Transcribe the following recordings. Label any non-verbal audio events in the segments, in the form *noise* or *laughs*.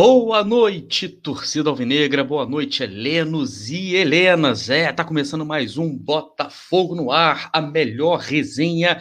Boa noite, torcida alvinegra. Boa noite, Helenos e Helenas. É, tá começando mais um Botafogo no ar, a melhor resenha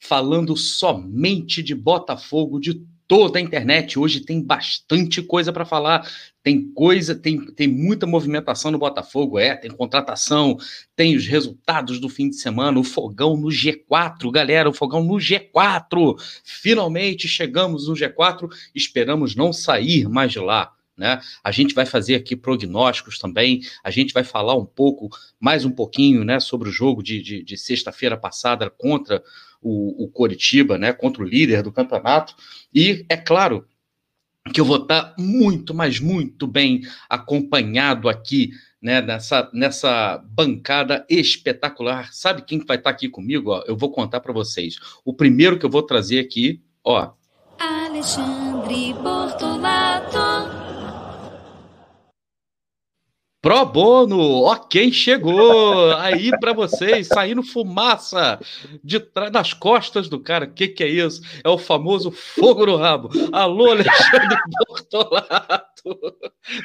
falando somente de Botafogo de toda a internet. Hoje tem bastante coisa para falar. Tem coisa, tem, tem muita movimentação no Botafogo, é, tem contratação, tem os resultados do fim de semana, o fogão no G4, galera, o fogão no G4. Finalmente chegamos no G4, esperamos não sair mais de lá. Né? A gente vai fazer aqui prognósticos também, a gente vai falar um pouco, mais um pouquinho, né, sobre o jogo de, de, de sexta-feira passada contra o, o Coritiba, né, contra o líder do campeonato. E, é claro, que eu vou estar muito, mas muito bem acompanhado aqui, né, nessa, nessa bancada espetacular. Sabe quem vai estar aqui comigo? Ó? Eu vou contar para vocês. O primeiro que eu vou trazer aqui, ó. Alexandre Bortolato. Pro bono, ó quem chegou aí para vocês, saindo fumaça de trás das costas do cara. Que, que é isso? É o famoso fogo no rabo. Alô, Alexandre *laughs* Bortolato.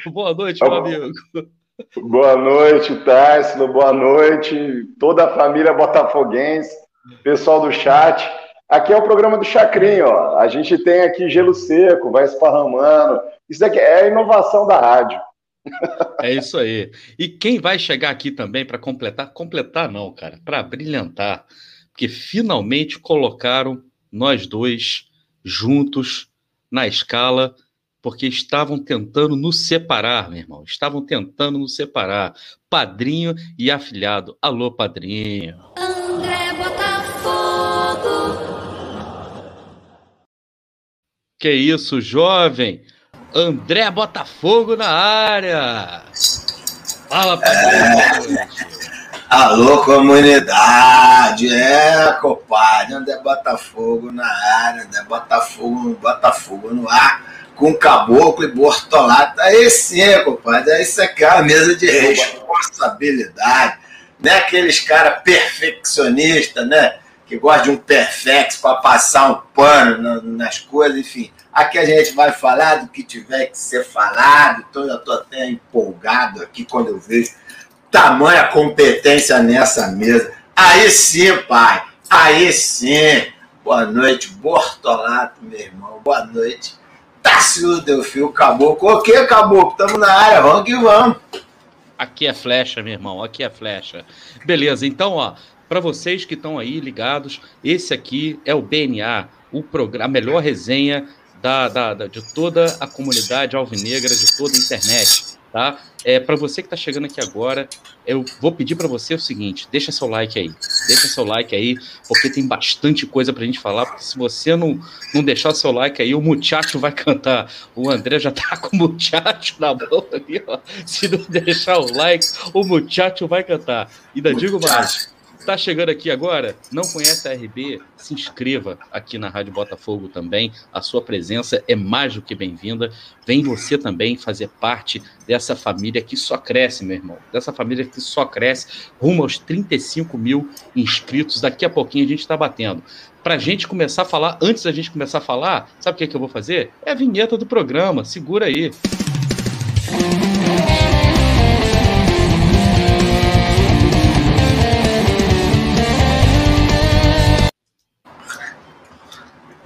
Boa noite, meu amigo. Boa noite, Tássilo. Boa noite, toda a família botafoguense, pessoal do chat. Aqui é o programa do Chacrinho, ó. A gente tem aqui gelo seco, vai esparramando. Isso daqui é a inovação da rádio. *laughs* É isso aí. E quem vai chegar aqui também para completar, completar não, cara, para brilhantar, porque finalmente colocaram nós dois juntos na escala, porque estavam tentando nos separar, meu irmão. Estavam tentando nos separar. Padrinho e afilhado. Alô, padrinho. André Botafogo. Que isso, jovem? André Botafogo na área. Fala. É... Alô, comunidade. É, compadre. André Botafogo na área. André Botafogo, Botafogo no ar. Com caboclo e bortolata. Aí sim, compadre. Isso aqui é uma mesa de responsabilidade. Não é aqueles caras perfeccionistas, né? Que gostam de um perfex para passar um pano nas coisas, enfim. Aqui a gente vai falar do que tiver que ser falado. Então eu estou até empolgado aqui quando eu vejo tamanha competência nessa mesa. Aí sim, pai. Aí sim. Boa noite, Bortolato, meu irmão. Boa noite. Tássio Delfio Caboclo. O que, Caboclo? Estamos na área, vamos que vamos. Aqui é flecha, meu irmão. Aqui é flecha. Beleza, então, ó, para vocês que estão aí ligados, esse aqui é o BNA, o programa, a melhor resenha da, da, da, de toda a comunidade alvinegra, de toda a internet, tá? É, para você que está chegando aqui agora, eu vou pedir para você o seguinte: deixa seu like aí, deixa seu like aí, porque tem bastante coisa para a gente falar. Porque se você não, não deixar seu like aí, o muchacho vai cantar. O André já tá com o muchacho na mão ali, ó. Se não deixar o like, o muchacho vai cantar. Ainda digo mais Está chegando aqui agora, não conhece a RB, se inscreva aqui na Rádio Botafogo também. A sua presença é mais do que bem-vinda. Vem você também fazer parte dessa família que só cresce, meu irmão. Dessa família que só cresce, rumo aos 35 mil inscritos. Daqui a pouquinho a gente está batendo. Para a gente começar a falar, antes da gente começar a falar, sabe o que, é que eu vou fazer? É a vinheta do programa. Segura aí.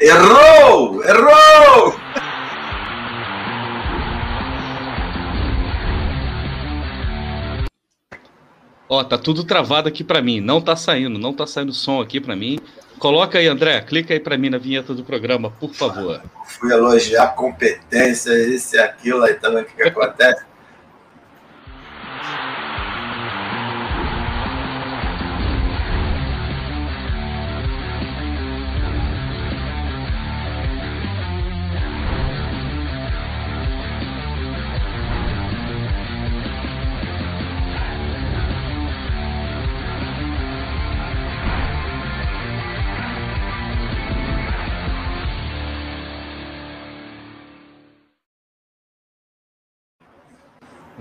Errou! Errou! Ó, tá tudo travado aqui para mim. Não tá saindo, não tá saindo som aqui para mim. Coloca aí, André, clica aí para mim na vinheta do programa, por favor. Fui elogiar competência, isso e aquilo, aí também o que, que acontece?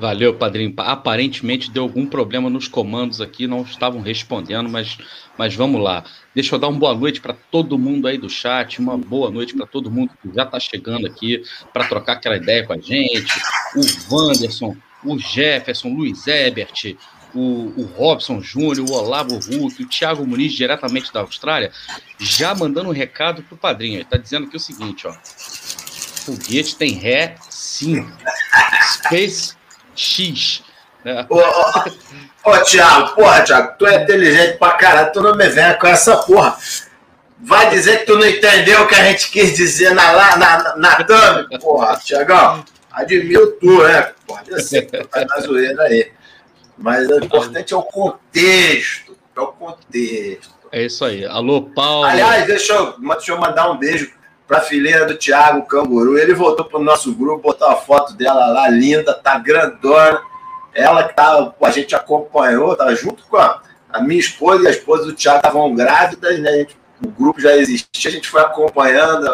Valeu, padrinho. Aparentemente deu algum problema nos comandos aqui, não estavam respondendo, mas, mas vamos lá. Deixa eu dar uma boa noite para todo mundo aí do chat, uma boa noite para todo mundo que já está chegando aqui para trocar aquela ideia com a gente. O Wanderson, o Jefferson, Luiz Ebert, o, o Robson Júnior, o Olavo Huck, o Thiago Muniz, diretamente da Austrália, já mandando um recado pro padrinho. Ele está dizendo aqui o seguinte, ó. Foguete tem ré, sim. Space X. Né? Ô, ô, ô, Thiago, porra, Thiago, tu é inteligente pra caralho, tu não me vem com essa porra. Vai dizer que tu não entendeu o que a gente quis dizer na, na, na, na thumb, porra, Thiagão. Admiro tu, né? Pode ser tá na zoeira aí. Mas o importante é o contexto. É o contexto. É isso aí. Alô, Paulo. Aliás, deixa eu, deixa eu mandar um beijo para a filhinha do Thiago Canguru. Ele voltou para o nosso grupo, botou a foto dela lá, linda, tá grandona. Ela que tá, a gente acompanhou, tá junto com a, a minha esposa e a esposa do Thiago estavam grávidas, né? Gente, o grupo já existia, a gente foi acompanhando.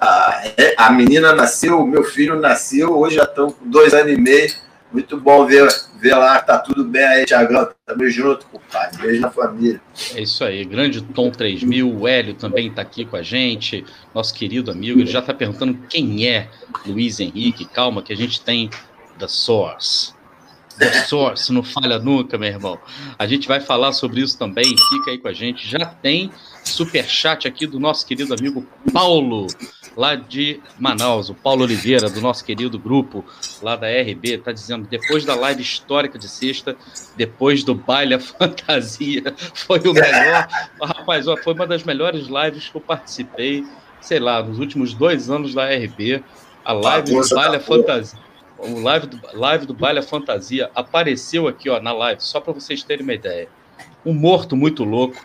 A, a menina nasceu, o meu filho nasceu, hoje já estão com dois anos e meio. Muito bom ver, ver lá, tá tudo bem aí, Tiagão. Tamo junto, compadre. Beijo na família. É isso aí. Grande Tom 3000. O Hélio também tá aqui com a gente. Nosso querido amigo. Ele já tá perguntando quem é Luiz Henrique. Calma, que a gente tem The Source. The Source, não falha nunca, meu irmão. A gente vai falar sobre isso também. Fica aí com a gente. Já tem super chat aqui do nosso querido amigo Paulo lá de Manaus, o Paulo Oliveira, do nosso querido grupo lá da RB, está dizendo: depois da live histórica de sexta, depois do baile *laughs* fantasia, foi o melhor. *laughs* Rapaz, ó, foi uma das melhores lives que eu participei, sei lá, nos últimos dois anos da RB. A live do baile a fantasia. O live do, live do baile fantasia apareceu aqui ó, na live, só para vocês terem uma ideia. Um morto muito louco.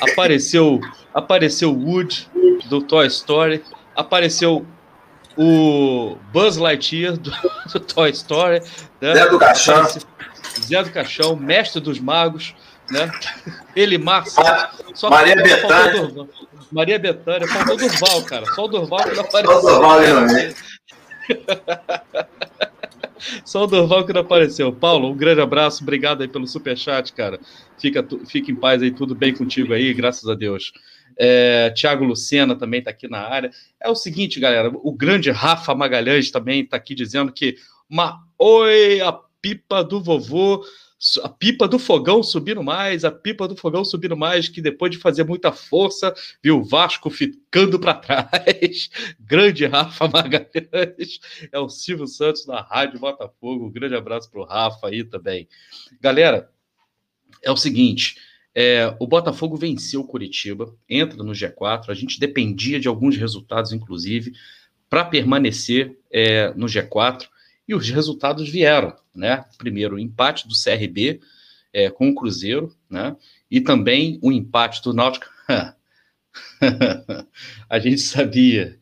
Apareceu, apareceu Wood do Toy Story apareceu o Buzz Lightyear do, *laughs* do Toy Story. Né? Zé do Caixão. Zé do Caixão, mestre dos magos. Né? Ele. Só Maria Bethânia. Maria Bethânia, faltou Durval, cara. Só o Durval que não apareceu. Só o Durval né? *laughs* Só o Durval que não apareceu. Paulo, um grande abraço. Obrigado aí pelo superchat, cara. Fica, fica em paz aí, tudo bem contigo aí, graças a Deus. É, Tiago Lucena também está aqui na área. É o seguinte, galera, o grande Rafa Magalhães também está aqui dizendo que uma oi, a pipa do vovô, a pipa do fogão subindo mais, a pipa do fogão subindo mais, que depois de fazer muita força, viu o Vasco ficando para *laughs* trás. grande Rafa Magalhães, é o Silvio Santos da Rádio Botafogo. Um grande abraço para o Rafa aí também. Galera, é o seguinte. É, o Botafogo venceu o Curitiba, entra no G4. A gente dependia de alguns resultados, inclusive, para permanecer é, no G4. E os resultados vieram, né? Primeiro, o empate do CRB é, com o Cruzeiro, né? E também o empate do Náutico. *laughs* a gente sabia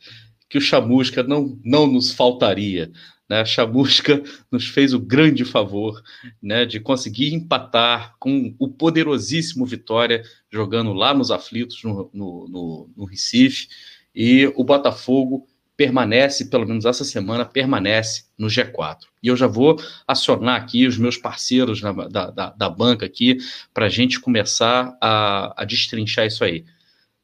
que o Chamusca não, não nos faltaria. Né? A Chamusca nos fez o grande favor né, de conseguir empatar com o poderosíssimo Vitória, jogando lá nos aflitos, no, no, no, no Recife, e o Botafogo permanece, pelo menos essa semana, permanece no G4. E eu já vou acionar aqui os meus parceiros na, da, da, da, banca aqui para a gente começar a, a destrinchar isso aí.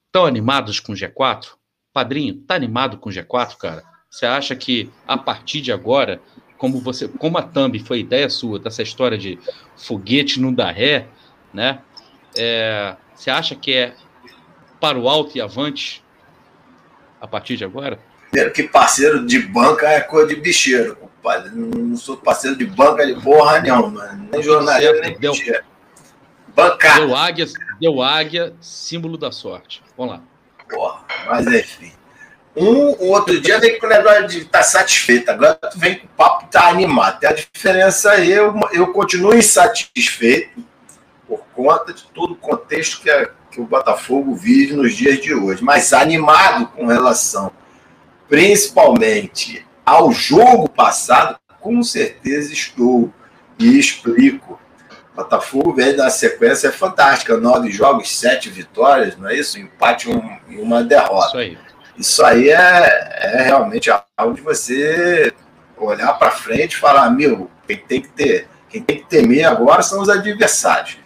Estão animados com o G4? Padrinho, tá animado com o G4, cara? Você acha que a partir de agora, como você, como a Thumb foi ideia sua dessa história de foguete não dá ré, né? É, você acha que é para o alto e avante a partir de agora? Primeiro que parceiro de banca é coisa de bicheiro, compadre. Não sou parceiro de banca de porra nenhuma. Nem jornalista, nem deu, bicheiro. Bancada. Deu águia, deu águia, símbolo da sorte. Vamos lá. Porra, mas enfim. Um, o outro dia vem com o negócio de estar tá satisfeito, agora tu vem com o papo tá animado. Tem a diferença aí, eu, eu continuo insatisfeito por conta de todo o contexto que, a, que o Botafogo vive nos dias de hoje, mas animado com relação principalmente ao jogo passado, com certeza estou e explico. Botafogo vem da sequência fantástica, nove jogos, sete vitórias, não é isso? Empate um, e uma derrota. Isso aí. Isso aí é, é realmente algo de você olhar para frente e falar: meu, Quem tem que ter, quem tem que temer agora são os adversários.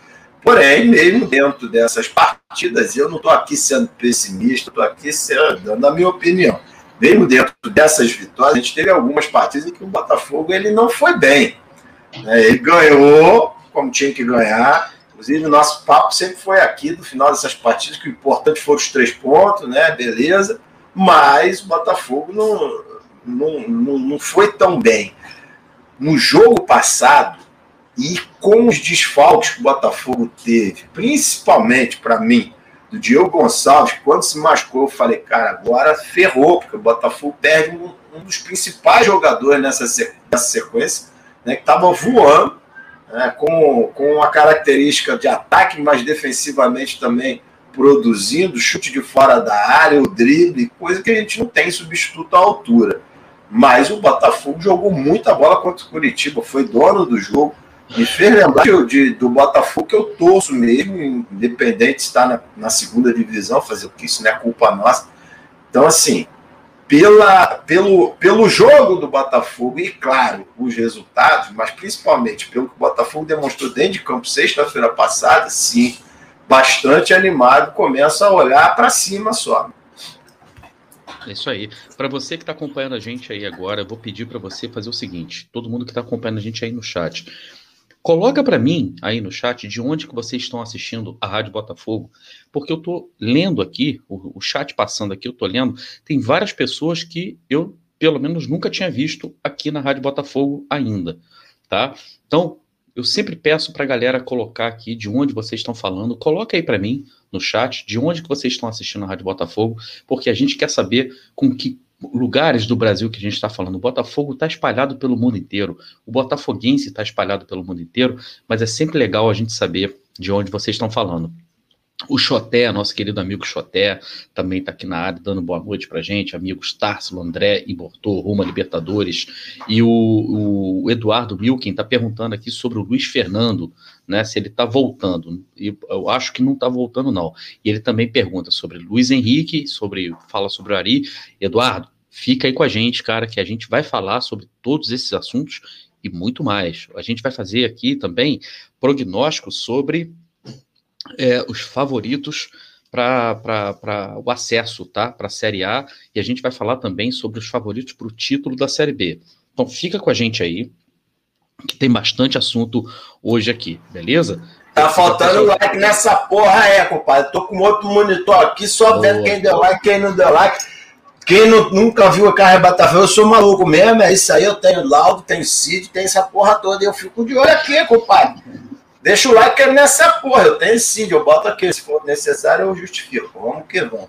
Porém, mesmo dentro dessas partidas, eu não estou aqui sendo pessimista, estou aqui sendo, dando a minha opinião. Mesmo dentro dessas vitórias, a gente teve algumas partidas em que o Botafogo ele não foi bem. Né? Ele ganhou como tinha que ganhar. Inclusive, o nosso papo sempre foi aqui, no final dessas partidas, que o importante foram os três pontos, né? Beleza. Mas o Botafogo não, não, não, não foi tão bem. No jogo passado, e com os desfalques que o Botafogo teve, principalmente para mim, do Diego Gonçalves, quando se machucou, eu falei, cara, agora ferrou, porque o Botafogo perde um, um dos principais jogadores nessa sequência, né, que estava voando, né, com, com uma característica de ataque, mas defensivamente também produzindo, chute de fora da área, o drible, coisa que a gente não tem substituto à altura. Mas o Botafogo jogou muita bola contra o Curitiba, foi dono do jogo, me fez lembrar de, de, do Botafogo que eu torço mesmo, independente de estar na, na, segunda divisão, fazer o que isso não é culpa nossa. Então, assim, pela, pelo, pelo jogo do Botafogo e, claro, os resultados, mas principalmente pelo que o Botafogo demonstrou dentro de campo sexta-feira passada, sim, bastante animado, começa a olhar para cima só. É isso aí. Para você que está acompanhando a gente aí agora, eu vou pedir para você fazer o seguinte: todo mundo que está acompanhando a gente aí no chat, Coloca para mim aí no chat de onde que vocês estão assistindo a Rádio Botafogo, porque eu estou lendo aqui, o, o, chat passando aqui, eu estou lendo, tem várias pessoas que eu, pelo menos, nunca tinha visto aqui na Rádio Botafogo ainda, tá? Então, eu sempre peço para a galera colocar aqui de onde vocês estão falando, coloca aí para mim no chat de onde que vocês estão assistindo a Rádio Botafogo, porque a gente quer saber com que lugares do Brasil que a gente está falando. O Botafogo está espalhado pelo mundo inteiro. O Botafoguense está espalhado pelo mundo inteiro, mas é sempre legal a gente saber de onde vocês estão falando. O Xoté, nosso querido amigo Xoté, também está aqui na área dando boa noite para gente. Amigos Tarsilo, André e Bortô, Ruma Libertadores. E o, o Eduardo Milken está perguntando aqui sobre o Luiz Fernando, né? Se ele está voltando. E eu acho que não está voltando, não. E ele também pergunta sobre Luiz Henrique, sobre fala sobre o Ari. Eduardo, Fica aí com a gente, cara, que a gente vai falar sobre todos esses assuntos e muito mais. A gente vai fazer aqui também prognósticos sobre é, os favoritos para o acesso tá? para a Série A e a gente vai falar também sobre os favoritos para o título da Série B. Então fica com a gente aí, que tem bastante assunto hoje aqui, beleza? Tá faltando like nessa porra é, compadre. Tô com outro monitor aqui, só vendo quem deu like, quem não deu like. Quem não, nunca viu a carro Botafogo, eu sou maluco mesmo, é isso aí, eu tenho laudo, tenho CID, tenho essa porra toda, e eu fico de olho aqui, compadre. Deixa o like nessa porra, eu tenho CID, eu boto aqui, se for necessário eu justifico, vamos que vamos.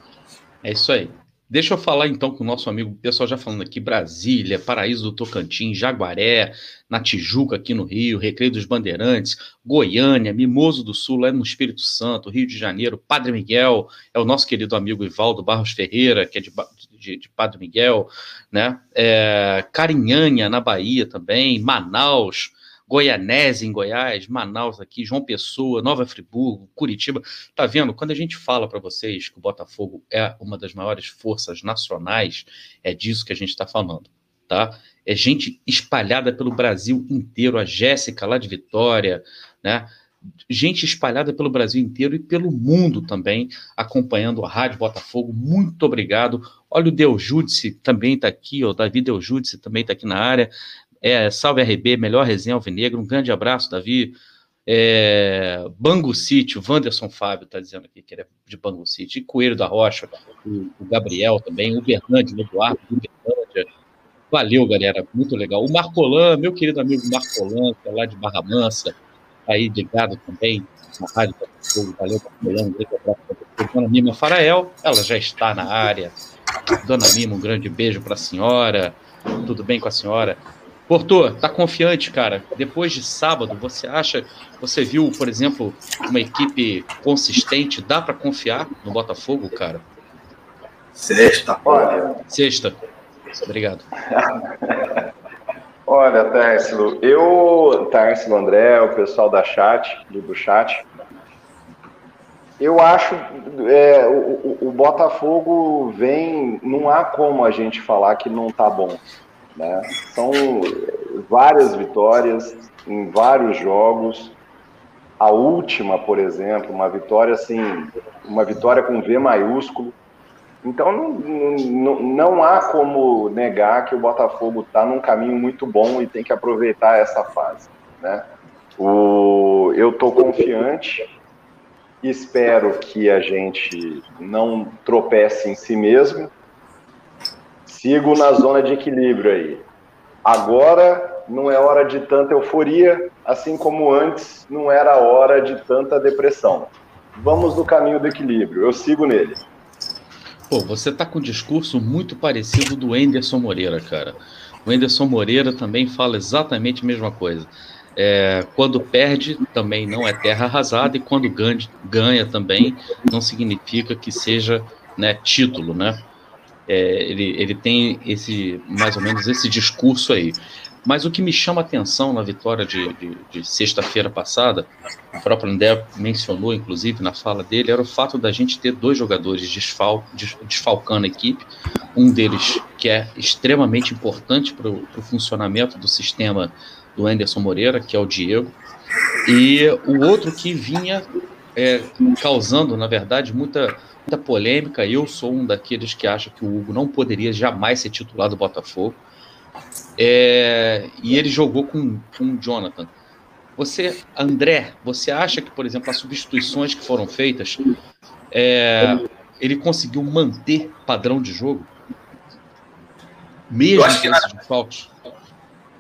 É isso aí. Deixa eu falar então com o nosso amigo, pessoal já falando aqui, Brasília, Paraíso do Tocantins, Jaguaré, na Tijuca aqui no Rio, Recreio dos Bandeirantes, Goiânia, Mimoso do Sul, lá no Espírito Santo, Rio de Janeiro, Padre Miguel, é o nosso querido amigo Ivaldo Barros Ferreira, que é de, de, de Padre Miguel, né? É, Carinhanha, na Bahia também, Manaus, Goianese, em Goiás, Manaus aqui, João Pessoa, Nova Friburgo, Curitiba. Tá vendo? Quando a gente fala para vocês que o Botafogo é uma das maiores forças nacionais, é disso que a gente está falando, tá? É gente espalhada pelo Brasil inteiro, a Jéssica lá de Vitória, né? gente espalhada pelo Brasil inteiro e pelo mundo também, acompanhando a Rádio Botafogo. Muito obrigado. Olha o Deujudice também está aqui, o Davi Deujudice também está aqui na área. É, salve RB, melhor resenha Alvinegro. Um grande abraço, Davi. É, Bangu City, o Wanderson Fábio está dizendo aqui que ele é de Bangu City. E Coelho da Rocha, o, o Gabriel também, o Bernardo, o Eduardo, o Bernardo. Valeu, galera, muito legal. O Marcolan, meu querido amigo Marcolan, que é lá de Barra Mansa, aí ligado também na Rádio. Valeu, Marcolan, um grande abraço para Dona Mima Farael, ela já está na área. Dona Mima, um grande beijo para a senhora. Tudo bem com a senhora? Porto, tá confiante, cara? Depois de sábado, você acha, você viu, por exemplo, uma equipe consistente, dá para confiar no Botafogo, cara? Sexta, olha. Sexta. Obrigado. *laughs* olha, Tércio, eu, Tércio, André, o pessoal da chat, do, do chat, eu acho é, o, o, Botafogo vem, não há como a gente falar que não tá bom. Né? São várias vitórias em vários jogos. A última, por exemplo, uma vitória assim, uma vitória com V maiúsculo. Então não, não, não há como negar que o Botafogo está num caminho muito bom e tem que aproveitar essa fase. Né? O, eu estou confiante, espero que a gente não tropece em si mesmo. Sigo na zona de equilíbrio aí. Agora não é hora de tanta euforia, assim como antes não era hora de tanta depressão. Vamos no caminho do equilíbrio, eu sigo nele. Pô, você tá com um discurso muito parecido do Enderson Moreira, cara. O Enderson Moreira também fala exatamente a mesma coisa. É, quando perde, também não é terra arrasada, e quando ganha, ganha também, não significa que seja né, título, né? É, ele, ele tem esse mais ou menos esse discurso aí. Mas o que me chama a atenção na vitória de, de, de sexta-feira passada, o próprio André mencionou, inclusive, na fala dele, era o fato da gente ter dois jogadores desfal, desfalcando a equipe. Um deles que é extremamente importante para o funcionamento do sistema do Anderson Moreira, que é o Diego, e o outro que vinha é, causando, na verdade, muita, muita polêmica. Eu sou um daqueles que acha que o Hugo não poderia jamais ser titular do Botafogo. É, e ele jogou com, com o Jonathan. Você, André, você acha que, por exemplo, as substituições que foram feitas, é, ele conseguiu manter padrão de jogo? Mesmo com esses desfalques?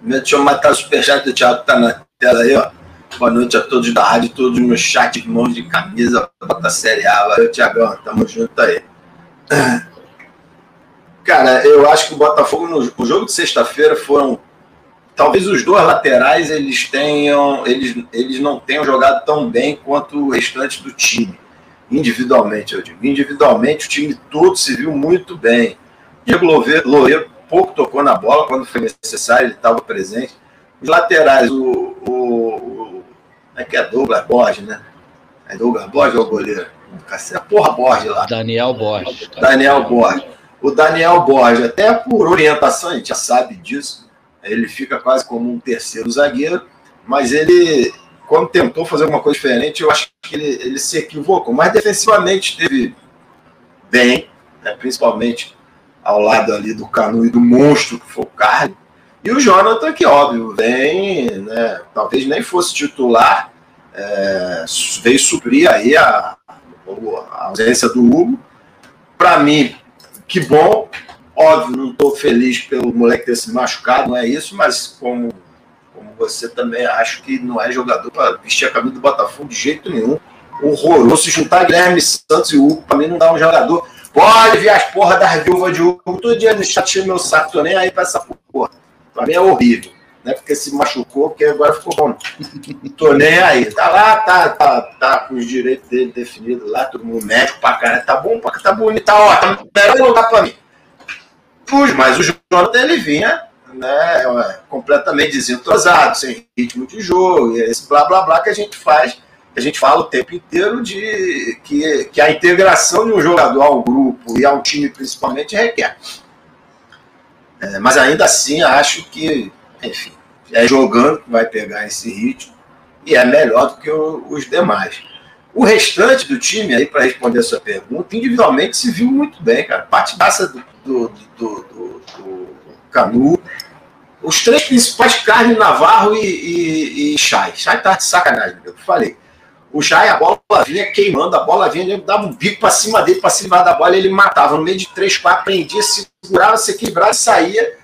Deixa eu matar o superchat do Thiago que tá na tela aí, ó. Boa noite a todos da rádio, todos no chat, irmãos de camisa, bota série A. Valeu, Thiagão, tamo junto aí. *clears throat* Cara, eu acho que o Botafogo, no jogo de sexta-feira, foram. Talvez os dois laterais eles tenham. Eles, eles não tenham jogado tão bem quanto o restante do time. Individualmente, eu digo. Individualmente, o time todo se viu muito bem. Diego Loureiro pouco tocou na bola quando foi necessário, ele estava presente. Os laterais, o, o, é que é Douglas Borges, né? É Douglas Borges ou o goleiro? Cacete, porra Borges lá. Daniel Borges. Cara. Daniel Borges. O Daniel Borges, até por orientação, a gente já sabe disso, ele fica quase como um terceiro zagueiro, mas ele, quando tentou fazer alguma coisa diferente, eu acho que ele, ele se equivocou. Mas defensivamente esteve bem, né? principalmente ao lado ali do Canu e do monstro que foi o Carly. E o Jonathan, que óbvio, vem, né, talvez nem fosse titular, é, veio suprir aí a, a ausência do Hugo. Para mim, que bom. Óbvio, não estou feliz pelo moleque ter se machucado, não é isso, mas como, como você também acho que não é jogador para vestir a camisa do Botafogo de jeito nenhum. Horroroso. Se juntar Guilherme Santos e Hugo, para mim não dá um jogador. Pode ver as porra das viúvas de Hugo. Todo dia no chat meu saco, tô nem aí pra essa porra. Pra mim é horrível. Né? Porque se machucou, porque agora ficou bom. *laughs* tô nem aí. Tá lá, tá, tá, tá com os direitos dele definidos lá, todo mundo médico pra caralho. Tá bom, tá bonito, tá ótimo. Tá melhor dá pra mim. Mas o Jonathan, ele vinha né, completamente desentrosado, sem ritmo de jogo, e esse blá blá blá que a gente faz a gente fala o tempo inteiro de que, que a integração de um jogador ao grupo e ao time principalmente requer. É, mas ainda assim acho que, enfim, é jogando que vai pegar esse ritmo e é melhor do que o, os demais. O restante do time, aí, para responder a sua pergunta, individualmente se viu muito bem, cara. Partidaça do, do, do, do, do Canu. Os três principais, Carne, Navarro e, e, e Chay. Chay tá de sacanagem, eu falei. O Jai, a bola vinha queimando, a bola vinha, dava um bico para cima dele, para cima da bola, ele matava. No meio de três, quatro, prendia, segurava, se equilibrava e saía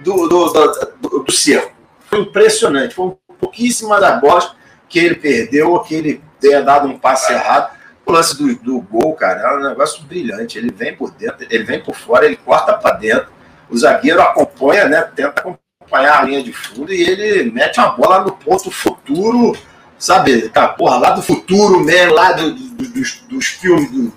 do, do, do, do cerco. Foi impressionante. Foi pouquíssima das bolas que ele perdeu ou que ele tenha dado um passe errado. O lance do, do gol, cara, é um negócio brilhante. Ele vem por dentro, ele vem por fora, ele corta para dentro. O zagueiro acompanha, né? Tenta acompanhar a linha de fundo e ele mete uma bola no ponto futuro sabe, tá, porra, lá do futuro mesmo, lá do, do, dos, dos filmes do,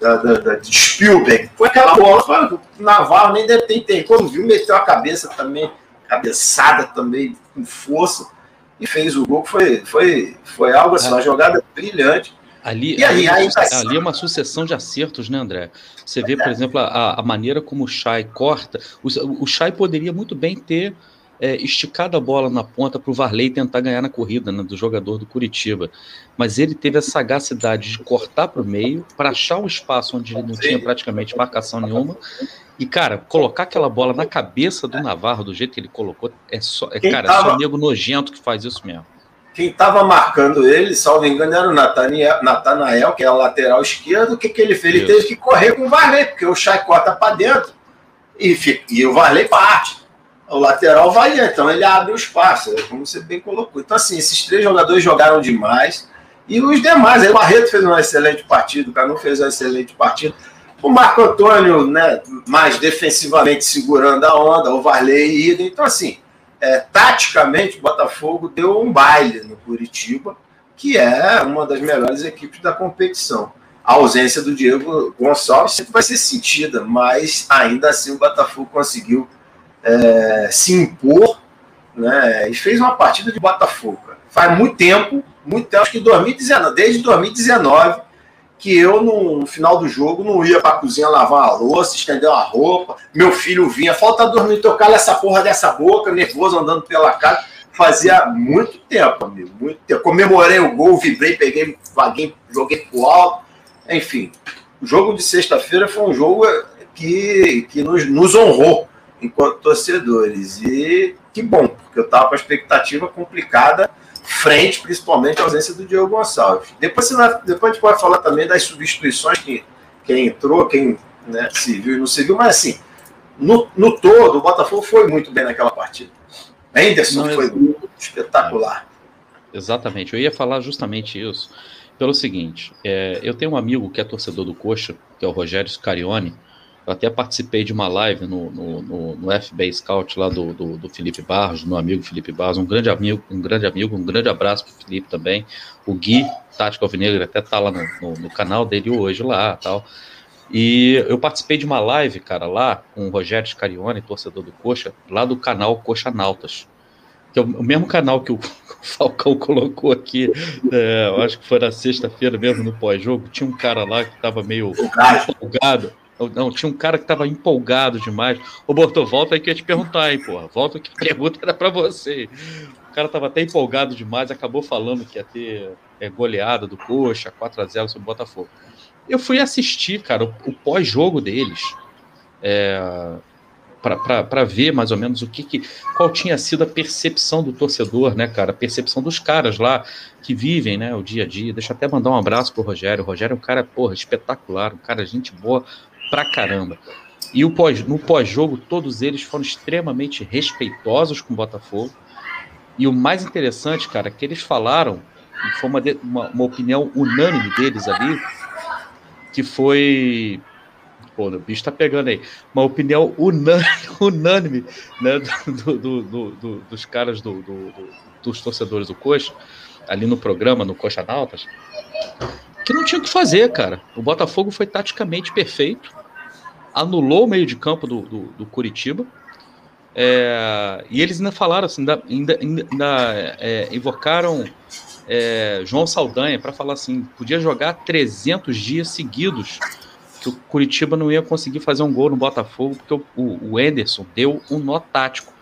da, da, da, de Spielberg. Foi aquela bola, o Navarro nem deve ter entendido. Quando viu, meteu a cabeça também, cabeçada também, com força, e fez o gol. Foi, foi, foi algo assim, uma jogada brilhante. Ali, e aí, ali, ali, é uma sucessão de acertos, né, André? Você vê, por exemplo, a, a maneira como o Chay corta. O, o Chay poderia muito bem ter é, esticado a bola na ponta para o Varley tentar ganhar na corrida né, do jogador do Curitiba. Mas ele teve a sagacidade de cortar para o meio, para achar um espaço onde ele não tinha praticamente marcação nenhuma. E, cara, colocar aquela bola na cabeça do Navarro, do jeito que ele colocou, é só. É, cara, tava... é só nego nojento que faz isso mesmo. Quem estava marcando ele, salvo engano, era o Natanael, que é o lateral esquerdo. O que, que ele fez? Ele teve que correr com o Varley, porque o Chay corta para dentro e, fica, e o Varley parte. O lateral vai, então ele abre o espaço, é como você bem colocou. Então, assim, esses três jogadores jogaram demais. E os demais, aí o Barreto fez um excelente partido, o Canu fez um excelente partido. O Marco Antônio, né, mais defensivamente segurando a onda, o Varley ida. Então, assim, é, taticamente, o Botafogo deu um baile no Curitiba, que é uma das melhores equipes da competição. A ausência do Diego Gonçalves sempre vai ser sentida, mas ainda assim o Botafogo conseguiu é, se impor né, e fez uma partida de Botafogo. Faz muito tempo, muito tempo, acho que 2019, desde 2019, que eu, no, final do jogo, não ia para a cozinha lavar a louça, estender uma roupa. Meu filho vinha, falta dormir, tocar essa porra dessa boca, nervoso, andando pela casa. Fazia muito tempo, amigo, muito tempo. Comemorei o gol, vibrei, peguei, vaguei, joguei pro alto. Enfim, o jogo de sexta-feira foi um jogo que, que nos, nos honrou enquanto torcedores. E que bom, porque eu estava com a expectativa complicada, frente principalmente à ausência do Diogo Gonçalves. Depois, depois a gente pode falar também das substituições que quem entrou, quem né, se viu e não se viu, mas assim, no, no todo, o Botafogo foi muito bem naquela partida. Henderson não, foi eu... espetacular. Exatamente, eu ia falar justamente isso. Pelo seguinte, é, eu tenho um amigo que é torcedor do Coxa, que é o Rogério Scarione, eu até participei de uma live no, no, no, no FB Scout lá do, do, do, Felipe Barros, do meu amigo Felipe Barros, um grande amigo, um grande amigo, um grande abraço para o Felipe também. O Gui, Tático Alvinegro, até tá lá no, no, canal dele hoje lá tal. E eu participei de uma live, cara, lá com o Rogério Scarione, torcedor do Coxa, lá do canal Coxa Nautas. Que é o mesmo canal *laughs* que o Falcão colocou aqui, é, eu acho que foi na sexta-feira mesmo no pós-jogo. Tinha um cara lá que estava meio empolgado não, tinha um cara que tava empolgado demais. Ô, Bortô, volta aí que eu ia te perguntar, hein, porra. Volta que a pergunta era para você. O cara tava até empolgado demais, acabou falando que ia ter é, goleada do Coxa, 4 a 0 sobre o Botafogo. Eu fui assistir, cara, o, o pós-jogo deles. É, para ver mais ou menos o que, que, qual tinha sido a percepção do torcedor, né, cara? A percepção dos caras lá que vivem, né, o dia a dia. Deixa eu até mandar um abraço pro Rogério. O Rogério é um cara, porra, espetacular, um cara gente boa pra caramba. E o pós, no pós-jogo, todos eles foram extremamente respeitosos com o Botafogo. E o mais interessante, cara, é que eles falaram, foi uma, uma, uma opinião unânime deles ali, que foi. Pô, o bicho tá pegando aí. Uma opinião unânime, *laughs* unânime né, do, do, do, dos caras do, dos torcedores do Coxa, ali no programa, no Coxa Nautas, que não tinha o que fazer, cara. O Botafogo foi taticamente perfeito anulou o meio de campo do, do, do Curitiba. É, e eles ainda falaram assim, ainda, ainda, ainda é, invocaram é, João Saldanha para falar assim: podia jogar 300 dias seguidos, que o Curitiba não ia conseguir fazer um gol no Botafogo, porque o, o, Enderson deu um nó tático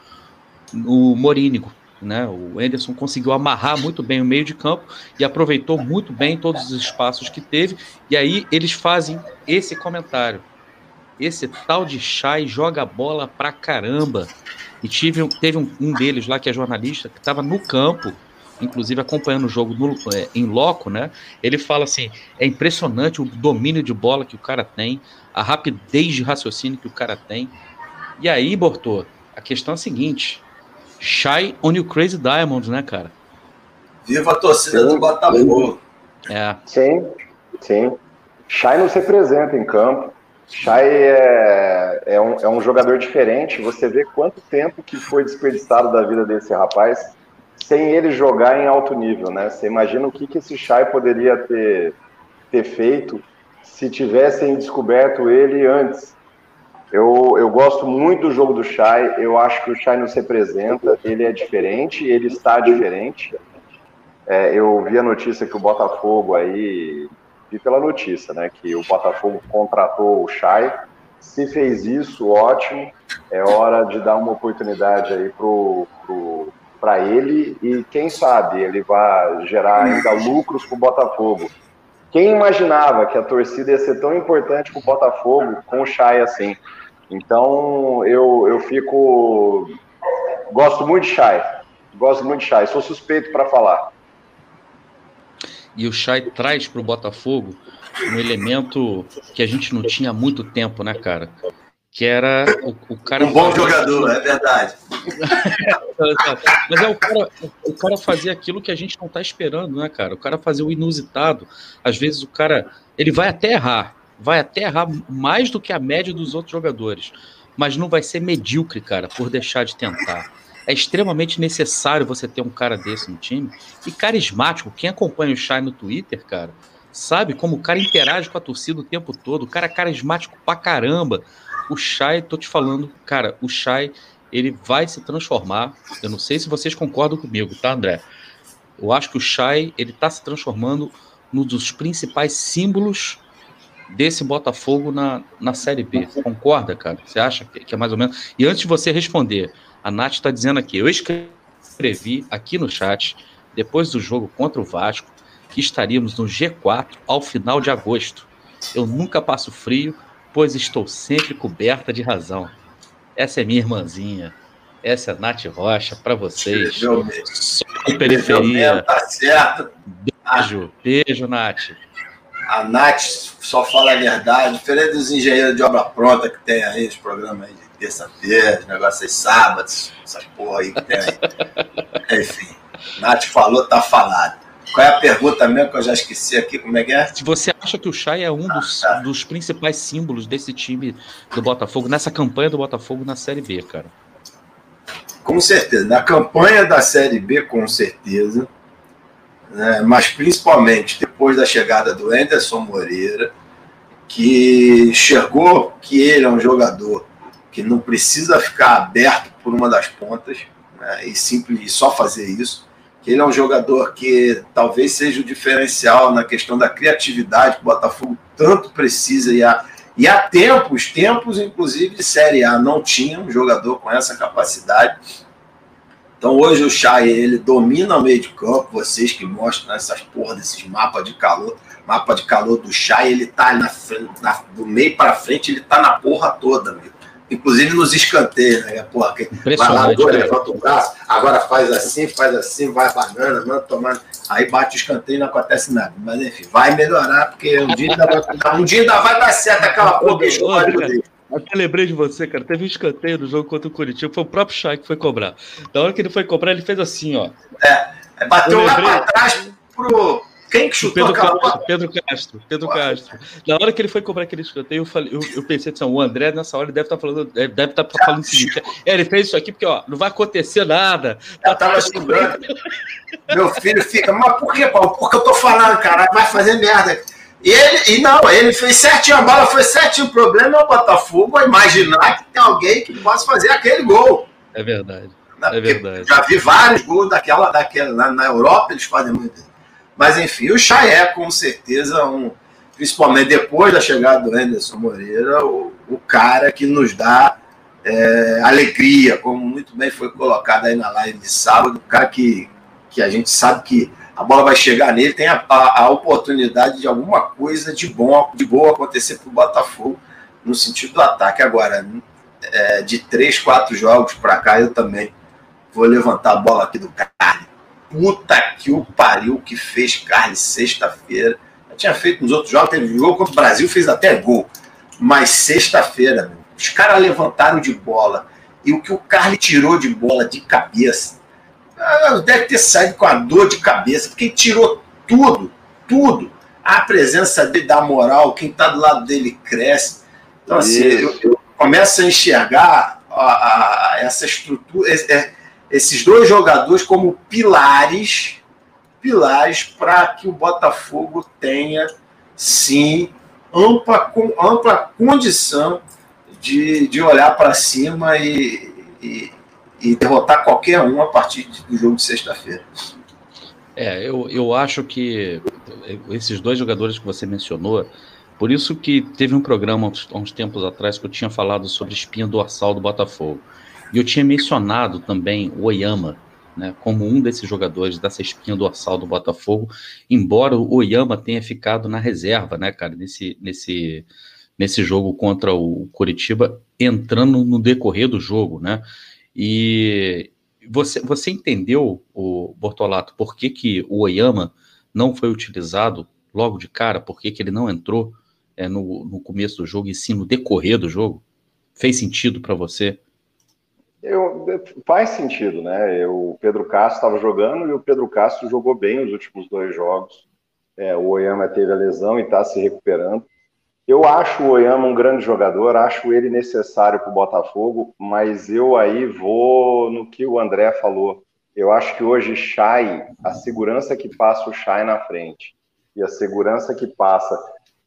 no Morínigo. Né? O Enderson conseguiu amarrar muito bem o meio de campo e aproveitou muito bem todos os espaços que teve. E aí eles fazem esse comentário. Esse tal de Chay joga bola pra caramba. E tive, teve um, um deles lá que é jornalista, que estava no campo, inclusive acompanhando o jogo no, é, em loco, né? Ele fala assim: é impressionante o domínio de bola que o cara tem, a rapidez de raciocínio que o cara tem. E aí, Bortô, a questão é a seguinte: Shy on you crazy diamonds, né, cara? Viva a torcida sim, do Botafogo. É. Sim, sim. Shy não se representa em campo. Chay é, é, um, é um jogador diferente. Você vê quanto tempo que foi desperdiçado da vida desse rapaz sem ele jogar em alto nível, né? Você imagina o que, que esse Chay poderia ter, ter feito se tivessem descoberto ele antes. Eu, eu gosto muito do jogo do Chay. Eu acho que o Chay nos representa. Ele é diferente, ele está diferente. É, eu vi a notícia que o Botafogo aí vi pela notícia, né, que o Botafogo contratou o Chay Se fez isso, ótimo. É hora de dar uma oportunidade aí pro, pro, para ele e quem sabe ele vai gerar ainda lucros para o Botafogo. Quem imaginava que a torcida ia ser tão importante para o Botafogo com o Chay assim? Então eu, eu fico. Gosto muito de Chay. Gosto muito de Chay. Sou suspeito para falar. E o Chay traz para o Botafogo um elemento que a gente não tinha há muito tempo, né, cara? que era o, o cara. Um bom jogador, é verdade. *laughs* Mas é o cara, o cara fazia aquilo que a gente não tá esperando, né, cara? O cara fazia o inusitado. Às vezes o cara. Ele vai até errar. Vai até errar mais do que a média dos outros jogadores. Mas não vai ser medíocre, cara, por deixar de tentar. É extremamente necessário você ter um cara desse no time. E carismático. Quem acompanha o Shai no Twitter, cara, sabe como o cara interage com a torcida o tempo todo. O cara é carismático pra caramba o Shai, tô te falando, cara, o Shai, ele vai se transformar. Eu não sei se vocês concordam comigo, tá, André? Eu acho que o Shai, ele tá se transformando num dos principais símbolos desse Botafogo na, na Série B. Concorda, cara? Você acha que, que é mais ou menos? E antes de você responder, a Nath está dizendo aqui, eu escrevi aqui no chat, depois do jogo contra o Vasco, que estaríamos no G4 ao final de agosto. Eu nunca passo frio, pois estou sempre coberta de razão. Essa é minha irmãzinha. Essa é a Nath Rocha para vocês. Só periferia. Tá certo. Beijo, beijo, Nath. A Nath só fala a verdade, diferente dos engenheiros de obra pronta que tem aí, os programas aí terça-feira, negócios aí sábados, essas porra aí que tem aí. Enfim, Nath falou, tá falado. Qual é a pergunta mesmo que eu já esqueci aqui? Como é que é? Você acha que o Chay é um dos, ah, tá. dos principais símbolos desse time do Botafogo, nessa campanha do Botafogo na Série B, cara. Com certeza. Na campanha da Série B, com certeza. Né? Mas principalmente depois da chegada do Anderson Moreira, que enxergou que ele é um jogador que não precisa ficar aberto por uma das pontas né? e simples só fazer isso ele é um jogador que talvez seja o diferencial na questão da criatividade que o Botafogo tanto precisa e há, e há tempos, tempos inclusive de Série A, não tinha um jogador com essa capacidade. Então hoje o Chay, ele domina o meio de campo, vocês que mostram essas porra desses mapas de calor, mapa de calor do Chay, ele tá na, na, do meio para frente, ele tá na porra toda, meu inclusive nos escanteios, né? Porra, vai lá, dois, levanta o braço, agora faz assim, faz assim, vai banana, manda tomar. Aí bate o escanteio e não acontece nada. Mas enfim, vai melhorar, porque um dia ainda vai, um dia ainda vai dar certo aquela porra do dele. Até lembrei de você, cara. Teve um escanteio no jogo contra o Curitiba, foi o próprio Chay que foi cobrar. Da hora que ele foi cobrar, ele fez assim, ó. É, bateu lá pra trás pro, quem que chutou Pedro Castro, Pedro Castro, Pedro Castro. Na hora que ele foi comprar aquele escanteio, eu, falei, eu, eu pensei assim, o André nessa hora deve estar tá falando, deve estar tá falando o seguinte, é, ele fez isso aqui porque ó, não vai acontecer nada. Tá, tava segurando. Meu filho fica, mas por que, Paulo? Porque eu tô falando, cara, vai fazer merda. E ele, e não, ele fez certinho, a bola foi certinho. O problema é o Botafogo imaginar que tem alguém que possa fazer aquele gol. É verdade. É verdade. Já vi vários gols daquela, daquela na, na Europa, eles fazem muito. Mas enfim, o Chay é com certeza um, principalmente depois da chegada do Anderson Moreira, o, o cara que nos dá é, alegria, como muito bem foi colocado aí na live de sábado, o cara que, que a gente sabe que a bola vai chegar nele, tem a, a, a oportunidade de alguma coisa de bom, de boa acontecer para o Botafogo no sentido do ataque. Agora, é, de três, quatro jogos para cá, eu também vou levantar a bola aqui do Carne puta que o pariu que fez Carlos sexta-feira. Já tinha feito nos outros jogos, teve jogo contra o Brasil, fez até gol. Mas sexta-feira, os caras levantaram de bola. E o que o Carlos tirou de bola de cabeça, ah, deve ter saído com a dor de cabeça, porque tirou tudo, tudo. A presença dele dá moral, quem está do lado dele cresce. Então, assim, eu, eu começo a enxergar a, a, essa estrutura. É, esses dois jogadores como pilares, pilares para que o Botafogo tenha sim ampla, ampla condição de, de olhar para cima e, e, e, derrotar qualquer um a partir do jogo de sexta-feira. É, eu, eu acho que esses dois jogadores que você mencionou, Por isso que teve um programa há uns tempos atrás que eu tinha falado sobre espinha dorsal do Botafogo. E eu tinha mencionado também o Oyama, né, como um desses jogadores dessa espinha dorsal do Botafogo, embora o Oyama tenha ficado na reserva, né, cara, nesse, nesse, nesse jogo contra o Curitiba, entrando no decorrer do jogo, né? E você, você entendeu, o Bortolato, por que, que o Oyama não foi utilizado logo de cara? Por que, que ele não entrou é, no, no começo do jogo e sim no decorrer do jogo? Fez sentido para você? Eu, faz sentido, né? Eu, o Pedro Castro estava jogando e o Pedro Castro jogou bem os últimos dois jogos. É, o Oyama teve a lesão e está se recuperando. Eu acho o Oyama um grande jogador, acho ele necessário para o Botafogo, mas eu aí vou no que o André falou. Eu acho que hoje Chay, a segurança que passa o Chay na frente e a segurança que passa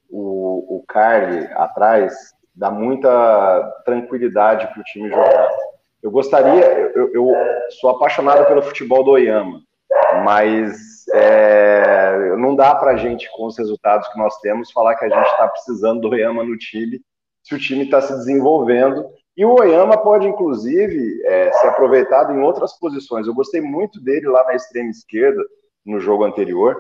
o, o Carly atrás dá muita tranquilidade para o time jogar. Eu gostaria, eu, eu, sou apaixonado pelo futebol do Oyama, mas é, não dá para a gente, com os resultados que nós temos, falar que a gente está precisando do Oyama no time, se o time está se desenvolvendo. E o Oyama pode, inclusive, é, ser aproveitado em outras posições. Eu gostei muito dele lá na extrema esquerda, no jogo anterior,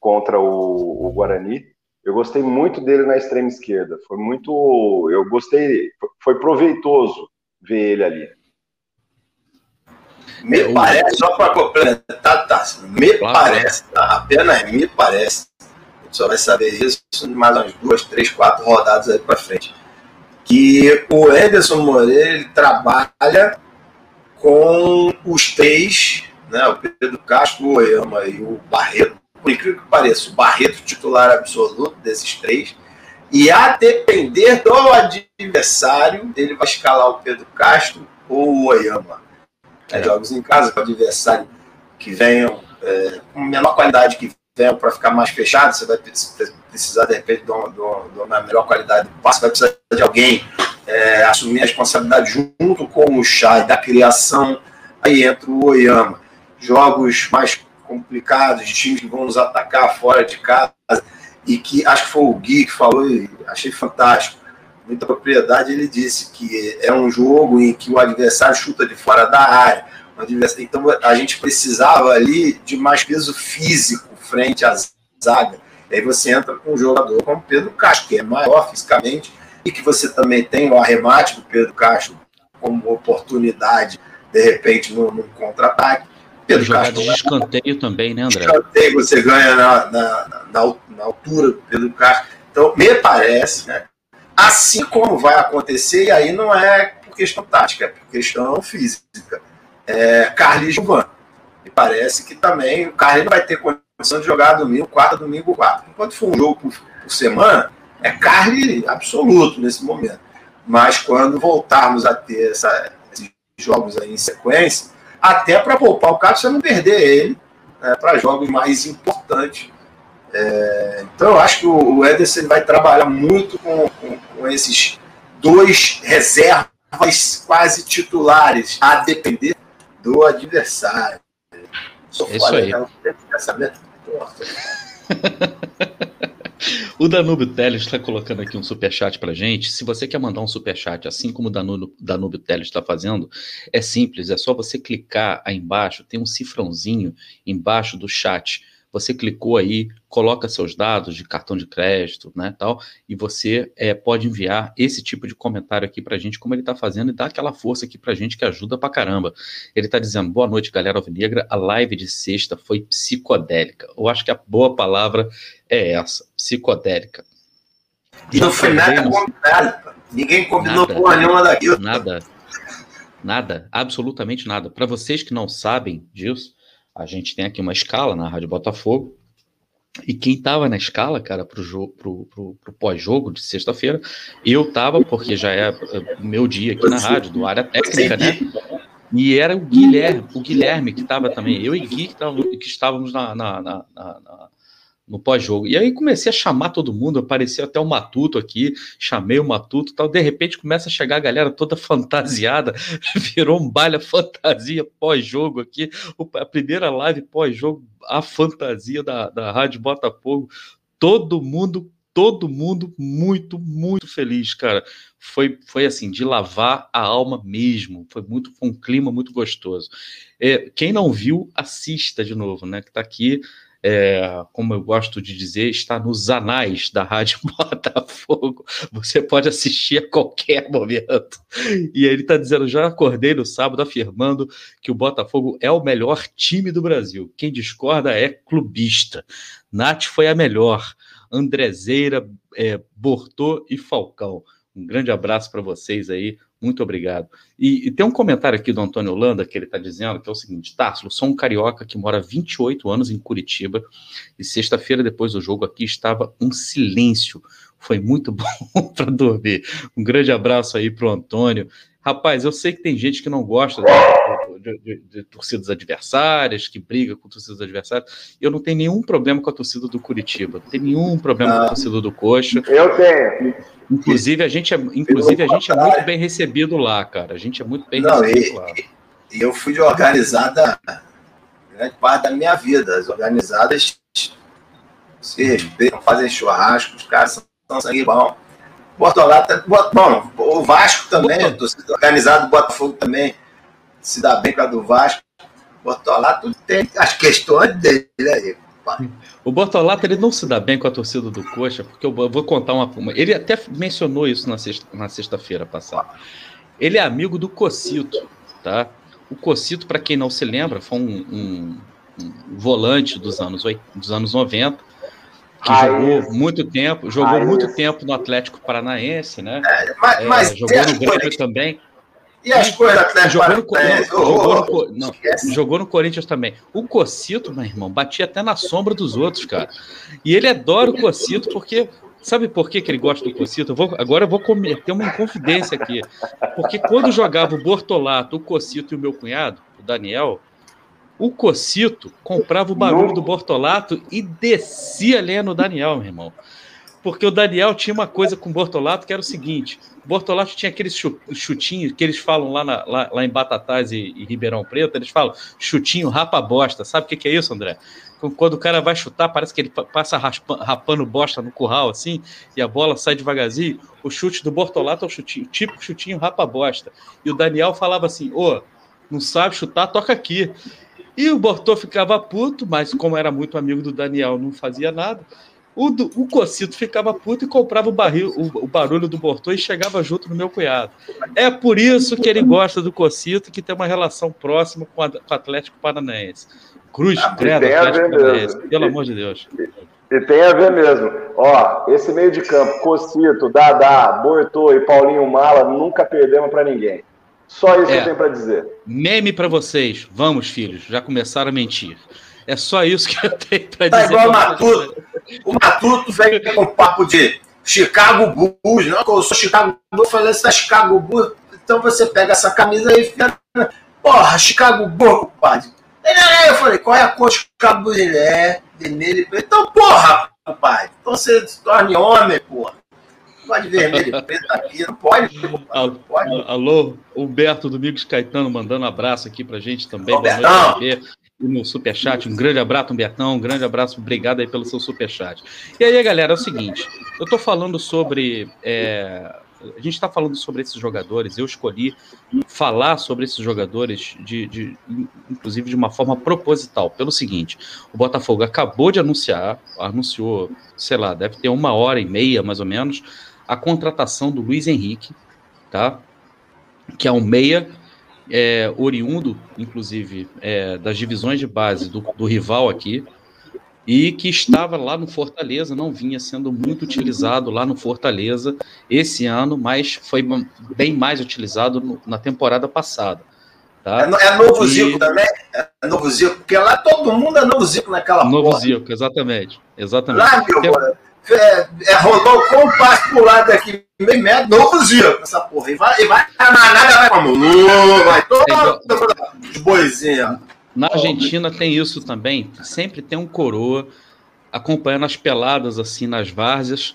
contra o, o Guarani. Eu gostei muito dele na extrema esquerda. Foi muito. Eu gostei. Foi proveitoso ver ele ali. Me é, parece, só para complementar, tá, me claro, parece, tá, apenas me parece, a gente só vai saber isso mais umas duas, três, quatro rodadas aí para frente, que o Anderson Moreira trabalha com os três, né, o Pedro Castro, o Oyama e o Barreto, por incrível que pareça, o Barreto titular absoluto desses três, e a depender do adversário, ele vai escalar o Pedro Castro ou o Oyama. É, jogos em casa o adversário que venham é, com menor qualidade que venham para ficar mais fechado, você vai precisar, de repente, de uma, de uma melhor qualidade do passe, vai precisar de alguém é, assumir a responsabilidade junto com o Chay da criação, aí entra o Oyama. Jogos mais complicados, times que vão nos atacar fora de casa, e que acho que foi o Gui que falou, e achei fantástico. Muita propriedade, ele disse que é um jogo em que o adversário chuta de fora da área. Então a gente precisava ali de mais peso físico frente à zaga. E aí você entra com um jogador como Pedro Castro, que é maior fisicamente, e que você também tem o arremate do Pedro Castro como oportunidade, de repente, no, no contra-ataque. Pedro jogada Castro, de escanteio também, né, André? Escanteio você ganha na, na, na, na altura do Pedro Castro. Então, me parece, né, assim como vai acontecer, e aí não é por questão tática, é por questão física. É, Carlos Gilvan. Me parece que também o Carlos vai ter condição de jogar domingo, quarta, domingo, quarta. Enquanto for um jogo por, por semana, é carne absoluto nesse momento. Mas quando voltarmos a ter essa, esses jogos aí em sequência, até para poupar o Cássio, você não perder ele né, para jogos mais importantes. É, então, eu acho que o Ederson vai trabalhar muito com, com, com esses dois reservas quase titulares, a depender do adversário. Sou é Isso aí. *laughs* O Danúbio Teles está colocando aqui um superchat para gente. Se você quer mandar um superchat, assim como o Danúbio, Danúbio Teles está fazendo, é simples, é só você clicar aí embaixo, tem um cifrãozinho embaixo do chat você clicou aí, coloca seus dados de cartão de crédito, né, tal, e você é, pode enviar esse tipo de comentário aqui para a gente, como ele está fazendo, e dá aquela força aqui para a gente que ajuda para caramba. Ele está dizendo, boa noite, galera alvinegra, a live de sexta foi psicodélica. Eu acho que a boa palavra é essa, psicodélica. E não foi nada combinado, ninguém combinou nada, porra nenhuma daquilo. Nada, nada, absolutamente nada. Para vocês que não sabem disso, a gente tem aqui uma escala na Rádio Botafogo. E quem estava na escala, cara, para o pós-jogo de sexta-feira, eu estava, porque já é, é meu dia aqui na rádio, do área técnica, né? E era o Guilherme, o Guilherme que estava também, eu e Gui que, tava, que estávamos na, na, na, na no pós-jogo. E aí comecei a chamar todo mundo, apareceu até o Matuto aqui, chamei o Matuto tal. De repente começa a chegar a galera toda fantasiada, *laughs* virou um baile fantasia pós-jogo aqui. A primeira live pós-jogo, a fantasia da, da Rádio Botafogo. Todo mundo todo mundo muito, muito feliz, cara. Foi, foi assim, de lavar a alma mesmo. Foi muito, foi um clima muito gostoso. É, quem não viu, assista de novo, né? Que tá aqui é, como eu gosto de dizer, está nos anais da Rádio *laughs* Botafogo. Você pode assistir a qualquer momento. E ele está dizendo: já acordei no sábado afirmando que o Botafogo é o melhor time do Brasil. Quem discorda é clubista. Nath foi a melhor. Andrezeira, é, Bortô e Falcão. Um grande abraço para vocês aí. Muito obrigado. E, e, tem um comentário aqui do Antônio Holanda que ele está dizendo que é o seguinte: Tássilo, sou um carioca que mora 28 anos em Curitiba e sexta-feira depois do jogo aqui estava um silêncio. Foi muito *laughs* bom para dormir. Um grande abraço aí para o Antônio. Rapaz, eu sei que tem gente que não gosta de, de, de, de, torcidas adversárias, que briga com torcidas adversárias. Eu não tenho nenhum problema com a torcida do Curitiba, não tenho nenhum problema com a torcida do Coxa. Eu tenho. Inclusive, a gente é, inclusive, a gente é muito bem recebido lá, cara. A gente é muito bem não, recebido e, lá. E eu fui de organizada grande parte da minha vida. As organizadas se respeitam, fazem churrasco, os caras são, sangue bom. Bortolata, bom, o Vasco também, a torcida organizada do Botafogo também se dá bem com a do Vasco. Bortolato tem as questões dele aí. O Bortolato ele não se dá bem com a torcida do Coxa, porque eu vou contar uma. Ele até mencionou isso na sexta-feira na sexta passada. Ele é amigo do Cocito, tá? O Cocito, para quem não se lembra, foi um, um, um volante dos anos, dos anos 90, que ah, jogou isso. muito tempo, jogou ah, muito isso. tempo no Atlético Paranaense, né? É, mas, é, mas jogou no Grêmio também. E as coisas Atlético jogou no? Não, jogou, no, não, jogou no Corinthians também. O Cocito, meu irmão, batia até na sombra dos outros, cara. E ele adora o Cocito porque Sabe por que, que ele gosta do Cocito? Eu vou, agora eu vou cometer uma inconfidência aqui. Porque quando jogava o Bortolato, o Cocito e o meu cunhado, o Daniel, o Cocito comprava o barulho do Bortolato e descia lendo o Daniel, meu irmão. Porque o Daniel tinha uma coisa com o Bortolato que era o seguinte: Bortolato tinha aqueles chutinhos que eles falam lá, na, lá, lá, em Batatais e, e, Ribeirão Preto, eles falam chutinho rapa bosta. Sabe o que, que é isso, André? Quando o cara vai chutar, parece que ele passa raspa, rapando bosta no curral, assim, e a bola sai devagarzinho. O chute do Bortolato é o chutinho, tipo chutinho rapa bosta. E o Daniel falava assim: ô, não sabe chutar, toca aqui. E o Bortô ficava puto, mas como era muito amigo do Daniel, não fazia nada. O, o Cocito ficava puto e comprava o, barril, o, o, barulho do Bortô e chegava junto no meu cunhado. É por isso que ele gosta do Cocito, que tem uma relação próxima com, a, com o Atlético Paranaense. Cruz, ah, credo, Atlético Paranaense, pelo amor de Deus. E tem a ver mesmo. Ó, esse meio de campo, Cocito, Dadá, Bortô e Paulinho Mala, nunca perdemos para ninguém. Só isso é, eu tenho para dizer. Meme para vocês. Vamos, filhos, já começaram a mentir. É só isso que eu tenho para tá dizer. Igual o Matuto. O Matuto vem com um papo de Chicago Bulls. Não, eu sou Chicago Bulls, falei essa Chicago Bulls. Então você pega essa camisa aí e fica. Porra, Chicago Bulls, compadre. Ele é, eu falei, qual é a cor de Chicago Bulls? Ele é, vermelho. Então, porra, compadre. Então você se torne homem, porra. Pode vermelho *laughs* preto aqui, não pode, não pode. Alô, Humberto Domingos Caetano mandando um abraço aqui pra gente também. E no superchat. Um grande abraço, Humbertão. Um grande abraço, obrigado aí pelo seu superchat. E aí, galera, é o seguinte: eu tô falando sobre. É, a gente está falando sobre esses jogadores. Eu escolhi falar sobre esses jogadores, de, de, inclusive de uma forma proposital. Pelo seguinte: o Botafogo acabou de anunciar, anunciou, sei lá, deve ter uma hora e meia mais ou menos, a contratação do Luiz Henrique, tá? Que é um meia é, oriundo, inclusive, é, das divisões de base do, do, rival aqui, e que estava lá no Fortaleza, não vinha sendo muito utilizado lá no Fortaleza esse ano, mas foi bem mais utilizado no, na temporada passada. Tá? É, é novo e... Zico também? É novo Zico, porque lá todo mundo é novo Zico naquela Novo porra. Zico, exatamente. exatamente. Lá, meu, Tem é, é, rolou com um passo pro lado aqui, meio metro, novo zio, essa porra. E vai, e vai a manada vai como? Vai todo os boizinhos. Na Argentina tem isso também, sempre tem um coroa acompanhando as peladas assim nas várzeas,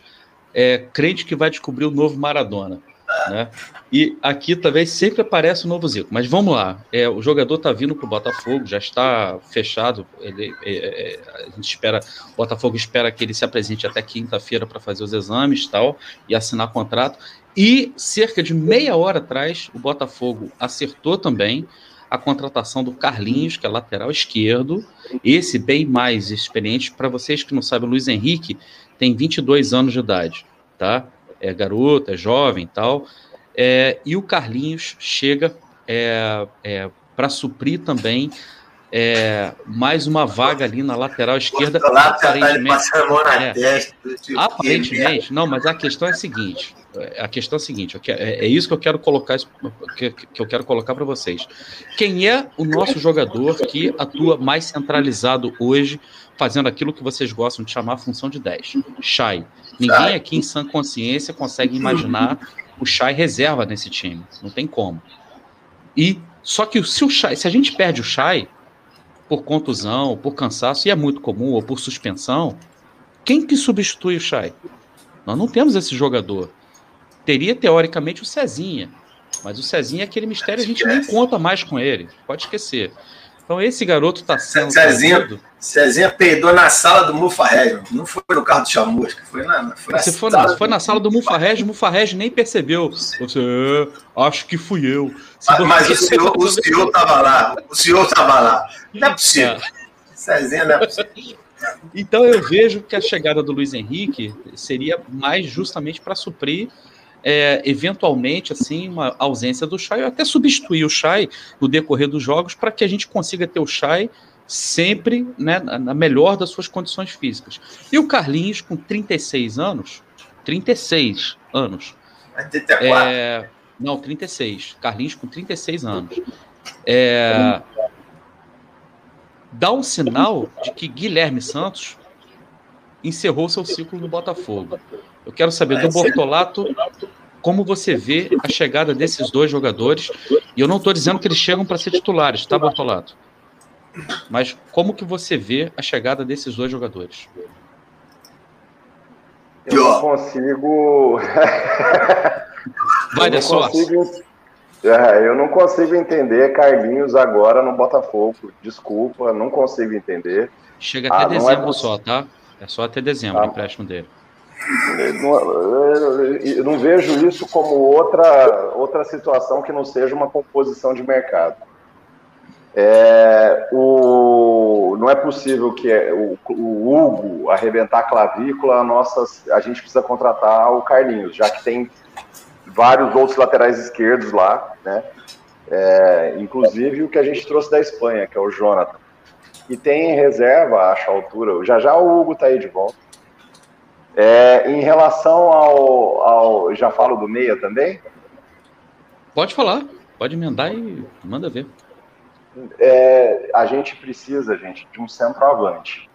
é, crente que vai descobrir o novo Maradona. Né? E aqui talvez sempre aparece o um novo Zico. Mas vamos lá. É, o jogador está vindo para o Botafogo, já está fechado. Ele, é, é, a gente espera, o Botafogo espera que ele se apresente até quinta-feira para fazer os exames tal, e assinar contrato. E cerca de meia hora atrás, o Botafogo acertou também a contratação do Carlinhos, que é lateral esquerdo, esse bem mais experiente. Para vocês que não sabem, o Luiz Henrique tem 22 anos de idade, tá? É garoto, é jovem e tal. É, e o Carlinhos chega é, é, para suprir também é, mais uma vaga ali na lateral esquerda. Lá, aparentemente, tá é, testa, tipo, aparentemente, não, mas a questão é a seguinte: a questão é a seguinte, é, é isso que eu quero colocar, que, que eu quero colocar para vocês. Quem é o nosso jogador que atua mais centralizado hoje, fazendo aquilo que vocês gostam de chamar função de 10? Chay. Ninguém aqui em sã consciência consegue imaginar o Chay reserva nesse time. Não tem como. E só que se o Chay, se a gente perde o Chay por contusão, por cansaço, e é muito comum, ou por suspensão, quem que substitui o Chay? Nós não temos esse jogador. Teria, teoricamente, o Cezinha. Mas o Cezinha é aquele mistério, a gente nem conta mais com ele. Pode esquecer. Então esse garoto está sendo. Cezinha, Cezinha peidou na sala do Mufarrege. Não foi no carro do Chamusca. Foi na, foi na se, for, sala, foi na sala do Mufarrege, o nem percebeu. Você, é, acho que fui eu. mas, mas o senhor, o senhor estava lá. O senhor estava lá. Não é possível. É. Cezinha não é possível. Então eu vejo que a chegada do Luiz Henrique seria mais justamente para suprir é, eventualmente, assim, uma ausência do Chay, ou até substituir o Chay no decorrer dos jogos, para que a gente consiga ter o Chay sempre né, na melhor das suas condições físicas. E o Carlinhos, com 36 anos, 36 anos. É, não, 36. Carlinhos com 36 anos. É, dá um sinal de que Guilherme Santos encerrou seu ciclo no Botafogo. Eu quero saber do Bortolato como você vê a chegada desses dois jogadores. E eu não estou dizendo que eles chegam para ser titulares, tá, Bortolato? Mas como que você vê a chegada desses dois jogadores? Eu não consigo. *laughs* Vai, de consigo... É, eu não consigo entender Carlinhos agora no Botafogo. Desculpa, não consigo entender. Chega até ah, dezembro é... só, tá? É só até dezembro ah. o empréstimo dele. Eu não vejo isso como outra, outra situação que não seja uma composição de mercado. É, o, não é possível que o, o Hugo arrebentar a clavícula, a, nossa, a gente precisa contratar o Carlinhos, já que tem vários outros laterais esquerdos lá, né? É, inclusive o que a gente trouxe da Espanha, que é o Jonathan. E tem em reserva, acho a altura, já já o Hugo está aí de volta é, em relação ao, ao. Já falo do meia também? Pode falar, pode emendar e manda ver. É, a gente precisa, gente, de um centroavante.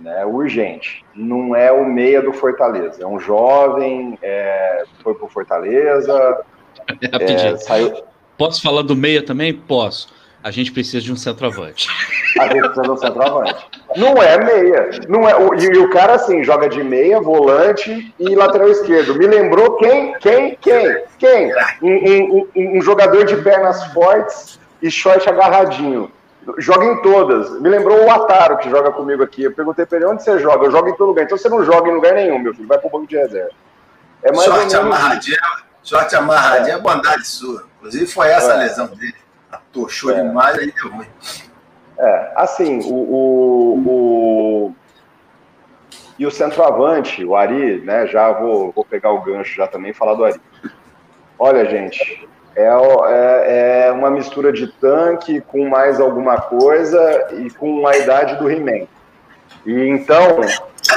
Né, urgente. Não é o meia do Fortaleza. É um jovem, é, foi pro Fortaleza. *laughs* É, saiu... Posso falar do meia também? Posso a gente precisa de um centroavante. A gente precisa de um centroavante. Não é meia. Não é, e, e, o cara, assim, joga de meia, volante e lateral esquerdo. Me lembrou quem? Quem? Quem? Quem? Um, um, um jogador de pernas fortes e short agarradinho. Joga em todas. Me lembrou o Ataro, que joga comigo aqui. Eu perguntei pra ele onde você joga. Eu jogo em todo lugar. Então você não joga em lugar nenhum, meu filho. Vai pro banco de reserva. É mais short amarradinho, short amarradinho é. é bondade sua. Inclusive foi essa é. a lesão dele torchou é. demais, aí deu ruim. É, assim, o, o, o, E o centroavante, o Ari, né? Já vou, vou pegar o gancho já também e falar do Ari. Olha, gente, é, é, é, uma mistura de tanque com mais alguma coisa e com a idade do He-Man. E então,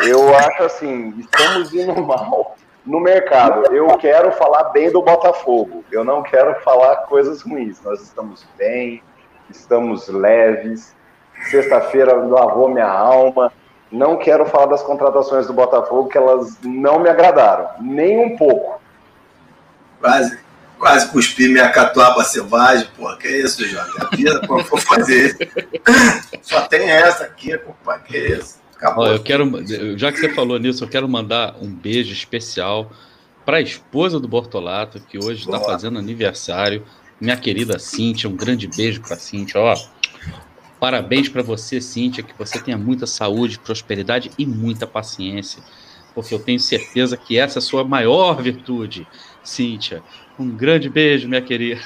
eu acho assim, estamos indo *laughs* mal no mercado. Eu quero falar bem do Botafogo. Eu não quero falar coisas ruins. Nós estamos bem, estamos leves. Sexta-feira lavou minha alma. Não quero falar das contratações do Botafogo, que elas não me agradaram, nem um pouco. Quase, quase cuspi minha catuaba selvagem, porra. Que isso, Jorge? A vida, como for fazer? Só tem essa aqui, porra. Que isso? Acabou. Eu quero, já que você falou nisso, eu quero mandar um beijo especial para a esposa do Bortolato, que hoje está fazendo aniversário, minha querida Cíntia, um grande beijo para Cíntia, ó. Parabéns para você, Cíntia, que você tenha muita saúde, prosperidade e muita paciência, porque eu tenho certeza que essa é a sua maior virtude, Cíntia. Um grande beijo, minha querida,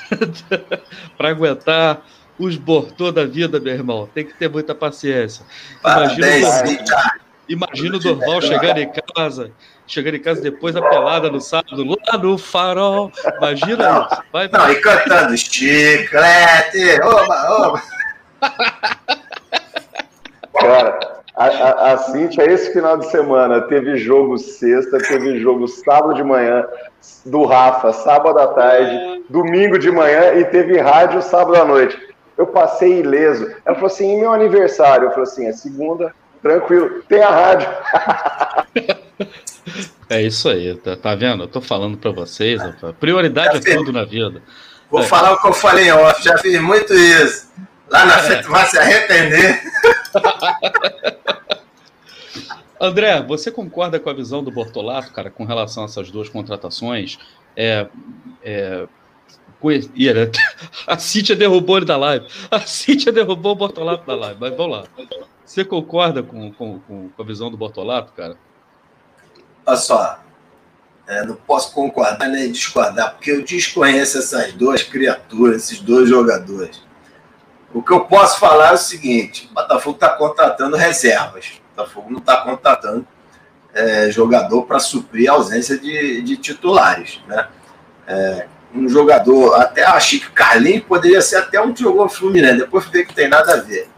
*laughs* para aguentar os bortô da vida, meu irmão. Tem que ter muita paciência. Parabéns, Cíntia. Imagina o Durval chegando em casa, chegando em casa depois da pelada no sábado, lá no farol. Imagina isso. Vai, vai. Não, e cantando chiclete, oba, oba. Cara, a, a, a Cintia, esse final de semana, teve jogo sexta, teve jogo sábado de manhã, do Rafa, sábado à tarde, domingo de manhã e teve rádio sábado à noite. Eu passei ileso. Ela falou assim: e meu aniversário? Eu falei assim: é segunda, Tranquilo, tem a rádio. *laughs* É isso aí, tá, tá vendo? Eu tô falando para vocês, rapaz. prioridade é tudo na vida. Vou é. falar o que eu falei off, já fiz muito isso. Lá na frente vai se arrepender. *laughs* André, você concorda com a visão do Bortolato, cara, com relação a essas duas contratações? É, é, *laughs* a Cíntia derrubou ele da live. A Cíntia derrubou o Bortolato da live, mas vamos lá. Você concorda com, com, com a visão do Bortolato, cara? Olha só, é, não posso concordar nem discordar, porque eu desconheço essas duas criaturas, esses dois jogadores. O que eu posso falar é o seguinte: o Botafogo está contratando reservas. O Botafogo não está contratando é, jogador para suprir a ausência de, de titulares. Né? É, um jogador, até achei que o Carlinhos poderia ser até um que jogou Fluminense, depois ver que tem nada a ver.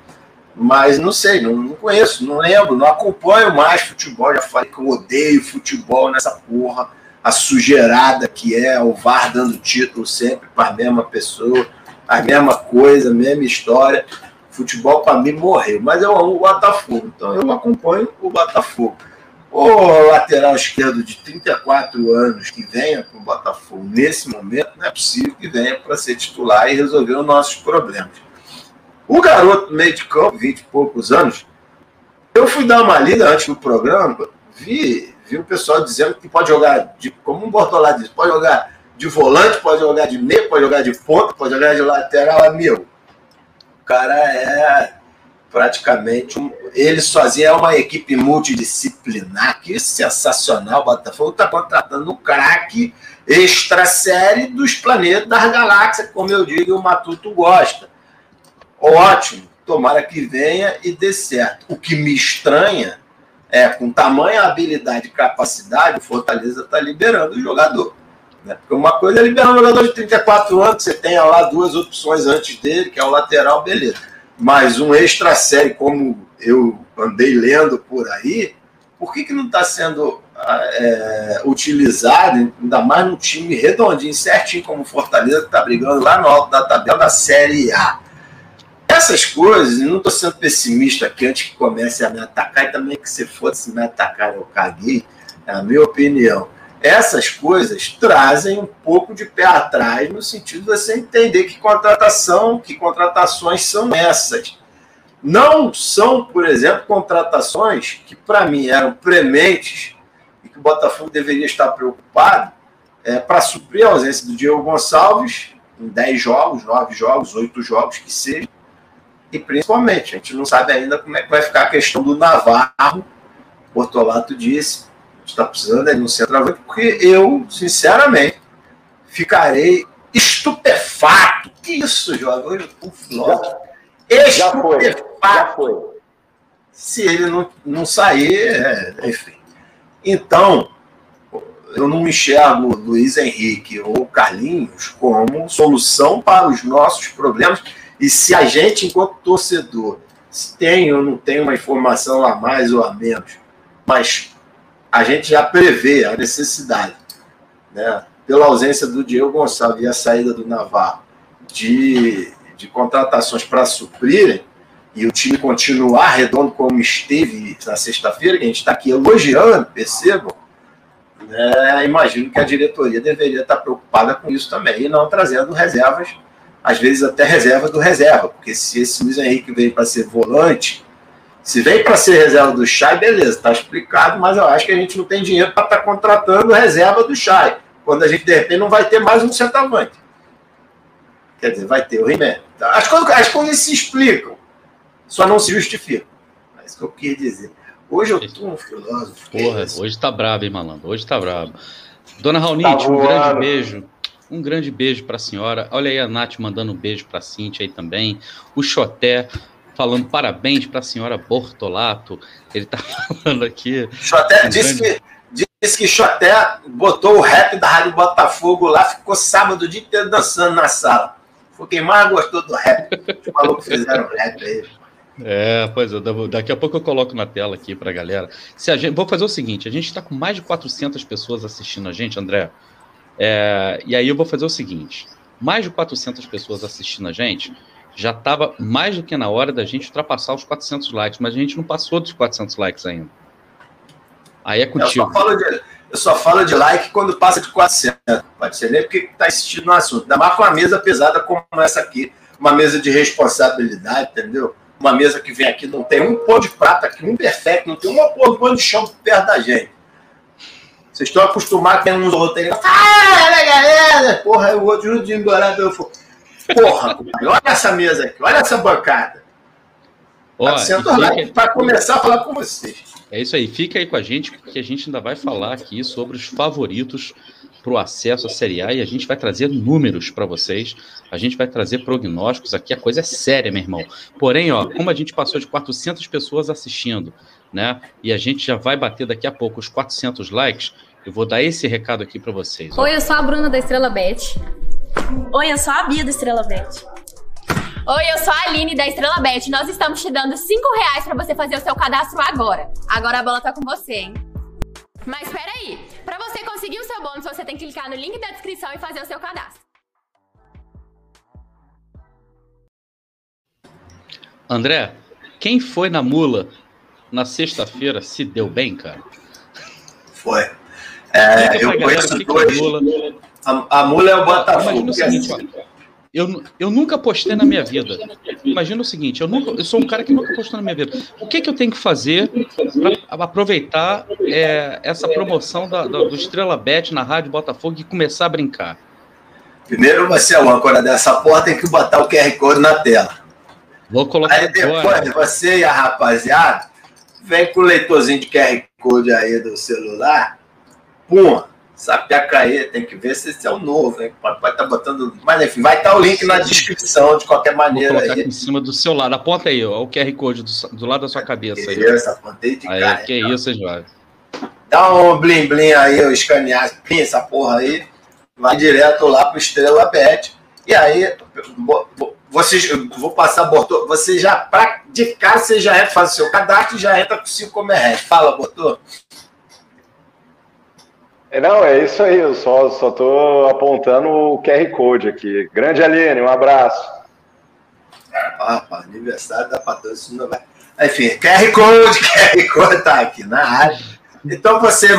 Mas não sei, não, não, conheço, não lembro, não acompanho mais futebol. Já falei que eu odeio futebol nessa porra, a sujeirada que é o VAR dando título sempre para a mesma pessoa, a mesma coisa, a mesma história. Futebol para mim morreu, mas eu amo o Botafogo, então eu acompanho o Botafogo. O lateral esquerdo de 34 anos que venha para o Botafogo nesse momento, não é possível que venha para ser titular e resolver os nossos problemas. O garoto meio de campo, 20 e poucos anos, eu fui dar uma lida antes do programa, vi, vi o pessoal dizendo que pode jogar, de, como um Bortolá diz, pode jogar de volante, pode jogar de meio, pode jogar de ponta, pode jogar de lateral, amigo. O cara é praticamente um, ele sozinho é uma equipe multidisciplinar, que sensacional. O Botafogo está contratando um craque extra série dos planetas das galáxias, como eu digo, o Matuto gosta ótimo, tomara que venha e dê certo. O que me estranha é, com tamanha habilidade e capacidade, o Fortaleza está liberando o jogador. Né? Porque uma coisa é liberar um jogador de 34 anos, você tenha lá duas opções antes dele, que é o lateral, beleza. Mas um extra série, como eu andei lendo por aí, por que, que não está sendo é, utilizado, ainda mais num time redondinho, certinho como o Fortaleza, que está brigando lá no alto da tabela da Série A? Essas coisas, não estou sendo pessimista aqui antes que comece a me atacar, e também que se fosse me atacar eu caguei, é a minha opinião. Essas coisas trazem um pouco de pé atrás no sentido de você entender que contratação, que contratações são essas. Não são, por exemplo, contratações que para mim eram prementes e que o Botafogo deveria estar preocupado é, para suprir a ausência do Diego Gonçalves em 10 jogos, 9 jogos, 8 jogos que seja e principalmente, a gente não sabe ainda como é que vai ficar a questão do Navarro. Portolato disse, está precisando de um centroavante, porque eu, sinceramente, ficarei estupefato. Que isso, jovem? Um filósofo. Estupefato. Já foi. Se ele não, não sair, é, enfim. Então, eu não enxergo Luiz Henrique ou Carlinhos como solução para os nossos problemas e se a gente, enquanto torcedor, tem ou não tem uma informação a mais ou a menos, mas a gente já prevê a necessidade, né, pela ausência do Diego Gonçalves e a saída do Navarro, de, de contratações para suprirem, e o time continuar redondo como esteve na sexta-feira, que a gente está aqui elogiando, percebam, né, imagino que a diretoria deveria estar preocupada com isso também, e não trazendo reservas às vezes até reserva do reserva, porque se esse Luiz Henrique veio para ser volante, Se vem para ser reserva do Chay, beleza, está explicado, mas eu acho que a gente não tem dinheiro para estar tá contratando reserva do Chay, quando a gente de repente não vai ter mais um centroavante. Quer dizer, vai ter o Rimé. Então, as, coisas, as coisas se explicam, só não se justificam. É isso que eu quis dizer. Hoje eu tô um filósofo. Porra, é hoje tá brabo, hein, malandro? Hoje tá brabo. Dona Raunite, tá um grande beijo. Um grande beijo para a senhora. Olha aí a Nath mandando um beijo para a Cintia aí também. O Xoté falando parabéns para a senhora Bortolato. Ele tá *laughs* falando aqui. Um disse grande... que disse que Xoté botou o rap da Rádio Botafogo lá, ficou sábado o dia inteiro dançando na sala. Foi quem mais gostou do rap. Os malucos fizeram rap aí. É, pois é, daqui a pouco eu coloco na tela aqui pra galera. Se a gente, vou fazer o seguinte, a gente está com mais de 400 pessoas assistindo a gente, André. É, e aí eu vou fazer o seguinte, mais de 400 pessoas assistindo a gente, já estava mais do que na hora da gente ultrapassar os 400 likes, mas a gente não passou dos 400 likes ainda. Aí é contigo. Eu só falo de, eu só falo de like quando passa de 400. Pode ser nem porque está insistindo no assunto. Ainda mais com uma mesa pesada como essa aqui. Uma mesa de responsabilidade, entendeu? Uma mesa que vem aqui, não tem um pão de prata aqui, um perfeito, não tem uma pão de chão perto da gente. Vocês estão acostumados a ter uns aí. Ah, galera! Porra, o outro de embolado. Eu falo, Porra, olha essa mesa aqui, olha essa bancada. Ó, fica... para começar a falar com vocês. É isso aí, fica aí com a gente, porque a gente ainda vai falar aqui sobre os favoritos para o acesso à Série A e a gente vai trazer números para vocês, a gente vai trazer prognósticos aqui, a coisa é séria, meu irmão. Porém, ó, como a gente passou de 400 pessoas assistindo, né, e a gente já vai bater daqui a pouco os 400 likes, eu vou dar esse recado aqui para vocês. Ó. Oi, eu sou a Bruna da Estrela Bet. Oi, eu sou a Bia da Estrela Bet. Oi, eu sou a Aline da Estrela Bet. Nós estamos te dando 5 reais pra você fazer o seu cadastro agora. Agora a bola tá com você, hein? Mas peraí, pra você conseguir o seu bônus, você tem que clicar no link da descrição e fazer o seu cadastro. André, quem foi na mula na sexta-feira se deu bem, cara? Foi. É, eu conheço dois. A, a mula é o Botafogo. Imagina o seguinte, ó, eu, eu nunca postei na minha vida. Imagina o seguinte, eu, nunca, eu sou um cara que nunca postou na minha vida. O que, que eu tenho que fazer para aproveitar é, essa promoção da, da, do Estrela Bet na Rádio Botafogo e começar a brincar? Primeiro você é o âncora dessa porta, tem que botar o QR Code na tela. Vou colocar Aí depois agora. você e a rapaziada vem com o leitorzinho de QR Code aí do celular, pum, Sapiacaí, tem que ver se esse é o novo, hein? Pode estar tá botando. Mas enfim, vai estar tá o link na descrição de qualquer maneira. Vou aí. em cima do seu lado. Aponta aí, ó, o QR Code do, do lado da sua cabeça. Que aí. isso, apontei de aí, cara. Que então. isso, Jorge. Dá um blim blim aí, eu escanear essa porra aí, vai direto lá pro Estrela Bet. E aí, vocês, vou passar, Bortô, você já, pra, de cara, você já entra, faz o seu cadastro e já entra com 5 reais. Fala, Bortô. É, não, é isso aí, eu só, tô apontando o QR Code aqui. Grande Aline, um abraço. Ah, aniversário da patrocínio vai. Enfim, QR Code, *laughs* QR Code tá aqui na área. Então você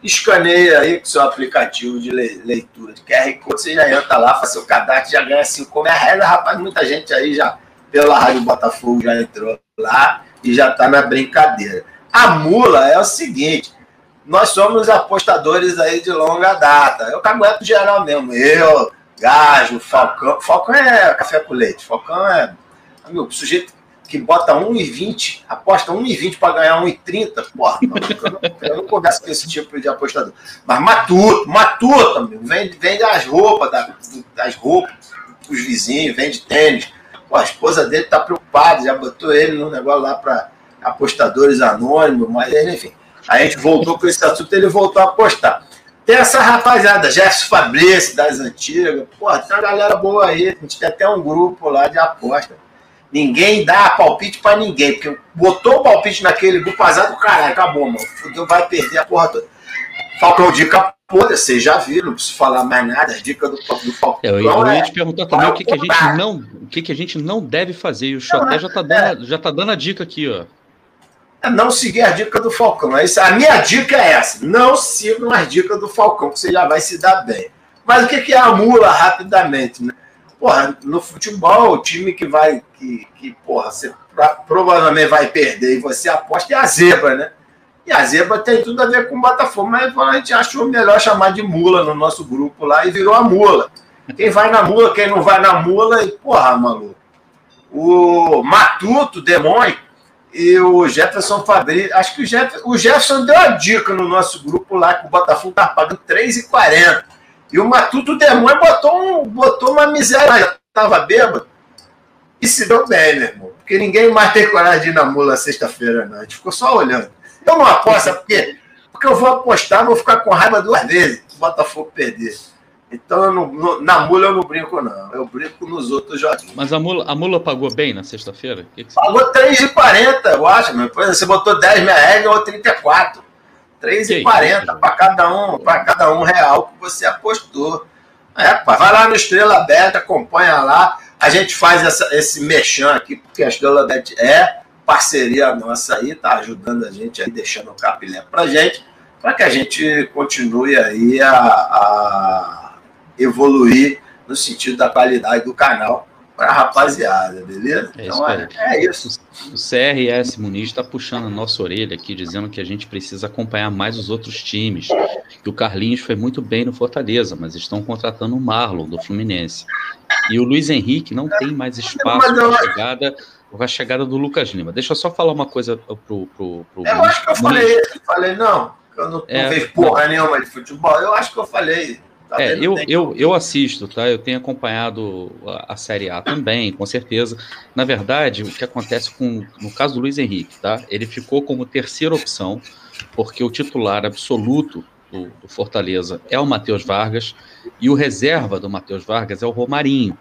escaneia aí com seu aplicativo de leitura de QR Code, você já entra lá, faz seu cadastro, já ganha 5 reais. Rapaz, muita gente aí já, pela Rádio Botafogo, já entrou lá e já tá na brincadeira. A mula é o seguinte, nós somos apostadores aí de longa data. Eu cagueto geral mesmo. Eu, Gajo, Falcão. Falcão é café com leite. Falcão é. Amigo, sujeito que bota 1,20, aposta 1,20 para ganhar 1,30. Porra, eu não, eu não converso com esse tipo de apostador. Mas matuto, matuto, amigo. Vende, vende as roupas, da, roupas os vizinhos, vende tênis. Pô, a esposa dele tá preocupada, já botou ele no negócio lá para apostadores anônimos, mas enfim. A gente voltou com esse assunto, ele voltou a apostar. Tem essa rapaziada, Gerson Fabrício, das antigas. Porra, tem uma galera boa aí. A gente tem até um grupo lá de aposta. Ninguém dá palpite pra ninguém, porque botou o palpite naquele grupo azar do caralho, acabou, mano. Fudeu, vai perder a porra toda. Falcão dica porra, vocês já viram, não preciso falar mais nada, as dicas do, do Falcão. Eu, eu ia é, te perguntar também o que, que, a gente não, o que, que a gente não deve fazer. E o Xoté já tá, dando, é. já tá dando a dica aqui, ó é não seguir a dica do Falcão. É a minha dica é essa: não sigam as dicas do Falcão, que você já vai se dar bem. Mas o que é a mula rapidamente? Né? porra, no futebol, o time que vai, que, que porra, você provavelmente vai perder e você aposta é a zebra, né? E a zebra tem tudo a ver com o Botafogo, mas a gente achou melhor chamar de mula no nosso grupo lá e virou a mula. Quem vai na mula, quem não vai na mula, e porra, maluco. O Matuto, Demônio, e o Jefferson Fabrício. Acho que o Jefferson, o Jefferson deu a dica no nosso grupo lá que o Botafogo estava pagando R$3,40. E o Matuto Demônio botou, um, botou uma miséria, estava bêbado. E se deu bem, meu irmão. Porque ninguém mais tem coragem de ir na mula sexta-feira, não. A gente ficou só olhando. Eu não aposto, porque, porque eu vou apostar, vou ficar com raiva duas vezes o Botafogo perder. Então, não, na mula eu não brinco, não. Eu brinco nos outros joguinhos. Mas a mula, a mula pagou bem na sexta-feira? Que que pagou R$3,40, eu acho. Meu. Você botou 10 mil reais ou 34. R$3,40 para cada um, para cada um real que você apostou. É, pá, vai lá no Estrela Aberta, acompanha lá. A gente faz essa, esse mexão aqui, porque a Estrela Bet é parceria nossa aí, tá ajudando a gente aí, deixando o capilé pra gente, para que a gente continue aí a, a evoluir no sentido da qualidade do canal para a rapaziada, beleza? É então é, é, isso. O CRS Muniz está puxando a nossa orelha aqui, dizendo que a gente precisa acompanhar mais os outros times. Que o Carlinhos foi muito bem no Fortaleza, mas estão contratando o Marlon do Fluminense. E o Luiz Henrique não tem mais espaço para a chegada, a chegada do Lucas Lima. Deixa eu só falar uma coisa pro. pro, pro eu acho que eu falei, falei, não, eu não, é, não vejo porra não. nenhuma de futebol. Eu acho que eu falei. Tá é, eu, eu, eu assisto, tá? Eu tenho acompanhado a, a, Série A também, com certeza. Na verdade, o que acontece com, no caso do Luiz Henrique, tá? Ele ficou como terceira opção, porque o titular absoluto do, do Fortaleza é o Matheus Vargas e o reserva do Matheus Vargas é o Romarinho.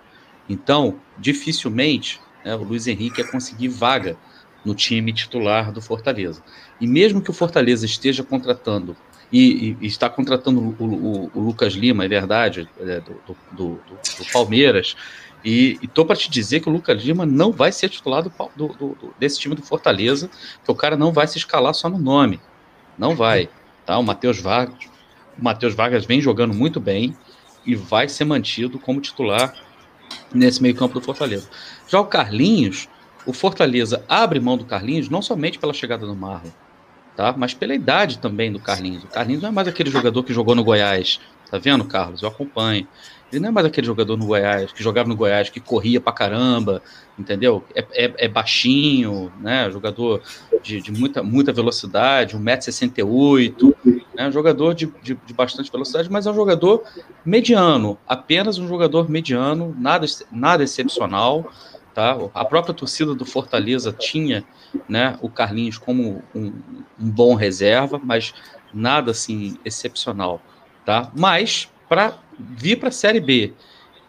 Então, dificilmente né, o Luiz Henrique ia conseguir vaga no time titular do Fortaleza. E mesmo que o Fortaleza esteja contratando e, e, está contratando o, o, o, Lucas Lima, é verdade, é, do, do, do, do, Palmeiras. E estou para te dizer que o Lucas Lima não vai ser titular desse time do Fortaleza, que o cara não vai se escalar só no nome. Não vai. Tá? O Matheus Vargas, o Matheus Vargas vem jogando muito bem e vai ser mantido como titular nesse meio-campo do Fortaleza. Já o Carlinhos, o Fortaleza abre mão do Carlinhos não somente pela chegada do Marlon, tá? Mas pela idade também do Carlinhos. O Carlinhos não é mais aquele jogador que jogou no Goiás, tá vendo, Carlos? Eu acompanho. Ele não é mais aquele jogador no Goiás, que jogava no Goiás, que corria pra caramba, entendeu? É, é, é baixinho, né? Jogador de, de, muita, muita velocidade, 1,68m, né? Jogador de, de, de, bastante velocidade, mas é um jogador mediano, apenas um jogador mediano, nada, nada excepcional, tá? A própria torcida do Fortaleza tinha né, o Carlinhos como um, um bom reserva, mas nada assim excepcional, tá? Mas para vir para a Série B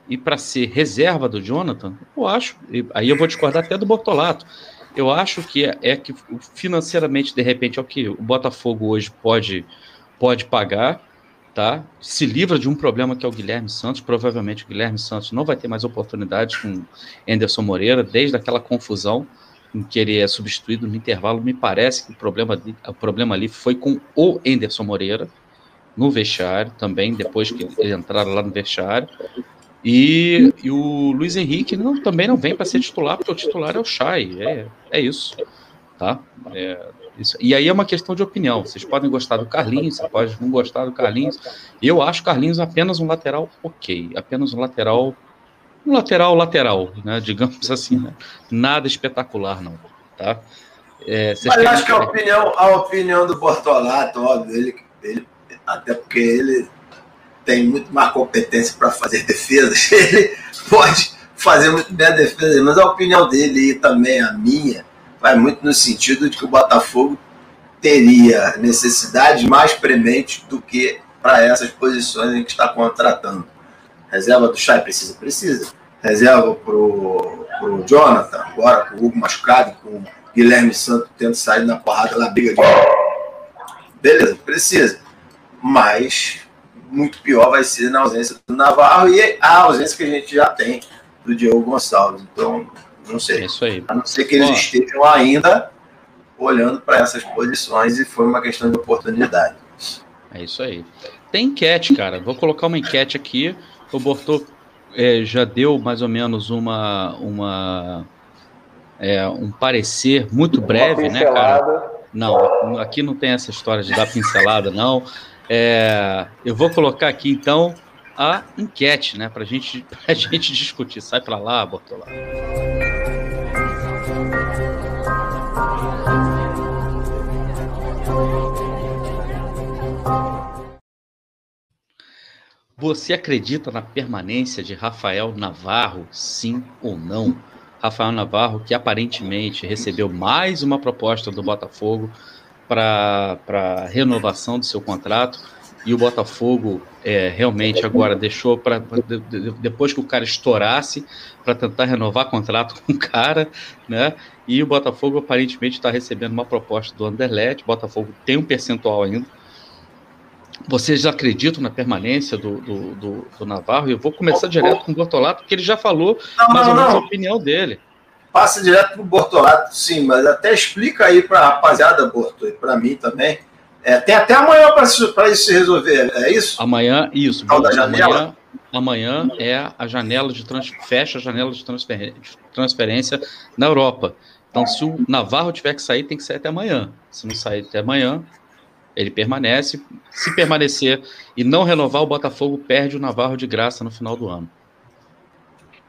e para ser reserva do Jonathan, eu acho, aí eu vou discordar até do Bortolato. Eu acho que é, que financeiramente, de repente, é o que o Botafogo hoje pode, pode pagar, tá? Se livra de um problema que é o Guilherme Santos. Provavelmente o Guilherme Santos não vai ter mais oportunidades com Anderson Moreira, desde aquela confusão em que ele é substituído no intervalo, me parece que o problema, o problema ali foi com o Enderson Moreira, no vestiário também, depois que ele entraram lá no vestiário. E, e o Luiz Henrique não, também não vem para ser titular, porque o titular é o Chay. É, é isso. Tá? É, isso. E aí é uma questão de opinião. Vocês podem gostar do Carlinhos, vocês podem não gostar do Carlinhos. Eu acho Carlinhos apenas um lateral ok. Apenas um lateral um lateral lateral, né? Digamos *laughs* assim, né? nada espetacular não, tá? É, Mas eu acho que a opinião, a opinião do Bortolato, óbvio, ele, ele, até porque ele tem muito mais competência para fazer defesas, *laughs* ele pode fazer muito bem a defesa, mas a opinião dele e também a minha vai muito no sentido de que o Botafogo teria necessidades mais prementes do que para essas posições em que está contratando. Reserva do Chay precisa? Precisa. Reserva pro, pro Jonathan, agora com o Hugo machucado, com o Guilherme Santos tendo saído na porrada lá, briga de. Beleza, precisa. Mas muito pior vai ser na ausência do Navarro e a ausência que a gente já tem do Diego Gonçalves. Então, não sei. É isso aí. A não ser que eles Bom. estejam ainda olhando para essas posições e foi uma questão de oportunidade. É isso aí. Tem enquete, cara. Vou colocar uma enquete aqui. O Bortô é, já deu mais ou menos uma, uma é, um parecer muito breve, né, cara? Não, aqui não tem essa história de dar pincelada, não. É, eu vou colocar aqui então a enquete, né, para gente, *laughs* a gente discutir. Sai para lá, Bortolá. Você acredita na permanência de Rafael Navarro, sim ou não? Rafael Navarro, que aparentemente recebeu mais uma proposta do Botafogo para renovação do seu contrato, e o Botafogo é, realmente agora deixou para de, de, depois que o cara estourasse para tentar renovar contrato *laughs* com o cara, né? E o Botafogo aparentemente está recebendo uma proposta do Anderlecht. O Botafogo tem um percentual ainda vocês acreditam na permanência do, do, do, do Navarro? Eu vou começar oh, direto oh. com o Bortolato, porque ele já falou não, mais não, ou menos não. a opinião dele. Passa direto para o Bortolato, sim, mas até explica aí para a rapaziada, Borto, e para mim também. É, tem até amanhã para isso se resolver, é isso? Amanhã, isso. Bom, amanhã, amanhã é a janela de trans, fecha a janela de transferência na Europa. Então, se o Navarro tiver que sair, tem que sair até amanhã. Se não sair até amanhã, ele permanece. Se permanecer e não renovar, o Botafogo perde o Navarro de graça no final do ano.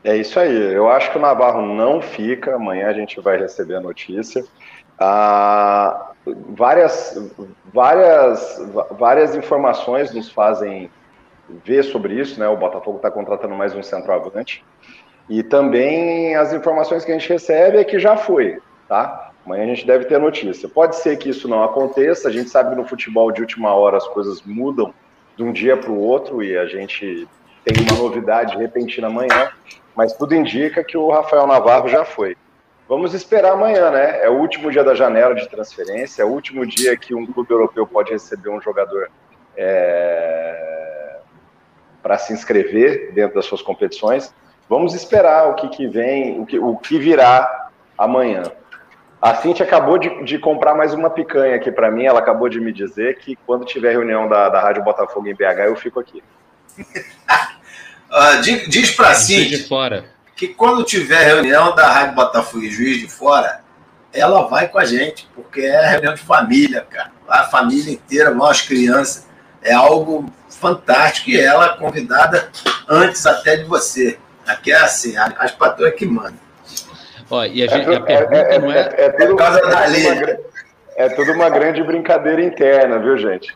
É isso aí. Eu acho que o Navarro não fica. Amanhã a gente vai receber a notícia. Ah, várias, várias, várias informações nos fazem ver sobre isso, né? O Botafogo está contratando mais um centroavante. E também as informações que a gente recebe é que já foi, tá? Amanhã a gente deve ter notícia. Pode ser que isso não aconteça, a gente sabe que no futebol de última hora as coisas mudam de um dia para o outro e a gente tem uma novidade repentina amanhã, mas tudo indica que o Rafael Navarro já foi. Vamos esperar amanhã, né? É o último dia da janela de transferência, é o último dia que um clube europeu pode receber um jogador é... para se inscrever dentro das suas competições. Vamos esperar o que, que vem, o que, o que virá amanhã. A Cintia acabou de, de comprar mais uma picanha aqui para mim. Ela acabou de me dizer que quando tiver reunião da, da Rádio Botafogo em BH, eu fico aqui. *laughs* uh, diz diz para Cintia que quando tiver reunião da Rádio Botafogo e Juiz de Fora, ela vai com a gente, porque é reunião de família, cara. A família inteira, nós crianças. É algo fantástico e ela convidada antes até de você. Aqui é assim, as patroas que mandam. Ó, e a, gente, é, a pergunta é, não é. É, é tudo, uma, é tudo uma grande brincadeira interna, viu, gente?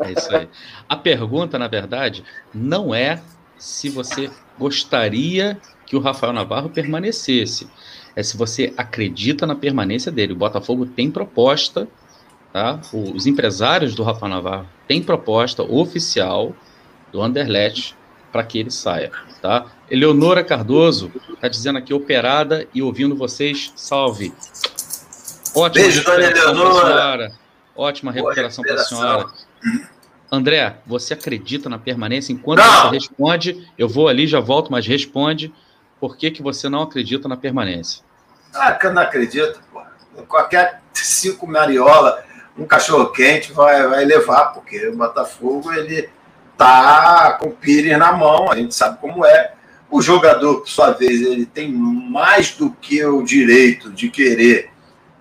É isso aí. A pergunta, na verdade, não é se você gostaria que o Rafael Navarro permanecesse. É se você acredita na permanência dele. O Botafogo tem proposta, tá? Os empresários do Rafael Navarro têm proposta oficial do Anderlecht para que ele saia, tá? Eleonora Cardoso está dizendo aqui, operada e ouvindo vocês. Salve. Ótima Beijo, dona Eleonora. Ótima recuperação para a senhora. André, você acredita na permanência? Enquanto não. você responde, eu vou ali, já volto, mas responde. Por que, que você não acredita na permanência? Ah, que eu não acredito, pô. Qualquer cinco mariola, um cachorro quente vai, vai levar, porque o Botafogo ele tá com o Pires na mão, a gente sabe como é. O jogador, por sua vez, ele tem mais do que o direito de querer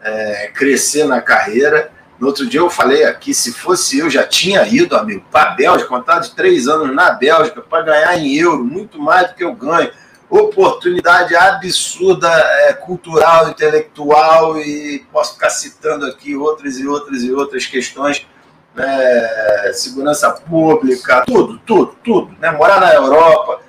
é, crescer na carreira. No outro dia eu falei aqui, se fosse eu, já tinha ido, amigo, para a Bélgica, contrato de três anos na Bélgica, para ganhar em euro, muito mais do que eu ganho. Oportunidade absurda, é, cultural, intelectual, e posso ficar citando aqui outras e outras e outras questões. É, segurança pública, tudo, tudo, tudo. Né? Morar na Europa,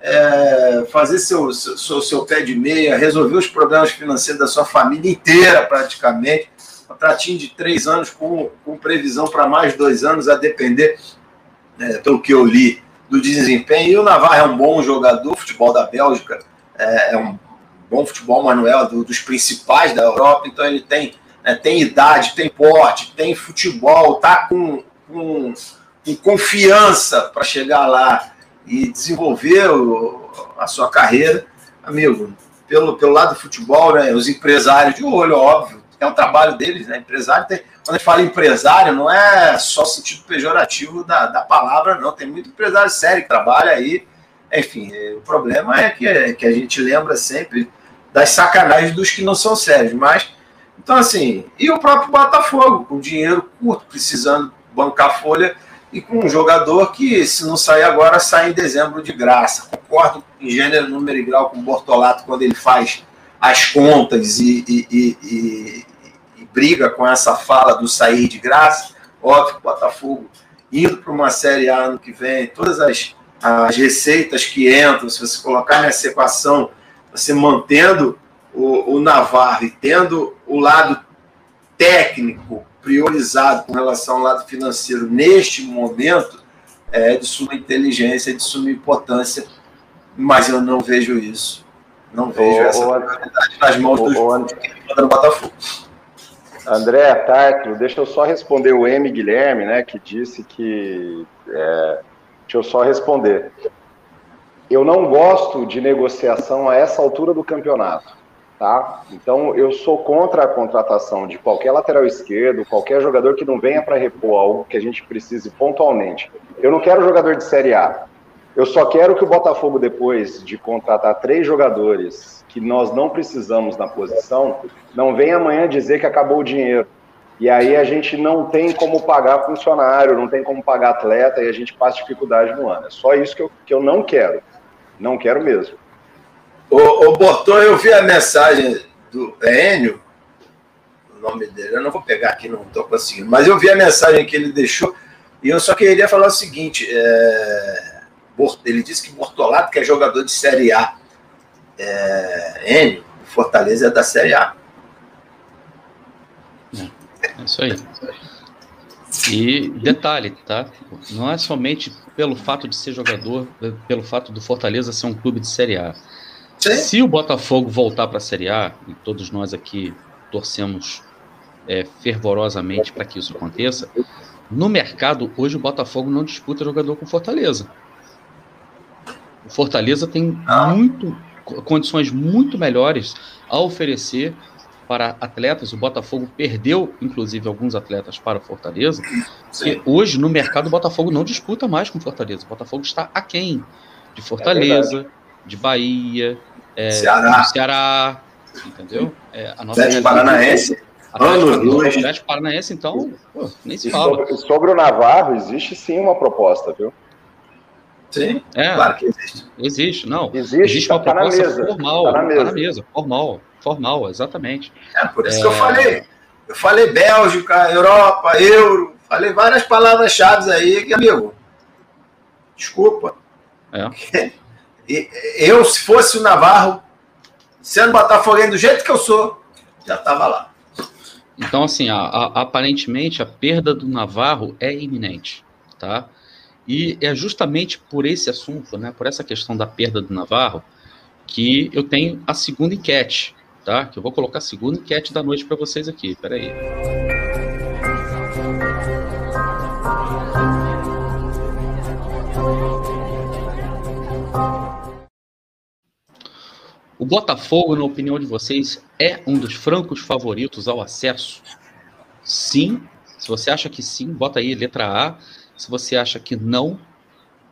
é, fazer seu, seu, seu pé de meia, resolver os problemas financeiros da sua família inteira, praticamente. Um tratinho de três anos com, com previsão para mais dois anos, a depender, né, pelo que eu li, do desempenho. E o Navarro é um bom jogador, futebol da Bélgica é, é um bom futebol, Manuel, do, dos principais da Europa, então ele tem, né, tem idade, tem porte, tem futebol, tá com, com, com confiança para chegar lá e desenvolver o, a sua carreira, amigo, pelo, pelo lado do futebol, né, os empresários de olho, óbvio, é o trabalho deles, né? Empresário tem. Quando a gente fala empresário, não é só sentido pejorativo da, da palavra, não. Tem muito empresário sério que trabalha aí Enfim, o problema é que, é que a gente lembra sempre das sacanagens dos que não são sérios. Mas, então, assim, e o próprio Botafogo, com dinheiro curto, precisando bancar folha, e com um jogador que, se não sair agora, sai em dezembro de graça. Concordo em gênero, número e grau com o Bortolato quando ele faz as contas e, e, e, e briga com essa fala do sair de graça. Óbvio o Botafogo indo para uma Série A ano que vem, todas as, as receitas que entram, se você colocar nessa equação, você mantendo o, o Navarro tendo o lado técnico priorizado com relação ao lado financeiro neste momento, é de suma inteligência, de suma importância, mas eu não vejo isso. Não vejo essa prioridade nas mãos dos do Botafogo. André Tartlo, deixa eu só responder o M. Guilherme, né, que disse que. É, deixa eu só responder. Eu não gosto de negociação a essa altura do campeonato, tá? Então eu sou contra a contratação de qualquer lateral esquerdo, qualquer jogador que não venha para repor algo que a gente precise pontualmente. Eu não quero jogador de Série A. Eu só quero que o Botafogo, depois de contratar três jogadores que nós não precisamos na posição, não vem amanhã dizer que acabou o dinheiro. E aí a gente não tem como pagar funcionário, não tem como pagar atleta e a gente passa dificuldade no ano. É só isso que eu, que eu não quero. Não quero mesmo. Ô, ô Bortô, eu vi a mensagem do Enio, o nome dele, eu não vou pegar aqui, não estou conseguindo, mas eu vi a mensagem que ele deixou e eu só queria falar o seguinte: é... ele disse que Bortolato, que é jogador de Série A, é, Enio, Fortaleza é da Série A. É isso aí. E detalhe, tá? Não é somente pelo fato de ser jogador, pelo fato do Fortaleza ser um clube de Série A. Sim. Se o Botafogo voltar para a Série A, e todos nós aqui torcemos é, fervorosamente para que isso aconteça, no mercado hoje o Botafogo não disputa jogador com Fortaleza. O Fortaleza tem ah. muito, condições muito melhores a oferecer para atletas. O Botafogo perdeu, inclusive, alguns atletas para Fortaleza. E hoje, no mercado, o Botafogo não disputa mais com Fortaleza. O Botafogo está aquém de Fortaleza, é de Bahia, é, Ceará. Ceará, entendeu? É, a nossa Atlético Paranaense. Atlético Paranaense, então, pô, nem se fala. Sobre, sobre o Navarro, existe sim uma proposta, viu? Sim, é, claro que existe. Existe, não. Existe, existe uma tá proposta mesa, formal, tá na, mesa. tá na mesa, formal, formal, exatamente. É, por isso é... que eu falei. Eu falei Bélgica, Europa, Euro, falei várias palavras-chave aí que, amigo, desculpa. É. *laughs* Eu, se fosse o Navarro, sendo Botafoguense do jeito que eu sou, já estava lá. Então, assim, a, a, aparentemente a perda do Navarro é iminente, tá? E é justamente por esse assunto, né, por essa questão da perda do Navarro, que eu tenho a segunda enquete, tá? Que eu vou colocar a segunda enquete da noite para vocês aqui. Peraí. O Botafogo, na opinião de vocês, é um dos francos favoritos ao acesso? Sim. Se você acha que sim, bota aí letra A. Se você acha que não,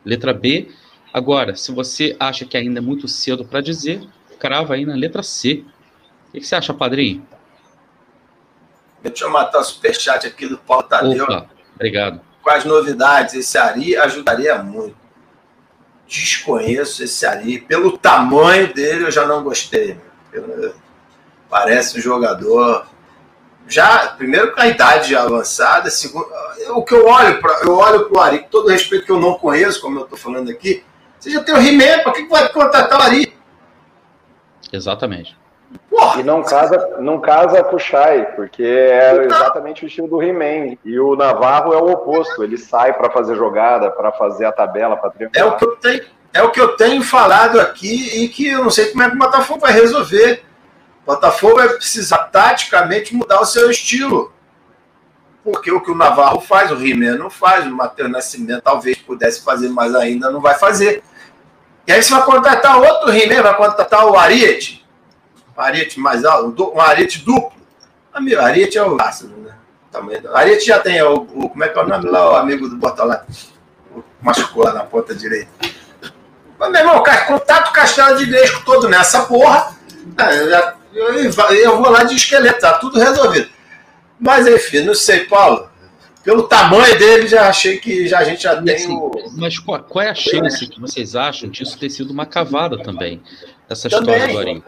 letra B. Agora, se você acha que ainda é muito cedo para dizer, crava aí na letra C. O que, você acha, padrinho? Deixa eu matar o superchat aqui do Paulo Tadeu. Opa, obrigado. Quais novidades? Esse Ari ajudaria muito. Desconheço esse Ari. Pelo tamanho dele, eu já não gostei. Parece um jogador já, primeiro com a idade avançada, segundo, o que eu olho para eu olho para o Ari, com todo respeito que eu não conheço, como eu estou falando aqui, você já tem o He-Man, para que, que vai contratar o Ari? Exatamente. Porra, e não casa, não casa com o Shai, porque é então, exatamente o estilo do He-Man. E o Navarro é o oposto, ele sai para fazer jogada, para fazer a tabela, para triunfar. É o, que eu tenho, é o que eu tenho falado aqui e que eu não sei como é que o Botafogo vai resolver. Botafogo vai precisar taticamente mudar o seu estilo. Porque o que o Navarro faz, o Rimer não faz, o Matheus Nascimento talvez pudesse fazer, mas ainda não vai fazer. E aí você vai contratar outro Rimer, vai contratar o Ariete. O Ariete mais alto, um Ariete duplo. Amigo, Ariete é o máximo, né? O Ariete já tem o, o, Como é que é o nome lá, o amigo do Bortolá? Machucou lá na ponta direita. Mas, meu irmão, contato castelo de Gresco todo nessa porra. É, eu, eu vou lá de esqueleto, tá tudo resolvido. Mas enfim, não sei, Paulo. Pelo tamanho dele, já achei que já, a gente já tem assim, o... Mas qual, qual, é a chance que vocês acham disso ter sido uma cavada também? Essa também, história Arim?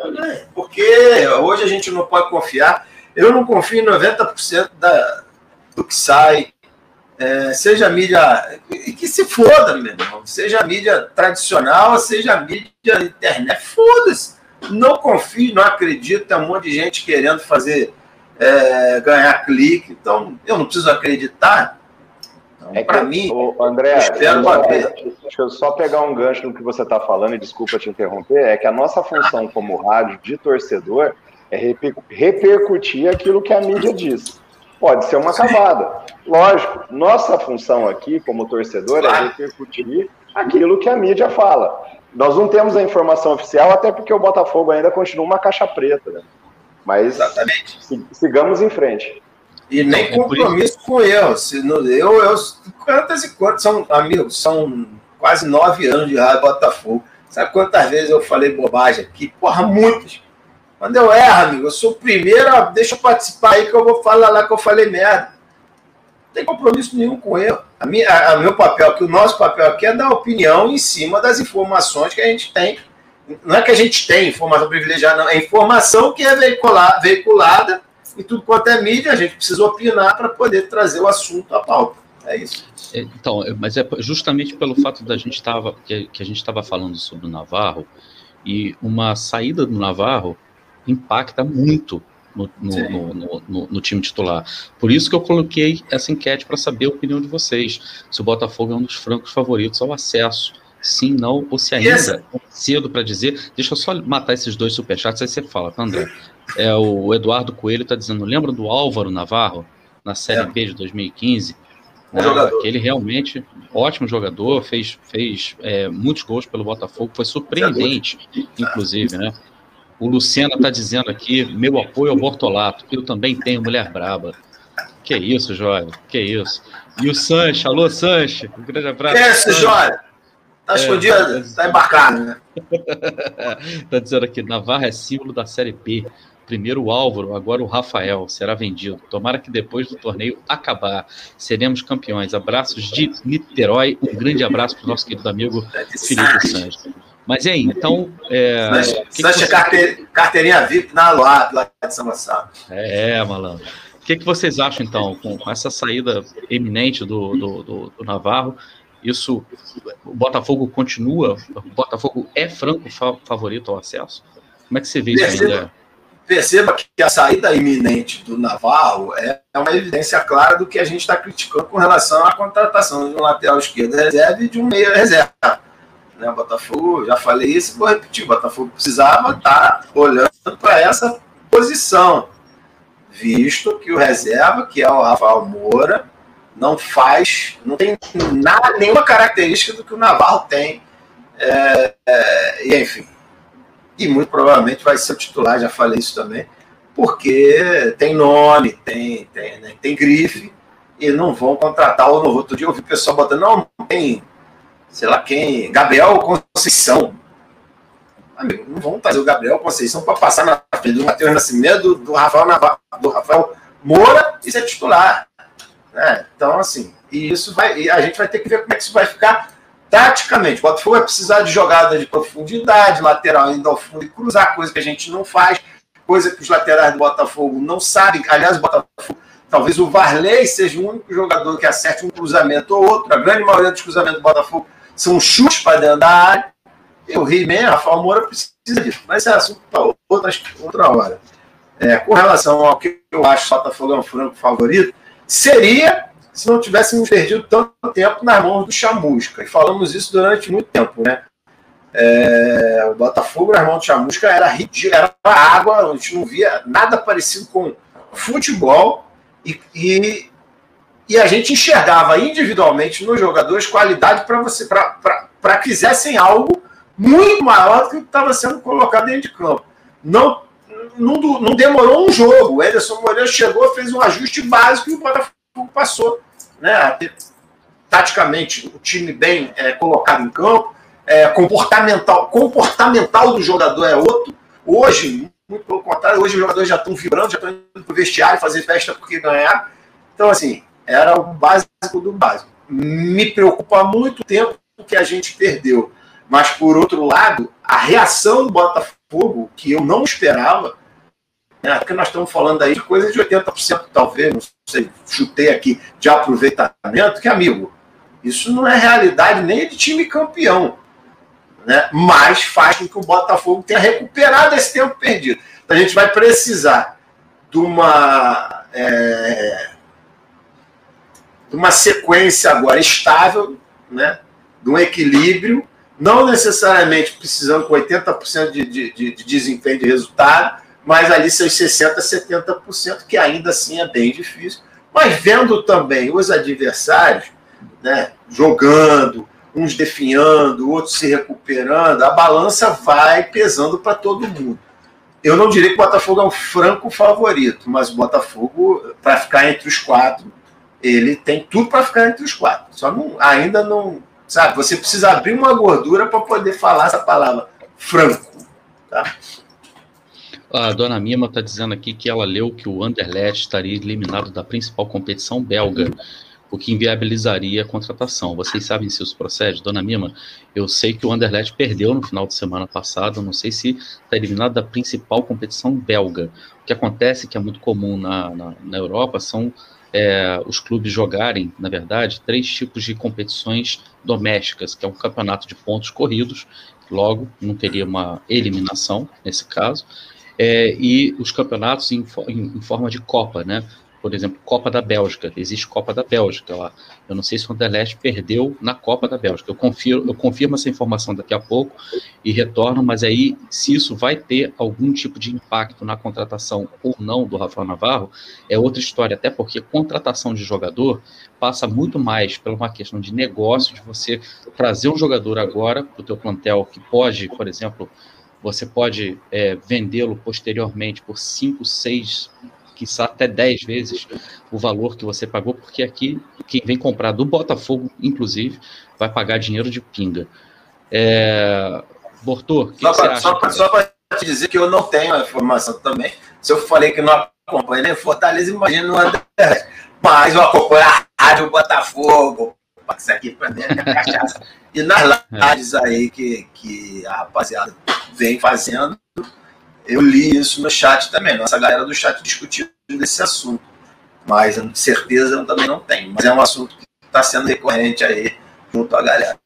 Porque hoje a gente não pode confiar. Eu não confio em 90% da, do que sai. É, seja mídia. E que se foda, meu irmão. Seja mídia tradicional, seja mídia internet. Foda-se. Não confio, não acredito. Tem um monte de gente querendo fazer é, ganhar clique. Então, eu não preciso acreditar. É para mim, o André, espero André, deixa eu só pegar um gancho no que você está falando e desculpa te interromper. É que a nossa função como rádio de torcedor é repercutir aquilo que a mídia diz. Pode ser uma cavada. Lógico, nossa função aqui como torcedor é repercutir aquilo que a mídia fala. Nós não temos a informação oficial, até porque o Botafogo ainda continua uma caixa preta. Né? Mas Exatamente. sigamos em frente. E nem compromisso com eu. Se não, eu, eu. Quantas e quantas são, amigos? São quase nove anos de rádio Botafogo. Sabe quantas vezes eu falei bobagem aqui? Porra, muitas. Quando eu erro, amigo, eu sou o primeiro, ó, deixa eu participar aí que eu vou falar lá que eu falei merda. Não tem compromisso nenhum com eu. A minha, a, a meu papel, que o nosso papel aqui é dar opinião em cima das informações que a gente tem não é que a gente tem informação privilegiada, não. É informação que é veiculada e tudo quanto é mídia, a gente precisa opinar para poder trazer o assunto à pauta. É isso. É, então, é, mas é justamente pelo fato da gente estava que, que a gente estava falando sobre o Navarro e uma saída do Navarro impacta muito no, no, no, no, time titular. Por isso que eu coloquei essa enquete para saber a opinião de vocês. Se o Botafogo é um dos francos favoritos ao acesso sim, não, ou se ainda é cedo para dizer. Deixa eu só matar esses dois superchats, aí você fala, tá, André. É, o Eduardo Coelho está dizendo: lembra do Álvaro Navarro na Série é. B de 2015? Né, que ele realmente, ótimo jogador, fez, fez é, muitos gols pelo Botafogo, foi surpreendente, inclusive, né? O Luciano está dizendo aqui: meu apoio ao Bortolato, eu também tenho mulher braba. Que isso, Jóia, que isso. E o Sancho, alô Sancho, um grande abraço. Que é isso, Jóia? Tá é, escondido, tá, tá embarcado, né? *laughs* tá dizendo aqui, Navarra é símbolo da Série B. Primeiro o Álvaro, agora o Rafael será vendido. Tomara que depois do torneio acabar, seremos campeões. Abraços de Niterói. Um grande abraço para o nosso querido amigo Felipe Santos. Mas aí, então. É, Sanches você... carte... carteirinha VIP na Luar, lá de São Gonçalo. É, malandro. O que, que vocês acham, então, com, essa saída eminente do, do, do, do Navarro? Isso, o Botafogo continua, o Botafogo é franco favorito ao acesso? Como é que você vê isso ainda? Perceba que a saída iminente do Navarro é uma evidência clara do que a gente está criticando com relação à contratação de um lateral esquerdo reserva e de um meio reserva. Né, Botafogo, já falei isso, vou repetir, Botafogo precisava estar tá olhando para essa posição, visto que o reserva, que é o Rafael Moura, não faz, não tem nada, nenhuma característica do que o Navarro tem. É, é, enfim, e muito provavelmente vai ser o titular, já falei isso também, porque tem nome, tem, tem, né, tem grife, e não vão contratar o novo. Outro dia eu vi o pessoal botando, não, tem, sei lá quem, Gabriel Conceição. Amigo, não vão fazer o Gabriel Conceição para passar na frente do Matheus Nascimento, do, do Rafael Navarro, do Rafael Moura e ser titular. Né? Então, assim, e isso vai. E a gente vai ter que ver como é que isso vai ficar taticamente. O Botafogo vai precisar de jogada de profundidade, lateral ainda ao fundo e cruzar, coisa que a gente não faz, coisa que os laterais do Botafogo não sabem. Aliás, o Botafogo, talvez o Varley seja o único jogador que acerte um cruzamento ou outro. A grande maioria dos cruzamentos do Botafogo são chutes para dentro da área. E o He-Man, Rafael Moura, precisa disso. Mas é assunto para outra, outra hora. É, com relação ao que eu acho o Botafogo é um franco favorito, seria se não tivéssemos perdido tanto tempo nas mãos do Chamusca. E falamos isso durante muito tempo, né? É, o Botafogo nas mãos do Chamusca era ridículo, era água, a gente não via nada parecido com futebol e, e, e a gente enxergava individualmente nos jogadores qualidade para você para que fizessem algo muito maior do que estava sendo colocado dentro de campo. Não não, não demorou um jogo. O Ederson Moreira chegou, fez um ajuste básico e o Botafogo passou né, a ter taticamente o time bem é, colocado em campo é, comportamental, comportamental do jogador é outro. Hoje, muito pelo contrário, hoje os jogadores já estão vibrando, já estão indo para o vestiário fazer festa porque ganhar. Então, assim, era o básico do básico. Me preocupa muito tempo que a gente perdeu. Mas, por outro lado, a reação do Botafogo, que eu não esperava, né, porque nós estamos falando aí de coisa de 80%, talvez, não sei, chutei aqui, de aproveitamento, que, amigo, isso não é realidade nem de time campeão. Né? Mas faz com que o Botafogo tenha recuperado esse tempo perdido. Então, a gente vai precisar de uma. É, de uma sequência agora estável, né? de um equilíbrio, não necessariamente precisando com 80% de, de, de, de desempenho de resultado, mas ali seus 60%, 70%, que ainda assim é bem difícil. Mas vendo também os adversários né, jogando, uns definhando, outros se recuperando, a balança vai pesando para todo mundo. Eu não diria que o Botafogo é um franco favorito, mas o Botafogo, para ficar entre os quatro, ele tem tudo para ficar entre os quatro. Só não, ainda não. Sabe, você precisa abrir uma gordura para poder falar essa palavra franco. Tá? A dona Mima está dizendo aqui que ela leu que o Anderlecht estaria eliminado da principal competição belga, o que inviabilizaria a contratação. Vocês sabem se isso procede? Dona Mima, eu sei que o Anderlecht perdeu no final de semana passado, não sei se está eliminado da principal competição belga. O que acontece, que é muito comum na, na, na Europa, são é, os clubes jogarem, na verdade, três tipos de competições domésticas, que é um campeonato de pontos corridos, logo não teria uma eliminação nesse caso, é, e os campeonatos em, em, em, forma de Copa, né? Por exemplo, Copa da Bélgica, existe Copa da Bélgica lá. Eu não sei se o Anderlecht perdeu na Copa da Bélgica. Eu confiro, eu confirmo essa informação daqui a pouco e retorno, mas aí, se isso vai ter algum tipo de impacto na contratação ou não do Rafael Navarro, é outra história, até porque contratação de jogador passa muito mais pela uma questão de negócio, de você trazer um jogador agora para o teu plantel que pode, por exemplo, você pode é, vendê-lo posteriormente por 5, 6, quiçá até 10 vezes o valor que você pagou, porque aqui quem vem comprar do Botafogo, inclusive, vai pagar dinheiro de pinga. É... Bortô, o que, só para te dizer que eu não tenho a informação também. Se eu falei que não acompanho nem Fortaleza, imagina no André. Mas eu acompanho a Rádio Botafogo, isso aqui para mim é cachaça. E nas é. lives aí que, que a rapaziada vem fazendo, eu li isso no chat também. Nossa galera do chat discutindo esse assunto. Mas certeza eu também não tenho. Mas é um assunto que está sendo recorrente aí junto à galera.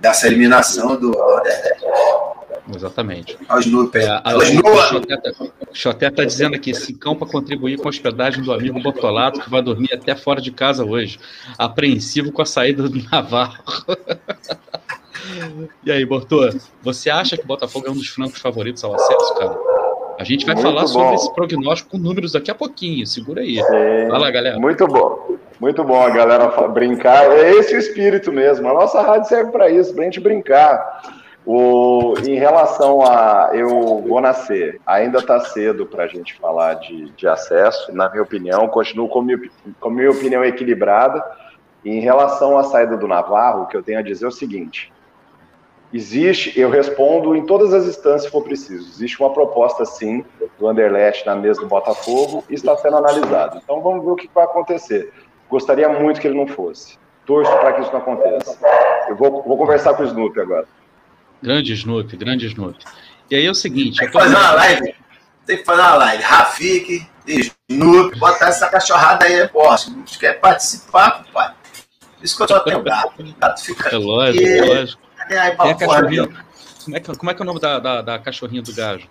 Dessa eliminação do Exatamente. A Snoopy. É, a, Xoté está dizendo aqui, Cicão para contribuir com a hospedagem do amigo Bortolato, que vai dormir até fora de casa hoje. Apreensivo com a saída do Navarro. *laughs* e aí, Bortô, você acha que o Botafogo é um dos francos favoritos ao acesso, cara? A gente vai muito falar bom. sobre esse prognóstico com números daqui a pouquinho, segura aí. Sim, Fala, galera. Muito bom. Muito bom a galera brincar. É esse o espírito mesmo. A nossa rádio serve para isso, para a gente brincar. O, em relação a eu vou nascer, ainda está cedo para a gente falar de, de acesso, na minha opinião, continuo com minha, com minha opinião equilibrada. em relação à saída do Navarro, o que eu tenho a dizer é o seguinte: existe, eu respondo em todas as instâncias se for preciso. Existe uma proposta, sim, do Anderlecht na mesa do Botafogo e está sendo analisado. Então vamos ver o que vai acontecer. Gostaria muito que ele não fosse. Torço para que isso não aconteça. Eu vou, vou conversar com o Snoopy agora. Grande Snoop, grande Snoop. E aí é o seguinte. Tem que fazer uma live. Tem que fazer uma live. Rafik, Snoop, botar essa cachorrada aí, pô. Se quer participar, pai. Isso que eu só tenho gato. gato fica é lógico, é lógico. Aí, Tem a cachorrinha. Como é, que, como é que é o nome da, da, da cachorrinha do gajo?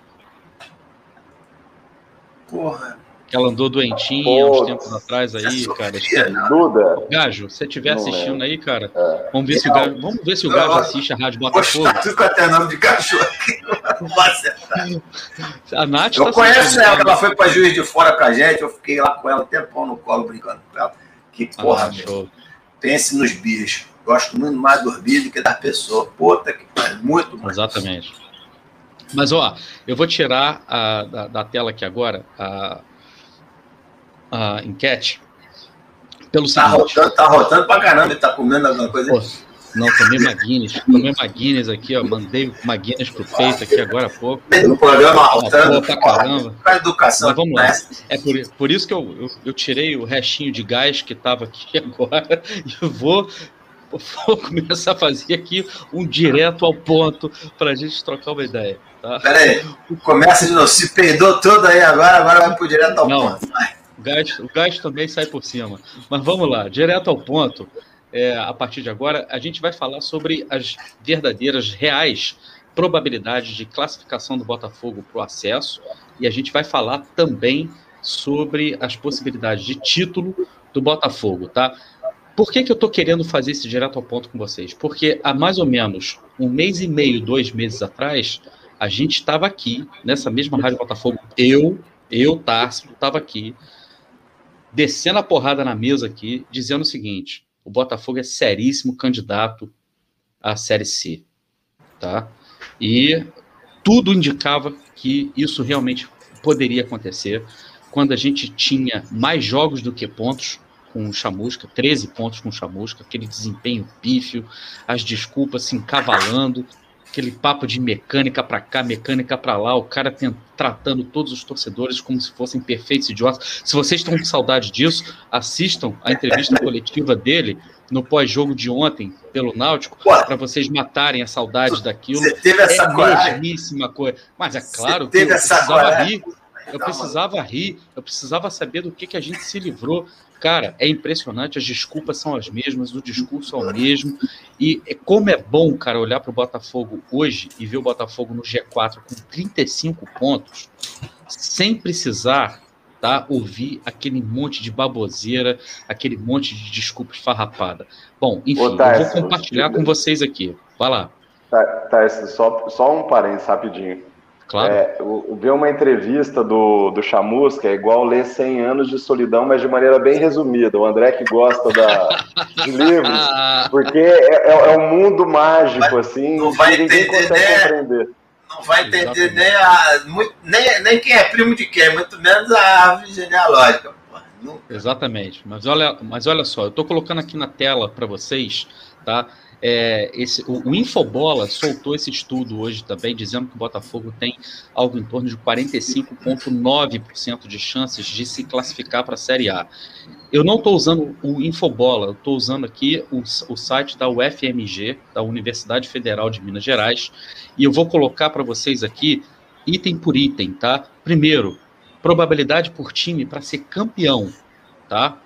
Porra. Que ela andou doentinha uns tempos atrás aí, cara. Duda. Gajo, se você estiver assistindo aí, cara, é. vamos ver se o Gajo, vamos ver se o Gajo assiste a Rádio Botafogo. Com até nome de cachorro aqui. *laughs* A Nath Eu tá conheço ela, ela foi pra Juiz de Fora com a gente, eu fiquei lá com ela um tempão no colo brincando com ela. Que ah, porra, ah, pense nos bichos. Gosto muito mais dos bichos do que das pessoas. Puta que pariu, muito mais. Exatamente. Mas, ó, eu vou tirar a, da, da tela aqui agora a, a enquete pelo tá seguinte. Rotando, tá rotando pra caramba, ele tá comendo alguma coisa. Pô, Não, tomei Maguines. Tomei Maguines aqui, ó. Mandei Maguines pro peito aqui agora há pouco. No programa altando. Pra caramba. Com a educação. Mas vamos lá. É por, por isso que eu, eu, eu, tirei o restinho de gás que tava aqui *laughs* agora e vou, vou começar a fazer aqui um direto ao ponto pra gente trocar uma ideia. Tá? Pera aí. Começa de novo. Se peidou todo aí agora, agora vai pro direto ao Não, ponto. Vai. O gás, o gás também sai por cima. Mas vamos lá, direto ao ponto é, a partir de agora, a gente vai falar sobre as verdadeiras, reais probabilidades de classificação do Botafogo para o acesso e a gente vai falar também sobre as possibilidades de título do Botafogo, tá? Por que, que eu estou querendo fazer esse direto ao ponto com vocês? Porque há mais ou menos um mês e meio, dois meses atrás, a gente estava aqui, nessa mesma Rádio Botafogo, eu, eu, Tarso, estava aqui, descendo a porrada na mesa aqui, dizendo o seguinte: o Botafogo é seríssimo candidato à Série C, tá? E tudo indicava que isso realmente poderia acontecer quando a gente tinha mais jogos do que pontos com o Chamusca, 13 pontos com o Chamusca, aquele desempenho pífio, as desculpas se encavalando, aquele papo de mecânica para cá, mecânica para lá, o cara tem, tratando todos os torcedores como se fossem perfeitos idiotas. Se vocês estão com saudade disso, assistam a entrevista *laughs* coletiva dele no pós-jogo de ontem pelo Náutico para vocês matarem a saudade daquilo. Você teve essa é coisa. Mas é claro que eu precisava rir. Eu precisava rir, eu precisava saber do que, que a gente se livrou. Cara, é impressionante, as desculpas são as mesmas, o discurso é o mesmo. E é como é bom, cara, olhar para o Botafogo hoje e ver o Botafogo no G4 com 35 pontos, sem precisar tá, ouvir aquele monte de baboseira, aquele monte de desculpas farrapada. Bom, enfim, Ô, eu vou compartilhar com vocês aqui. Vai lá. Tá, tá, só, só um parênteses rapidinho. Claro. É, ver uma entrevista do, do Chamusca é igual ler 100 anos de solidão, mas de maneira bem resumida. O André que gosta da, de livros, *laughs* porque é, é, é um mundo mágico, vai, assim, não vai ninguém entender, consegue né? compreender. Não vai entender nem, a, muito, nem, nem quem é primo de quem, muito menos a árvore genealógica. Exatamente. Mas olha, mas olha só, eu estou colocando aqui na tela para vocês, tá? É, esse, o, o, Infobola soltou esse estudo hoje também, dizendo que o Botafogo tem algo em torno de 45,9% de chances de se classificar para a Série A. Eu não estou usando o Infobola, eu estou usando aqui o, o site da UFMG, da Universidade Federal de Minas Gerais, e eu vou colocar para vocês aqui, item por item, tá? Primeiro, probabilidade por time para ser campeão, tá?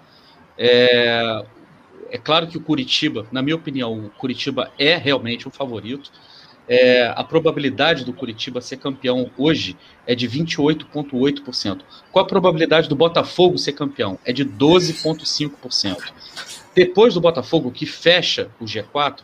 É, é claro que o Curitiba, na minha opinião, o Curitiba é realmente o favorito. É, a probabilidade do Curitiba ser campeão hoje é de 28,8%. Qual a probabilidade do Botafogo ser campeão? É de 12,5%. Depois do Botafogo, que fecha o G4,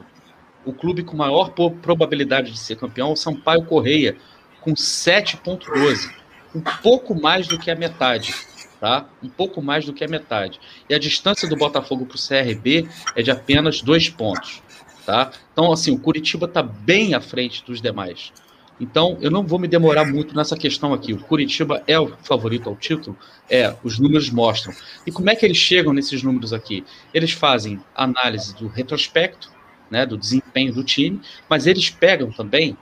o clube com maior probabilidade de ser campeão é o Sampaio Correia, com 7,12%, um pouco mais do que a metade tá? Um pouco mais do que a metade. E a distância do Botafogo para o CRB é de apenas dois pontos, tá? Então, assim, o Curitiba está bem à frente dos demais. Então, eu não vou me demorar muito nessa questão aqui. O Curitiba é o favorito ao título? É, os números mostram. E como é que eles chegam nesses números aqui? Eles fazem análise do retrospecto, né, do desempenho do time, mas eles pegam também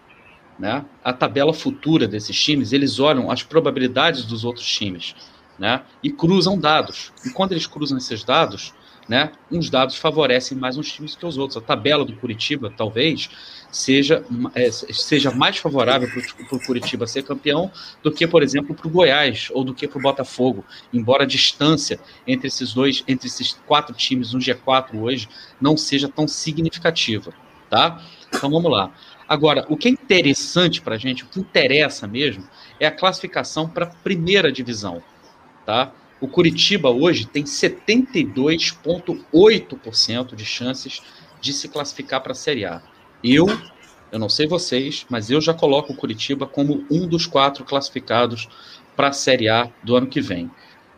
né, a tabela futura desses times, eles olham as probabilidades dos outros times né? E cruzam dados. E quando eles cruzam esses dados, né? Uns dados favorecem mais uns times que os outros. A tabela do Curitiba, talvez, seja, é, seja mais favorável para o Curitiba ser campeão do que, por exemplo, para o Goiás ou do que para o Botafogo. Embora a distância entre esses dois, entre esses quatro times no G4 hoje, não seja tão significativa, tá? Então vamos lá. Agora, o que é interessante para a gente, o que interessa mesmo, é a classificação para a primeira divisão tá? O Curitiba hoje tem 72,8% de chances de se classificar para a Série A. Eu, eu não sei vocês, mas eu já coloco o Curitiba como um dos quatro classificados para a Série A do ano que vem.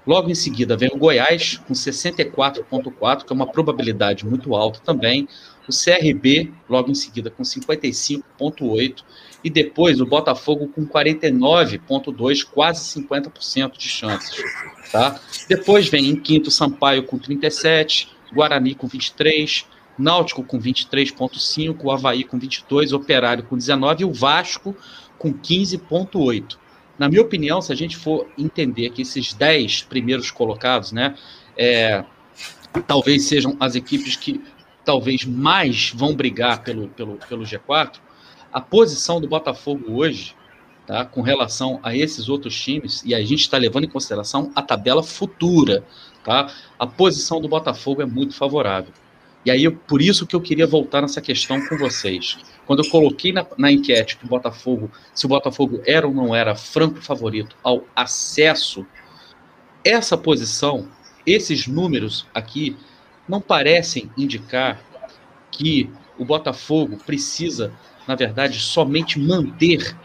Logo em seguida vem o Goiás com 64,4, que é uma probabilidade muito alta também. O CRB, logo em seguida, com 55,8 e depois o Botafogo com 49,2, quase 50% de chances. Tá? Depois vem em quinto Sampaio com 37, Guarani com 23, Náutico com 23,5, o Havaí com 22, Operário com 19 e o Vasco com 15,8. Na minha opinião, se a gente for entender que esses 10 primeiros colocados, né, é, talvez sejam as equipes que talvez mais vão brigar pelo, pelo, pelo G4, a posição do Botafogo hoje, tá, com relação a esses outros times, e a gente está levando em consideração a tabela futura, tá, a posição do Botafogo é muito favorável. E aí, por isso que eu queria voltar nessa questão com vocês. Quando eu coloquei na, na enquete que o Botafogo, se o Botafogo era ou não era franco favorito ao acesso, essa posição, esses números aqui, não parecem indicar que o Botafogo precisa, na verdade, somente manter,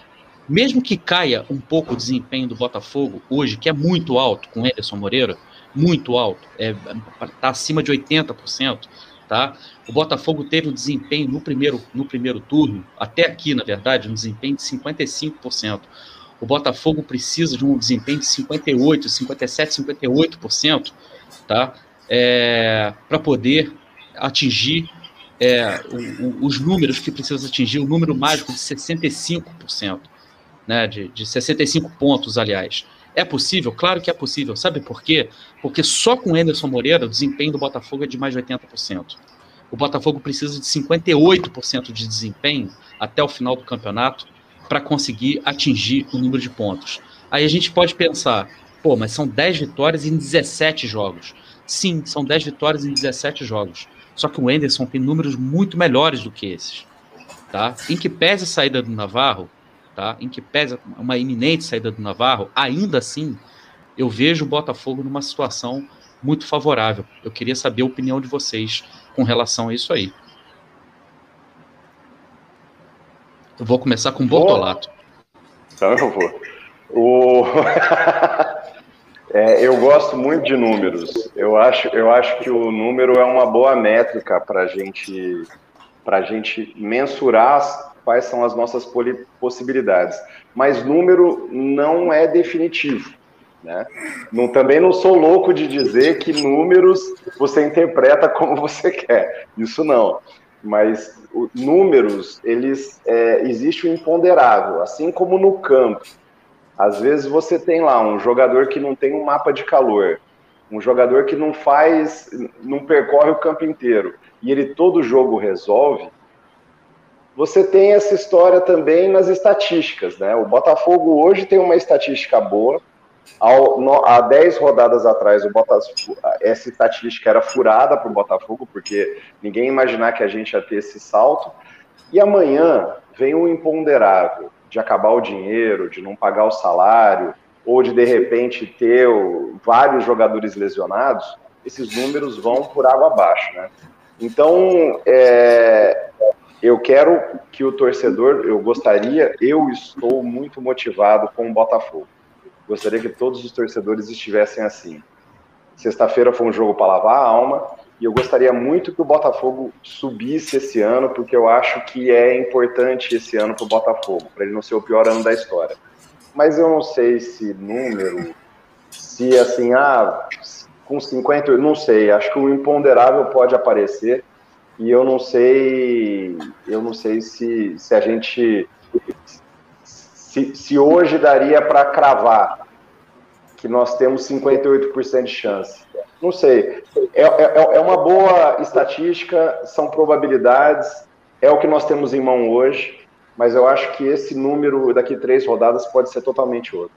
mesmo que caia um pouco o desempenho do Botafogo hoje, que é muito alto com Ederson Moreira, muito alto, está é, tá acima de 80%, tá? O Botafogo teve um desempenho no primeiro, no primeiro turno, até aqui, na verdade, um desempenho de 55%. O Botafogo precisa de um desempenho de 58, 57, 58%, tá? É, para poder atingir é, o, o, os números que precisa atingir, o número mágico de 65%, né, de, de 65 pontos, aliás. É possível? Claro que é possível. Sabe por quê? Porque só com Anderson Moreira o desempenho do Botafogo é de mais de 80%. O Botafogo precisa de 58% de desempenho até o final do campeonato para conseguir atingir o número de pontos. Aí a gente pode pensar, pô, mas são 10 vitórias em 17 jogos. Sim, são 10 vitórias em 17 jogos. Só que o Enderson tem números muito melhores do que esses. Tá? Em que pese a saída do Navarro, tá? em que pese uma iminente saída do Navarro, ainda assim, eu vejo o Botafogo numa situação muito favorável. Eu queria saber a opinião de vocês com relação a isso aí. Eu vou começar com o Bortolato. Então eu vou. O... *laughs* É, eu gosto muito de números. Eu acho, eu acho que o número é uma boa métrica para gente, a gente mensurar quais são as nossas possibilidades. Mas número não é definitivo. Né? Não, também não sou louco de dizer que números você interpreta como você quer. Isso não. Mas o, números, eles é, existe o imponderável, assim como no campo. Às vezes você tem lá um jogador que não tem um mapa de calor, um jogador que não faz, não percorre o campo inteiro e ele todo jogo resolve. Você tem essa história também nas estatísticas, né? O Botafogo hoje tem uma estatística boa. há 10 rodadas atrás, o Botafogo, essa estatística era furada para o Botafogo, porque ninguém imaginar que a gente ia ter esse salto. E amanhã vem um imponderável de acabar o dinheiro, de não pagar o salário, ou de de repente ter vários jogadores lesionados, esses números vão por água abaixo, né? Então, é, eu quero que o torcedor, eu gostaria, eu estou muito motivado com o Botafogo. Gostaria que todos os torcedores estivessem assim. Sexta-feira foi um jogo para lavar a alma, e eu gostaria muito que o Botafogo subisse esse ano, porque eu acho que é importante esse ano para o Botafogo, para ele não ser o pior ano da história. Mas eu não sei se número, se assim, ah, com 50, não sei, acho que o imponderável pode aparecer, e eu não sei, eu não sei se, se a gente, se, se hoje daria para cravar que nós temos 58% de chance. Não sei. É, é, é uma boa estatística, são probabilidades, é o que nós temos em mão hoje, mas eu acho que esse número daqui três rodadas pode ser totalmente outro.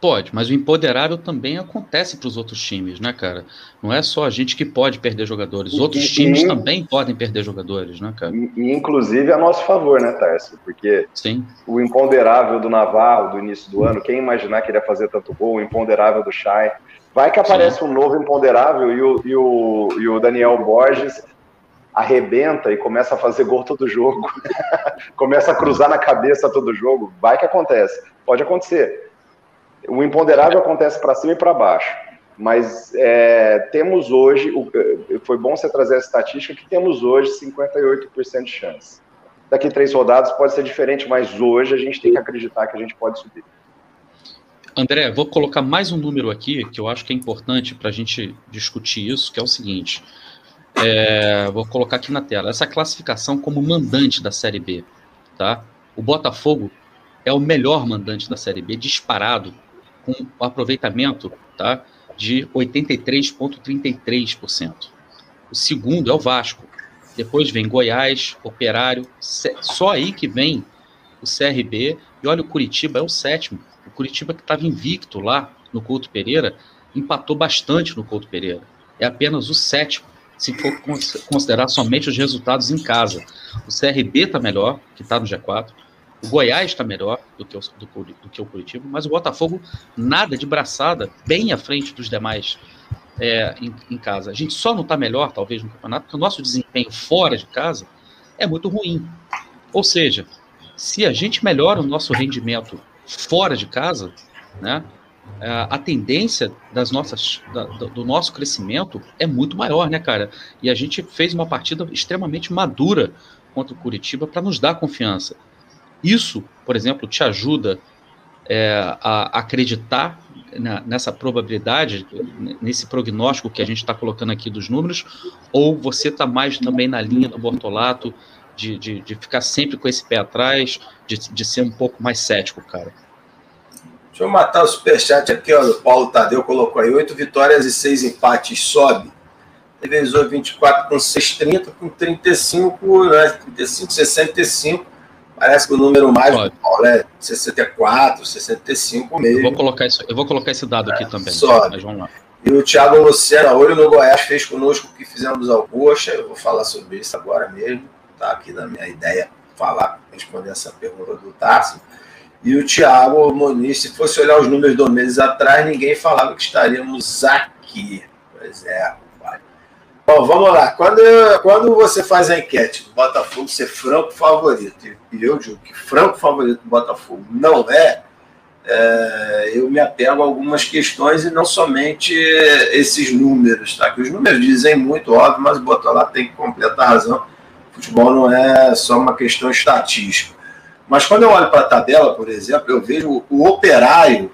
Pode, mas o empoderável também acontece para os outros times, né, cara? Não é só a gente que pode perder jogadores, outros e, times e, também podem perder jogadores, né, cara? E, inclusive a nosso favor, né, Tarso? Porque Sim. o imponderável do Navarro do início do ano, quem imaginar que ele ia fazer tanto gol, o imponderável do Chay, vai que aparece Sim. um novo imponderável e o, e, o, e o Daniel Borges arrebenta e começa a fazer gol todo jogo, *laughs* começa a cruzar na cabeça todo jogo, vai que acontece, pode acontecer o imponderável acontece para cima e para baixo. Mas é, temos hoje, é, foi bom você trazer a estatística, que temos hoje 58% de chance. Daqui três rodadas pode ser diferente, mas hoje a gente tem que acreditar que a gente pode subir. André, vou colocar mais um número aqui que eu acho que é importante para a gente discutir isso, que é o seguinte: é, vou colocar aqui na tela, essa classificação como mandante da Série B, tá? O Botafogo é o melhor mandante da Série B, disparado, com o aproveitamento, tá? De 83,33%. O segundo é o Vasco. Depois vem Goiás, Operário, só aí que vem o CRB. E olha, o Curitiba é o sétimo. O Curitiba que estava invicto lá no Couto Pereira, empatou bastante no Couto Pereira. É apenas o sétimo se for considerar somente os resultados em casa. O CRB está melhor, que está no G4. O Goiás está melhor do que, o, do, do, que o Curitiba, mas o Botafogo nada de braçada, bem à frente dos demais é, em, em, casa. A gente só não está melhor, talvez, no campeonato, porque o nosso desempenho fora de casa é muito ruim. Ou seja, se a gente melhora o nosso rendimento fora de casa, né, a tendência das nossas, da, do nosso crescimento é muito maior, né, cara? E a gente fez uma partida extremamente madura contra o Curitiba para nos dar confiança. Isso, por exemplo, te ajuda é, a acreditar na, nessa probabilidade, nesse prognóstico que a gente está colocando aqui dos números, ou você está mais também na linha do Bortolato, de, de, de, ficar sempre com esse pé atrás, de, de ser um pouco mais cético, cara? Deixa eu matar o superchat aqui, ó. O Paulo Tadeu colocou aí: oito vitórias e seis empates, sobe. Revezou 24 com 6,30, com 35, né? 35, 65. Parece que o número mais do Paulo é 64, 65 mesmo. Eu vou colocar, isso, eu vou colocar esse dado aqui é, também. Sobe. Mas vamos lá. E o Thiago Lucena, olho no Goiás, fez conosco o que fizemos ao Coxa. Eu vou falar sobre isso agora mesmo. Tá aqui na minha ideia falar, responder essa pergunta do Tarso. E o Thiago Muniz, se fosse olhar os números do meses atrás, ninguém falava que estaríamos aqui. Pois é. Bom, vamos lá. Quando, quando você faz a enquete Botafogo ser franco favorito, e eu digo que franco favorito do Botafogo não é, é, eu me apego a algumas questões e não somente esses números, tá? Que os números dizem muito, óbvio, mas o Botafogo tem que completar a razão. Futebol não é só uma questão estatística. Mas quando eu olho para a tabela, por exemplo, eu vejo o operário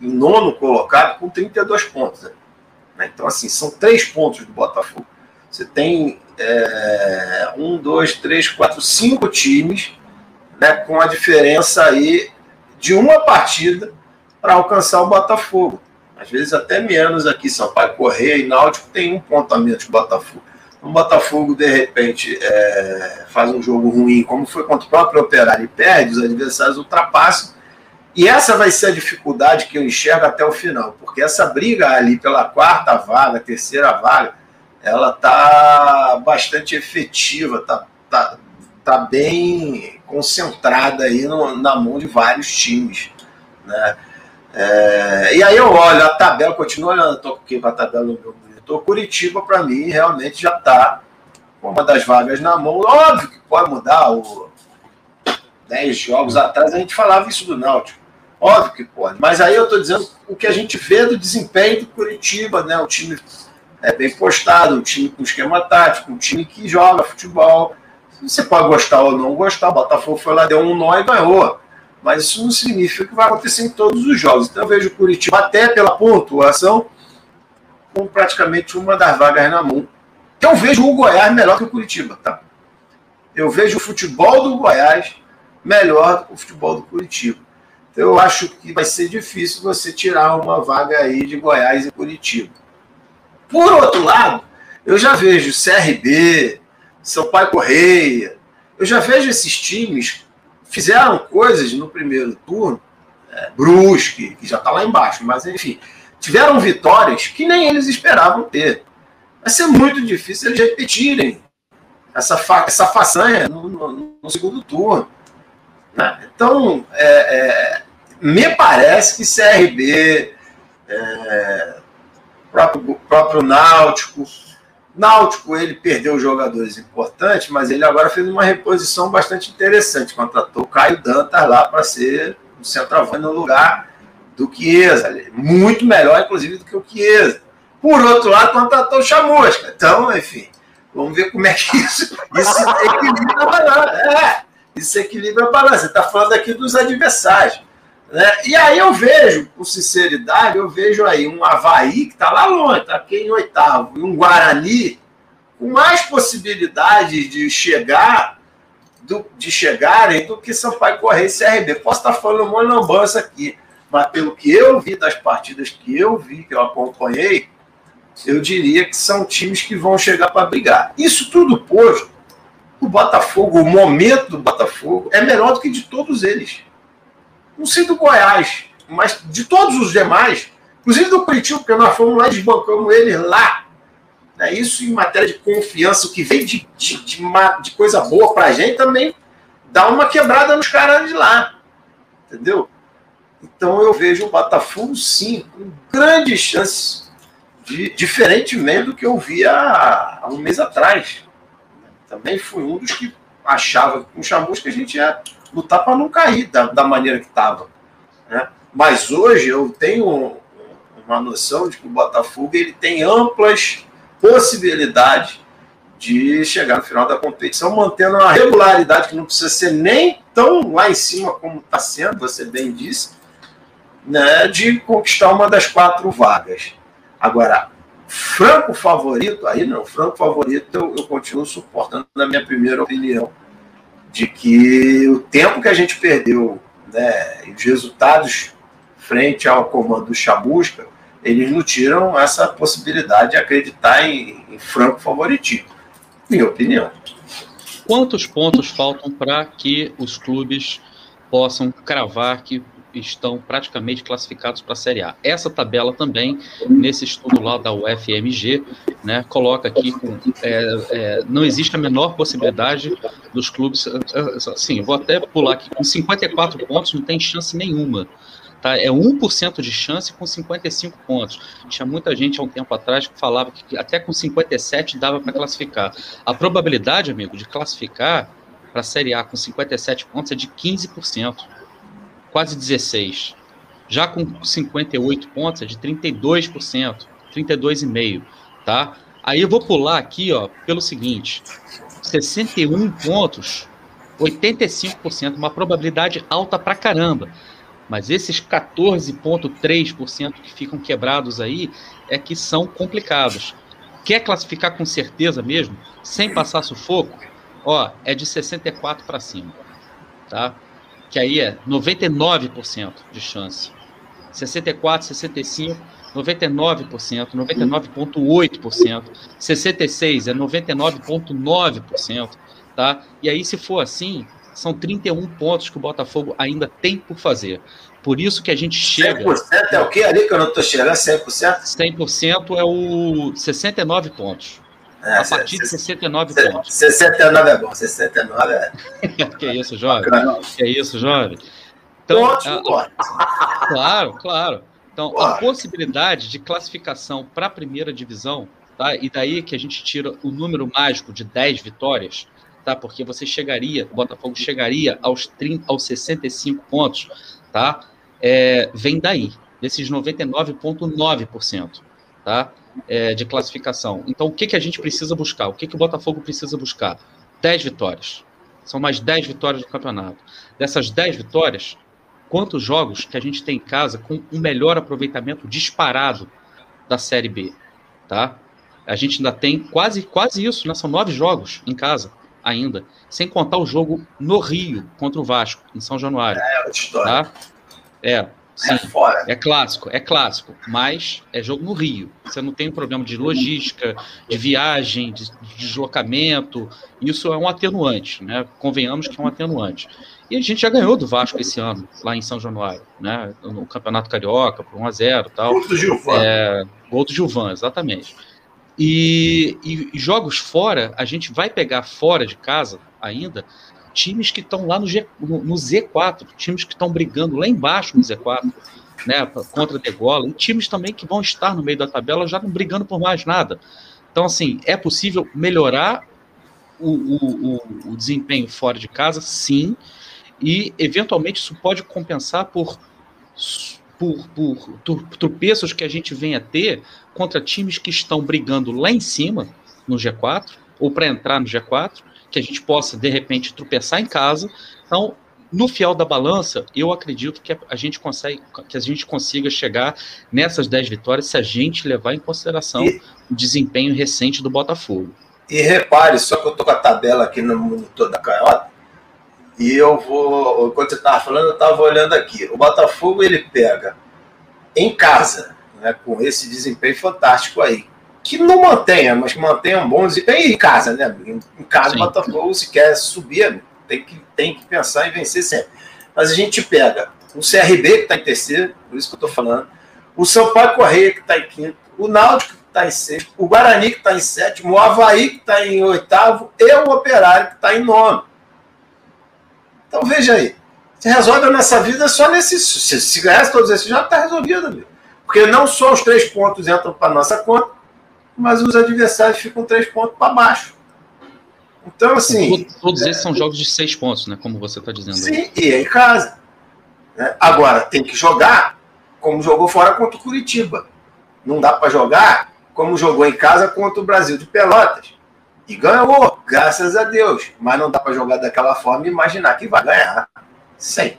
em nono colocado com 32 pontos. Né? Então, assim, são três pontos do Botafogo. Você tem é, um, dois, três, quatro, cinco times né, com a diferença aí de uma partida para alcançar o Botafogo. Às vezes até menos aqui, São Paulo Correia e Náutico tem um ponto a menos que Botafogo o Botafogo, de repente, é, faz um jogo ruim, como foi contra o próprio Operário, e perde, os adversários ultrapassam. E essa vai ser a dificuldade que eu enxergo até o final, porque essa briga ali pela quarta vaga, terceira vaga, ela tá bastante efetiva, tá, tá, tá bem concentrada aí no, na mão de vários times, né? É, e aí eu olho a tabela, continuo olhando, estou aqui com a tabela no meu então, Curitiba, para mim, realmente já está com uma das vagas na mão. Óbvio que pode mudar. O... Dez jogos atrás a gente falava isso do Náutico. Óbvio que pode. Mas aí eu estou dizendo o que a gente vê do desempenho do Curitiba, né? O time é bem postado, um time com esquema tático, um time que joga futebol. Você pode gostar ou não gostar. O Botafogo foi lá, deu um nó e ganhou. Mas isso não significa que vai acontecer em todos os jogos. Então eu vejo o Curitiba até pela pontuação com praticamente uma das vagas na mão. Eu vejo o Goiás melhor que o Curitiba, tá? Eu vejo o futebol do Goiás melhor do que o futebol do Curitiba. Então, eu acho que vai ser difícil você tirar uma vaga aí de Goiás e Curitiba. Por outro lado, eu já vejo CRB, São Paulo Correia, eu já vejo esses times fizeram coisas no primeiro turno, é, Brusque, que já está lá embaixo, mas enfim, tiveram vitórias que nem eles esperavam ter. Vai ser muito difícil eles repetirem essa, fa essa façanha no, no, no segundo turno. Né? Então, é, é, me parece que CRB, é, próprio, próprio Náutico, Náutico ele perdeu jogadores importantes, mas ele agora fez uma reposição bastante interessante. Contratou Caio Dantas lá para ser o centroavante no lugar do Chiesa, muito melhor, inclusive, do que o Chiesa. Por outro lado, contratou o Chamusca. Então, enfim, vamos ver como é que isso, isso equilibra a balança. É, isso equilibra a balança. Você está falando aqui dos adversários. Né? E aí eu vejo, com sinceridade, eu vejo aí um Havaí que está lá longe, está aqui em oitavo, e um Guarani com mais possibilidade de chegar do, de chegarem do que Sampaio Correia e CRB. Posso estar falando uma lambança aqui, mas pelo que eu vi das partidas que eu vi, que eu acompanhei, eu diria que são times que vão chegar para brigar. Isso tudo posto, o Botafogo, o momento do Botafogo é melhor do que de todos eles. Não sei do Goiás, mas de todos os demais, inclusive do Curitiba, porque nós fomos lá e desbancamos eles lá. É isso em matéria de confiança, o que vem de, de, de, de coisa boa para a gente também dá uma quebrada nos caras de lá. Entendeu? Então eu vejo o Botafogo, sim, com grandes chances, de, diferentemente do que eu via há, um mês atrás. Também fui um dos que achava com o que a gente ia lutar para não cair da, da maneira que estava. Né? Mas hoje eu tenho uma noção de que o Botafogo ele tem amplas possibilidades de chegar no final da competição, mantendo uma regularidade que não precisa ser nem tão lá em cima como está sendo, você bem disse, né, de conquistar uma das quatro vagas. Agora, franco favorito, aí não, franco favorito eu, eu continuo suportando na minha primeira opinião, de que o tempo que a gente perdeu, né, e os resultados frente ao comando do Chamusca, eles não tiram essa possibilidade de acreditar em, em franco favoritismo, minha opinião. Quantos pontos faltam para que os clubes possam cravar que estão praticamente classificados para a Série A. Essa tabela também, nesse estudo lá da UFMG, né, coloca aqui com, é, é, não existe a menor possibilidade dos clubes, assim, vou até pular aqui, com 54 pontos não tem chance nenhuma. Tá? É 1% de chance com 55 pontos. Tinha muita gente há um tempo atrás que falava que até com 57 dava para classificar. A probabilidade, amigo, de classificar para a Série A com 57 pontos é de 15% quase 16. Já com 58 pontos é de 32%, 32,5%, tá? Aí eu vou pular aqui, ó, pelo seguinte: 61 pontos, 85%, uma probabilidade alta pra caramba. Mas esses 14,3% que ficam quebrados aí é que são complicados. Quer classificar com certeza mesmo, sem passar sufoco? Ó, é de 64 para cima, tá? Que aí é 99% de chance. 64, 65, 99%, 99,8%. 66 é 99,9%, tá? E aí, se for assim, são 31 pontos que o Botafogo ainda tem por fazer. Por isso que a gente chega. 100% é o que ali que eu não estou chegando? 100%? 100% é o 69 pontos. É, a partir de 69 se, pontos. 69 é bom, 69 é. *laughs* que isso, jovem? Que isso, jovem? Então, a, a, claro, claro. Então, a possibilidade de classificação para a primeira divisão, tá? E daí que a gente tira o número mágico de 10 vitórias, tá? Porque você chegaria, o Botafogo chegaria aos 30, aos 65 pontos, tá? É, vem daí, desses 99,9%, tá? É, de classificação. Então, o que, que a gente precisa buscar? O que, que o Botafogo precisa buscar? 10 vitórias. São mais 10 vitórias no campeonato. Dessas 10 vitórias, quantos jogos que a gente tem em casa com um melhor aproveitamento disparado da Série B? Tá? A gente ainda tem quase, quase isso, né? São nove jogos em casa ainda. Sem contar o jogo no Rio contra o Vasco, em São Januário. É, história. Tá? É, Sim, é fora. É clássico, é clássico, mas é jogo no Rio. Você não tem um problema de logística, de viagem, de, de deslocamento. Isso é um atenuante, né? Convenhamos que é um atenuante. E a gente já ganhou do Vasco esse ano, lá em São Januário, né? No Campeonato Carioca, por 1x0 tal. Gol do Gilvan. É, gol do Gilvan, exatamente. E, e, jogos fora, a gente vai pegar fora de casa ainda times que estão lá no, G, no, no, Z4, times que estão brigando lá embaixo no Z4, né, contra a Degola, e times também que vão estar no meio da tabela já não brigando por mais nada. Então, assim, é possível melhorar o, o, o, o desempenho fora de casa, sim, e eventualmente isso pode compensar por, por, por tropeços que a gente vem a ter contra times que estão brigando lá em cima, no G4, ou para entrar no G4, que a gente possa, de repente, tropeçar em casa. Então, no fiel da balança, eu acredito que a gente consegue, que a gente consiga chegar nessas 10 vitórias se a gente levar em consideração e... o desempenho recente do Botafogo. E repare, só que eu tô com a tabela aqui no monitor da canhota, e eu vou, enquanto você estava falando, eu estava olhando aqui. O Botafogo ele pega em casa, né, com esse desempenho fantástico aí, que não mantenha, mas que mantenha um bom desempenho em casa, né? Em casa, o Botafogo, se quer subir, tem que, tem que pensar em vencer sempre. Mas a gente pega o CRB, que está em terceiro, por isso que eu estou falando, o Sampaio Correia, que está em quinto, o Náutico, que está em sexto, o Guarani, que está em sétimo, o Havaí, que está em oitavo, e o Operário, que está em nono. Então veja aí. Você resolve nessa vida só nesse. Se, se ganhar todos esses já está resolvido, amigo. Porque não só os três pontos entram para nossa conta, mas os adversários ficam três pontos para baixo. Então, assim. Todos, esses são jogos de seis pontos, né? Como você está dizendo. Sim, aí. e é em casa. Né? Agora, tem que jogar como jogou fora contra o Curitiba. Não dá para jogar como jogou em casa contra o Brasil de Pelotas. E ganhou, graças a Deus. Mas não dá para jogar daquela forma e imaginar que vai ganhar. Sem.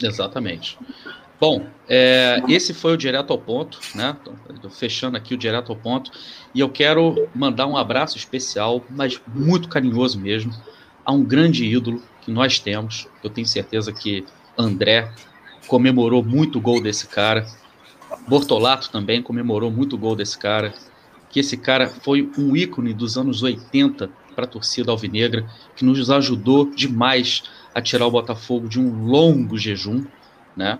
Exatamente. Bom, é, esse foi o direto ao ponto, né? Tô fechando aqui o direto ao ponto. E eu quero mandar um abraço especial, mas muito carinhoso mesmo, a um grande ídolo que nós temos. Eu tenho certeza que André comemorou muito o gol desse cara. Bortolato também comemorou muito o gol desse cara. Que esse cara foi um ícone dos anos 80 para a torcida alvinegra, que nos ajudou demais a tirar o Botafogo de um longo jejum, né?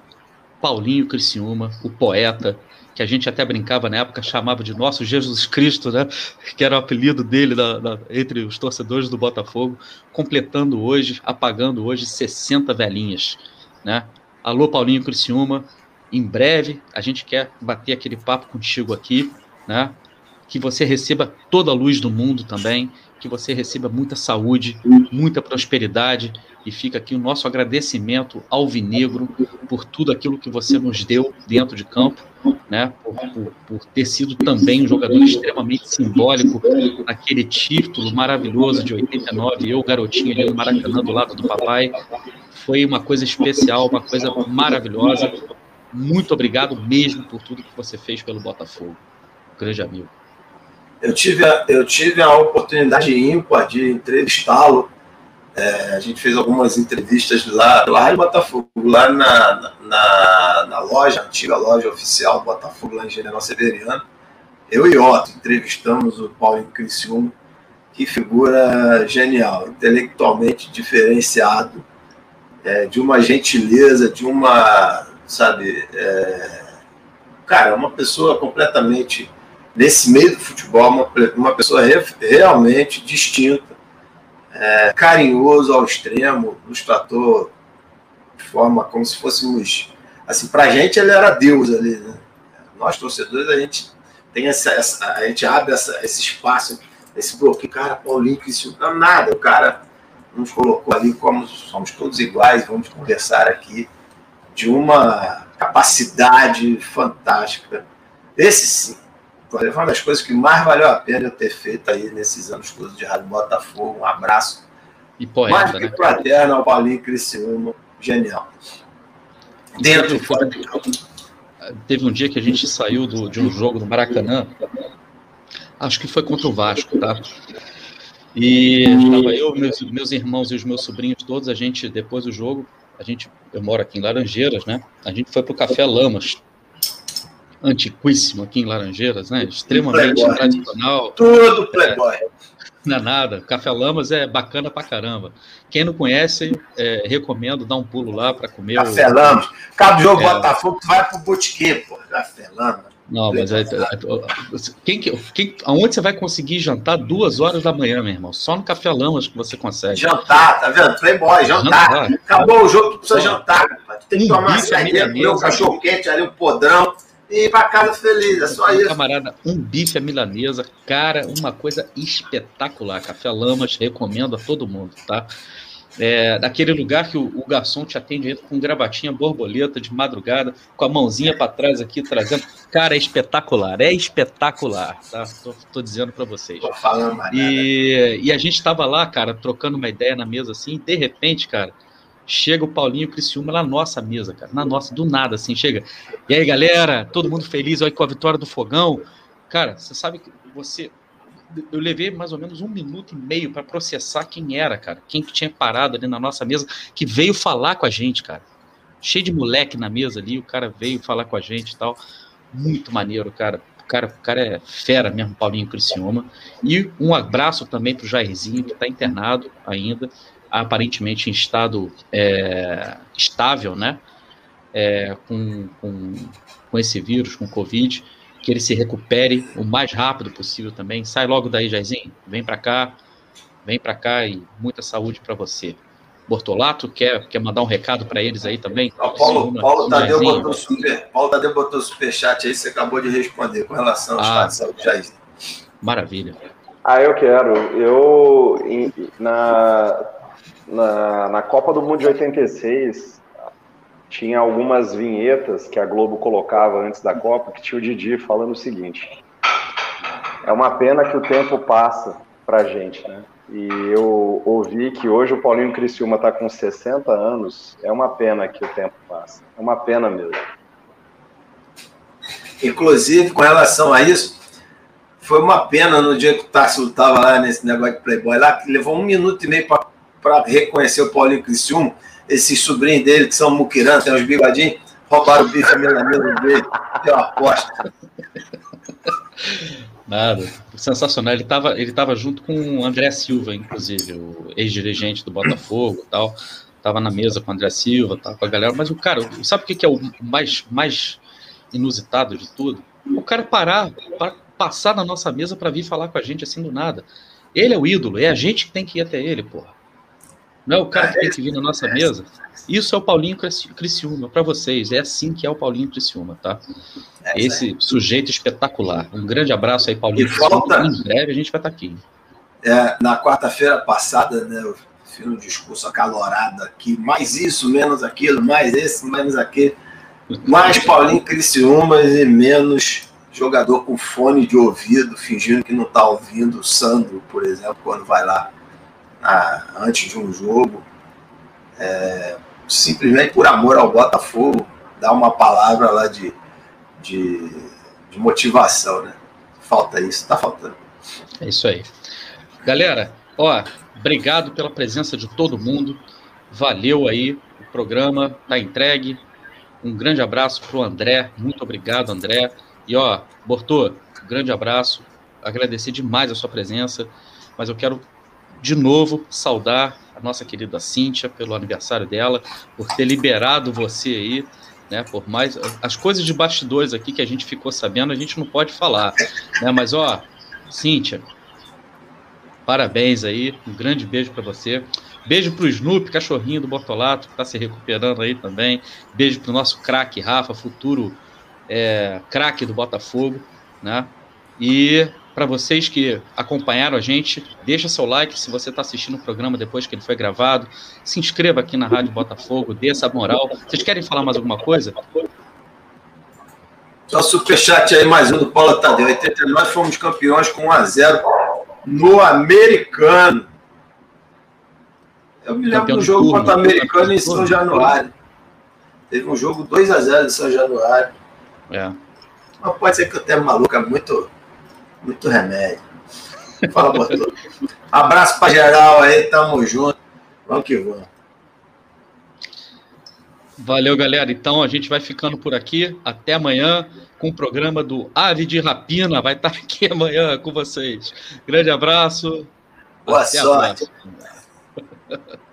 Paulinho Criciúma, o poeta, que a gente até brincava na época, chamava de nosso Jesus Cristo, né? Que era o apelido dele da, da, entre os torcedores do Botafogo, completando hoje, apagando hoje 60 velhinhas, né? Alô, Paulinho Criciúma, em breve a gente quer bater aquele papo contigo aqui, né? Que você receba toda a luz do mundo também, que você receba muita saúde, muita prosperidade e fica aqui o nosso agradecimento ao Vinegro por tudo aquilo que você nos deu dentro de campo, né? Por, por, por ter sido também um jogador extremamente simbólico naquele título maravilhoso de 89, eu garotinho ali no Maracanã do lado do papai. Foi uma coisa especial, uma coisa maravilhosa. Muito obrigado mesmo por tudo que você fez pelo Botafogo. grande amigo. Eu tive a, eu tive a oportunidade ímpar de entrevistá-lo é, a gente fez algumas entrevistas lá, lá em Botafogo, lá na, na, na loja, antiga loja oficial Botafogo, lá em General Severiano. Eu e Otto entrevistamos o Paulo Criciúma, que figura genial, intelectualmente diferenciado, é, de uma gentileza, de uma, sabe, é, cara, uma pessoa completamente, nesse meio do futebol, uma, uma pessoa re, realmente distinta, é, carinhoso ao extremo, nos tratou de forma como se fôssemos. Assim, pra gente ele era Deus ali, né? Nós, torcedores, a gente tem essa. essa a gente abre essa, esse espaço, esse bloqueio, cara, Paulinho, que isso não nada. O cara nos colocou ali como somos todos iguais, vamos conversar aqui de uma capacidade fantástica. Esse sim, foi uma das coisas que mais valeu a pena eu ter feito aí nesses anos todos de Rádio Botafogo. Um abraço. E poeta, mais que né? fraterno ao Paulinho Criciúma. Genial. Dentro e fora de campo. Teve um dia que a gente saiu do, de um jogo no Maracanã. Acho que foi contra o Vasco, tá? E estava eu, meus, meus irmãos e os meus sobrinhos todos, a gente, depois do jogo, a gente, eu moro aqui em Laranjeiras, né? A gente foi pro Café Lamas, antiquíssimo aqui em Laranjeiras, né? Extremamente playboy. tradicional. Tudo playboy. É, não é nada. Café Lamas é bacana pra caramba. Quem não conhece, é, recomendo dar um pulo lá para comer. Café o... Lamas. Cada jogo é... Botafogo, tu vai pro Botiquê, pô. Café Lamas. Não, mas é, é, quem, quem, aonde você vai conseguir jantar duas horas da manhã, meu irmão? Só no Café Lamas que você consegue. Jantar, tá vendo? Playboy, jantar. jantar. Acabou o jogo, tu precisa jantar. Tu tem que tomar uma saída, comer um cachorro quente ali, um podrão e ir para casa feliz, é só isso. Camarada, um bife à milanesa, cara, uma coisa espetacular. Café Lamas, recomendo a todo mundo, tá? É, daquele lugar que o, o, garçom te atende com gravatinha borboleta de madrugada, com a mãozinha para trás aqui trazendo. Cara, é espetacular, é espetacular, tá? Tô, tô dizendo para vocês. Tô falando, e, e a gente tava lá, cara, trocando uma ideia na mesa assim, de repente, cara, chega o Paulinho Criciúma na nossa mesa, cara, na nossa, do nada, assim, chega. E aí, galera, todo mundo feliz aí com a vitória do Fogão. Cara, você sabe que você. eu levei mais ou menos um minuto e meio para processar quem era, cara. Quem que tinha parado ali na nossa mesa, que veio falar com a gente, cara. Cheio de moleque na mesa ali, o cara veio falar com a gente e tal. Muito maneiro, cara. O cara, o cara é fera mesmo, Paulinho Criciúma. E um abraço também pro Jairzinho, que está internado ainda, aparentemente em estado é, estável, né? É, com, com, com esse vírus, com Covid que ele se recupere o mais rápido possível também. Sai logo daí, Jairzinho. Vem para cá, vem para cá e muita saúde para você. Bortolato, quer, quer mandar um recado para eles aí também? Ó, Paulo, Paulo, Tadeu botou super, Paulo Tadeu botou superchat aí, você acabou de responder com relação ao ah, estado de saúde, Jairzinho. Maravilha. Ah, eu quero. Eu, na, na, na Copa do Mundo de 86, tinha algumas vinhetas que a Globo colocava antes da Copa, que tinha o Didi falando o seguinte: é uma pena que o tempo passa pra gente, né? E eu ouvi que hoje o Paulinho Criciúma está com 60 anos, é uma pena que o tempo passa. É uma pena mesmo. Inclusive, com relação a isso, foi uma pena no dia que o Tássio estava lá nesse negócio de Playboy lá, que levou um minuto e meio para reconhecer o Paulinho Criciúma esses sobrinhos dele, que são muquirã, tem uns bigodinhos, roubaram o bife melanino dele, eu aposto. Nada, sensacional. Ele estava ele tava junto com o André Silva, inclusive, o ex-dirigente do Botafogo e tal. Tava na mesa com o André Silva, tava com a galera. Mas o cara, sabe o que, é o mais, mais inusitado de tudo? O cara parar, para passar na nossa mesa para vir falar com a gente assim do nada. Ele é o ídolo, é a gente que tem que ir até ele, porra. Não é o cara que tem que vir na nossa mesa. Isso é o Paulinho Criciúma para vocês. É assim que é o Paulinho Criciúma, tá? É Esse sujeito espetacular. Um grande abraço aí, Paulinho. E falta... Em breve a gente vai estar tá aqui. É, na quarta-feira passada, né, eu fiz um discurso acalorado aqui. Mais isso, menos aquilo, mais esse, menos aquele. Mais Paulinho Criciúma e menos jogador com fone de ouvido, fingindo que não está ouvindo o Sandro, por exemplo, quando vai lá na, antes de um jogo, é, simplesmente por amor ao Botafogo, dar uma palavra lá de, de, de motivação, né? Falta isso, tá faltando. É isso aí. Galera, ó, obrigado pela presença de todo mundo. Valeu aí, o programa tá entregue. Um grande abraço pro André, muito obrigado, André. E ó, Bortô, um grande abraço. Agradecer demais a sua presença, mas eu quero de novo, saudar a nossa querida Cíntia pelo aniversário dela, por ter liberado você aí, né? Por mais. As coisas de bastidores aqui que a gente ficou sabendo, a gente não pode falar. Né? Mas, ó, Cíntia, parabéns aí, um grande beijo para você. Beijo pro Snoop, cachorrinho do Bortolato, que tá se recuperando aí também. Beijo pro nosso craque Rafa, futuro é, craque do Botafogo, né? E para vocês que acompanharam a gente, deixa seu like se você está assistindo o programa depois que ele foi gravado. Se inscreva aqui na Rádio Botafogo, dê essa moral. Vocês querem falar mais alguma coisa? Só superchat aí, mais um do Paulo Tadeu. Em 89 fomos campeões com 1x0 no americano. Eu me lembro do jogo contra o americano em São Januário. Teve um jogo 2x0 em São Januário. É. Mas pode ser que eu tenha maluca muito muito remédio. Fala, Botou. Abraço pra geral aí, tamo junto. Vamos que vamos. Valeu, galera. Então a gente vai ficando por aqui. Até amanhã com o programa do Ave de Rapina. Vai estar aqui *laughs* amanhã com vocês. Grande abraço. Boa Até sorte. *laughs*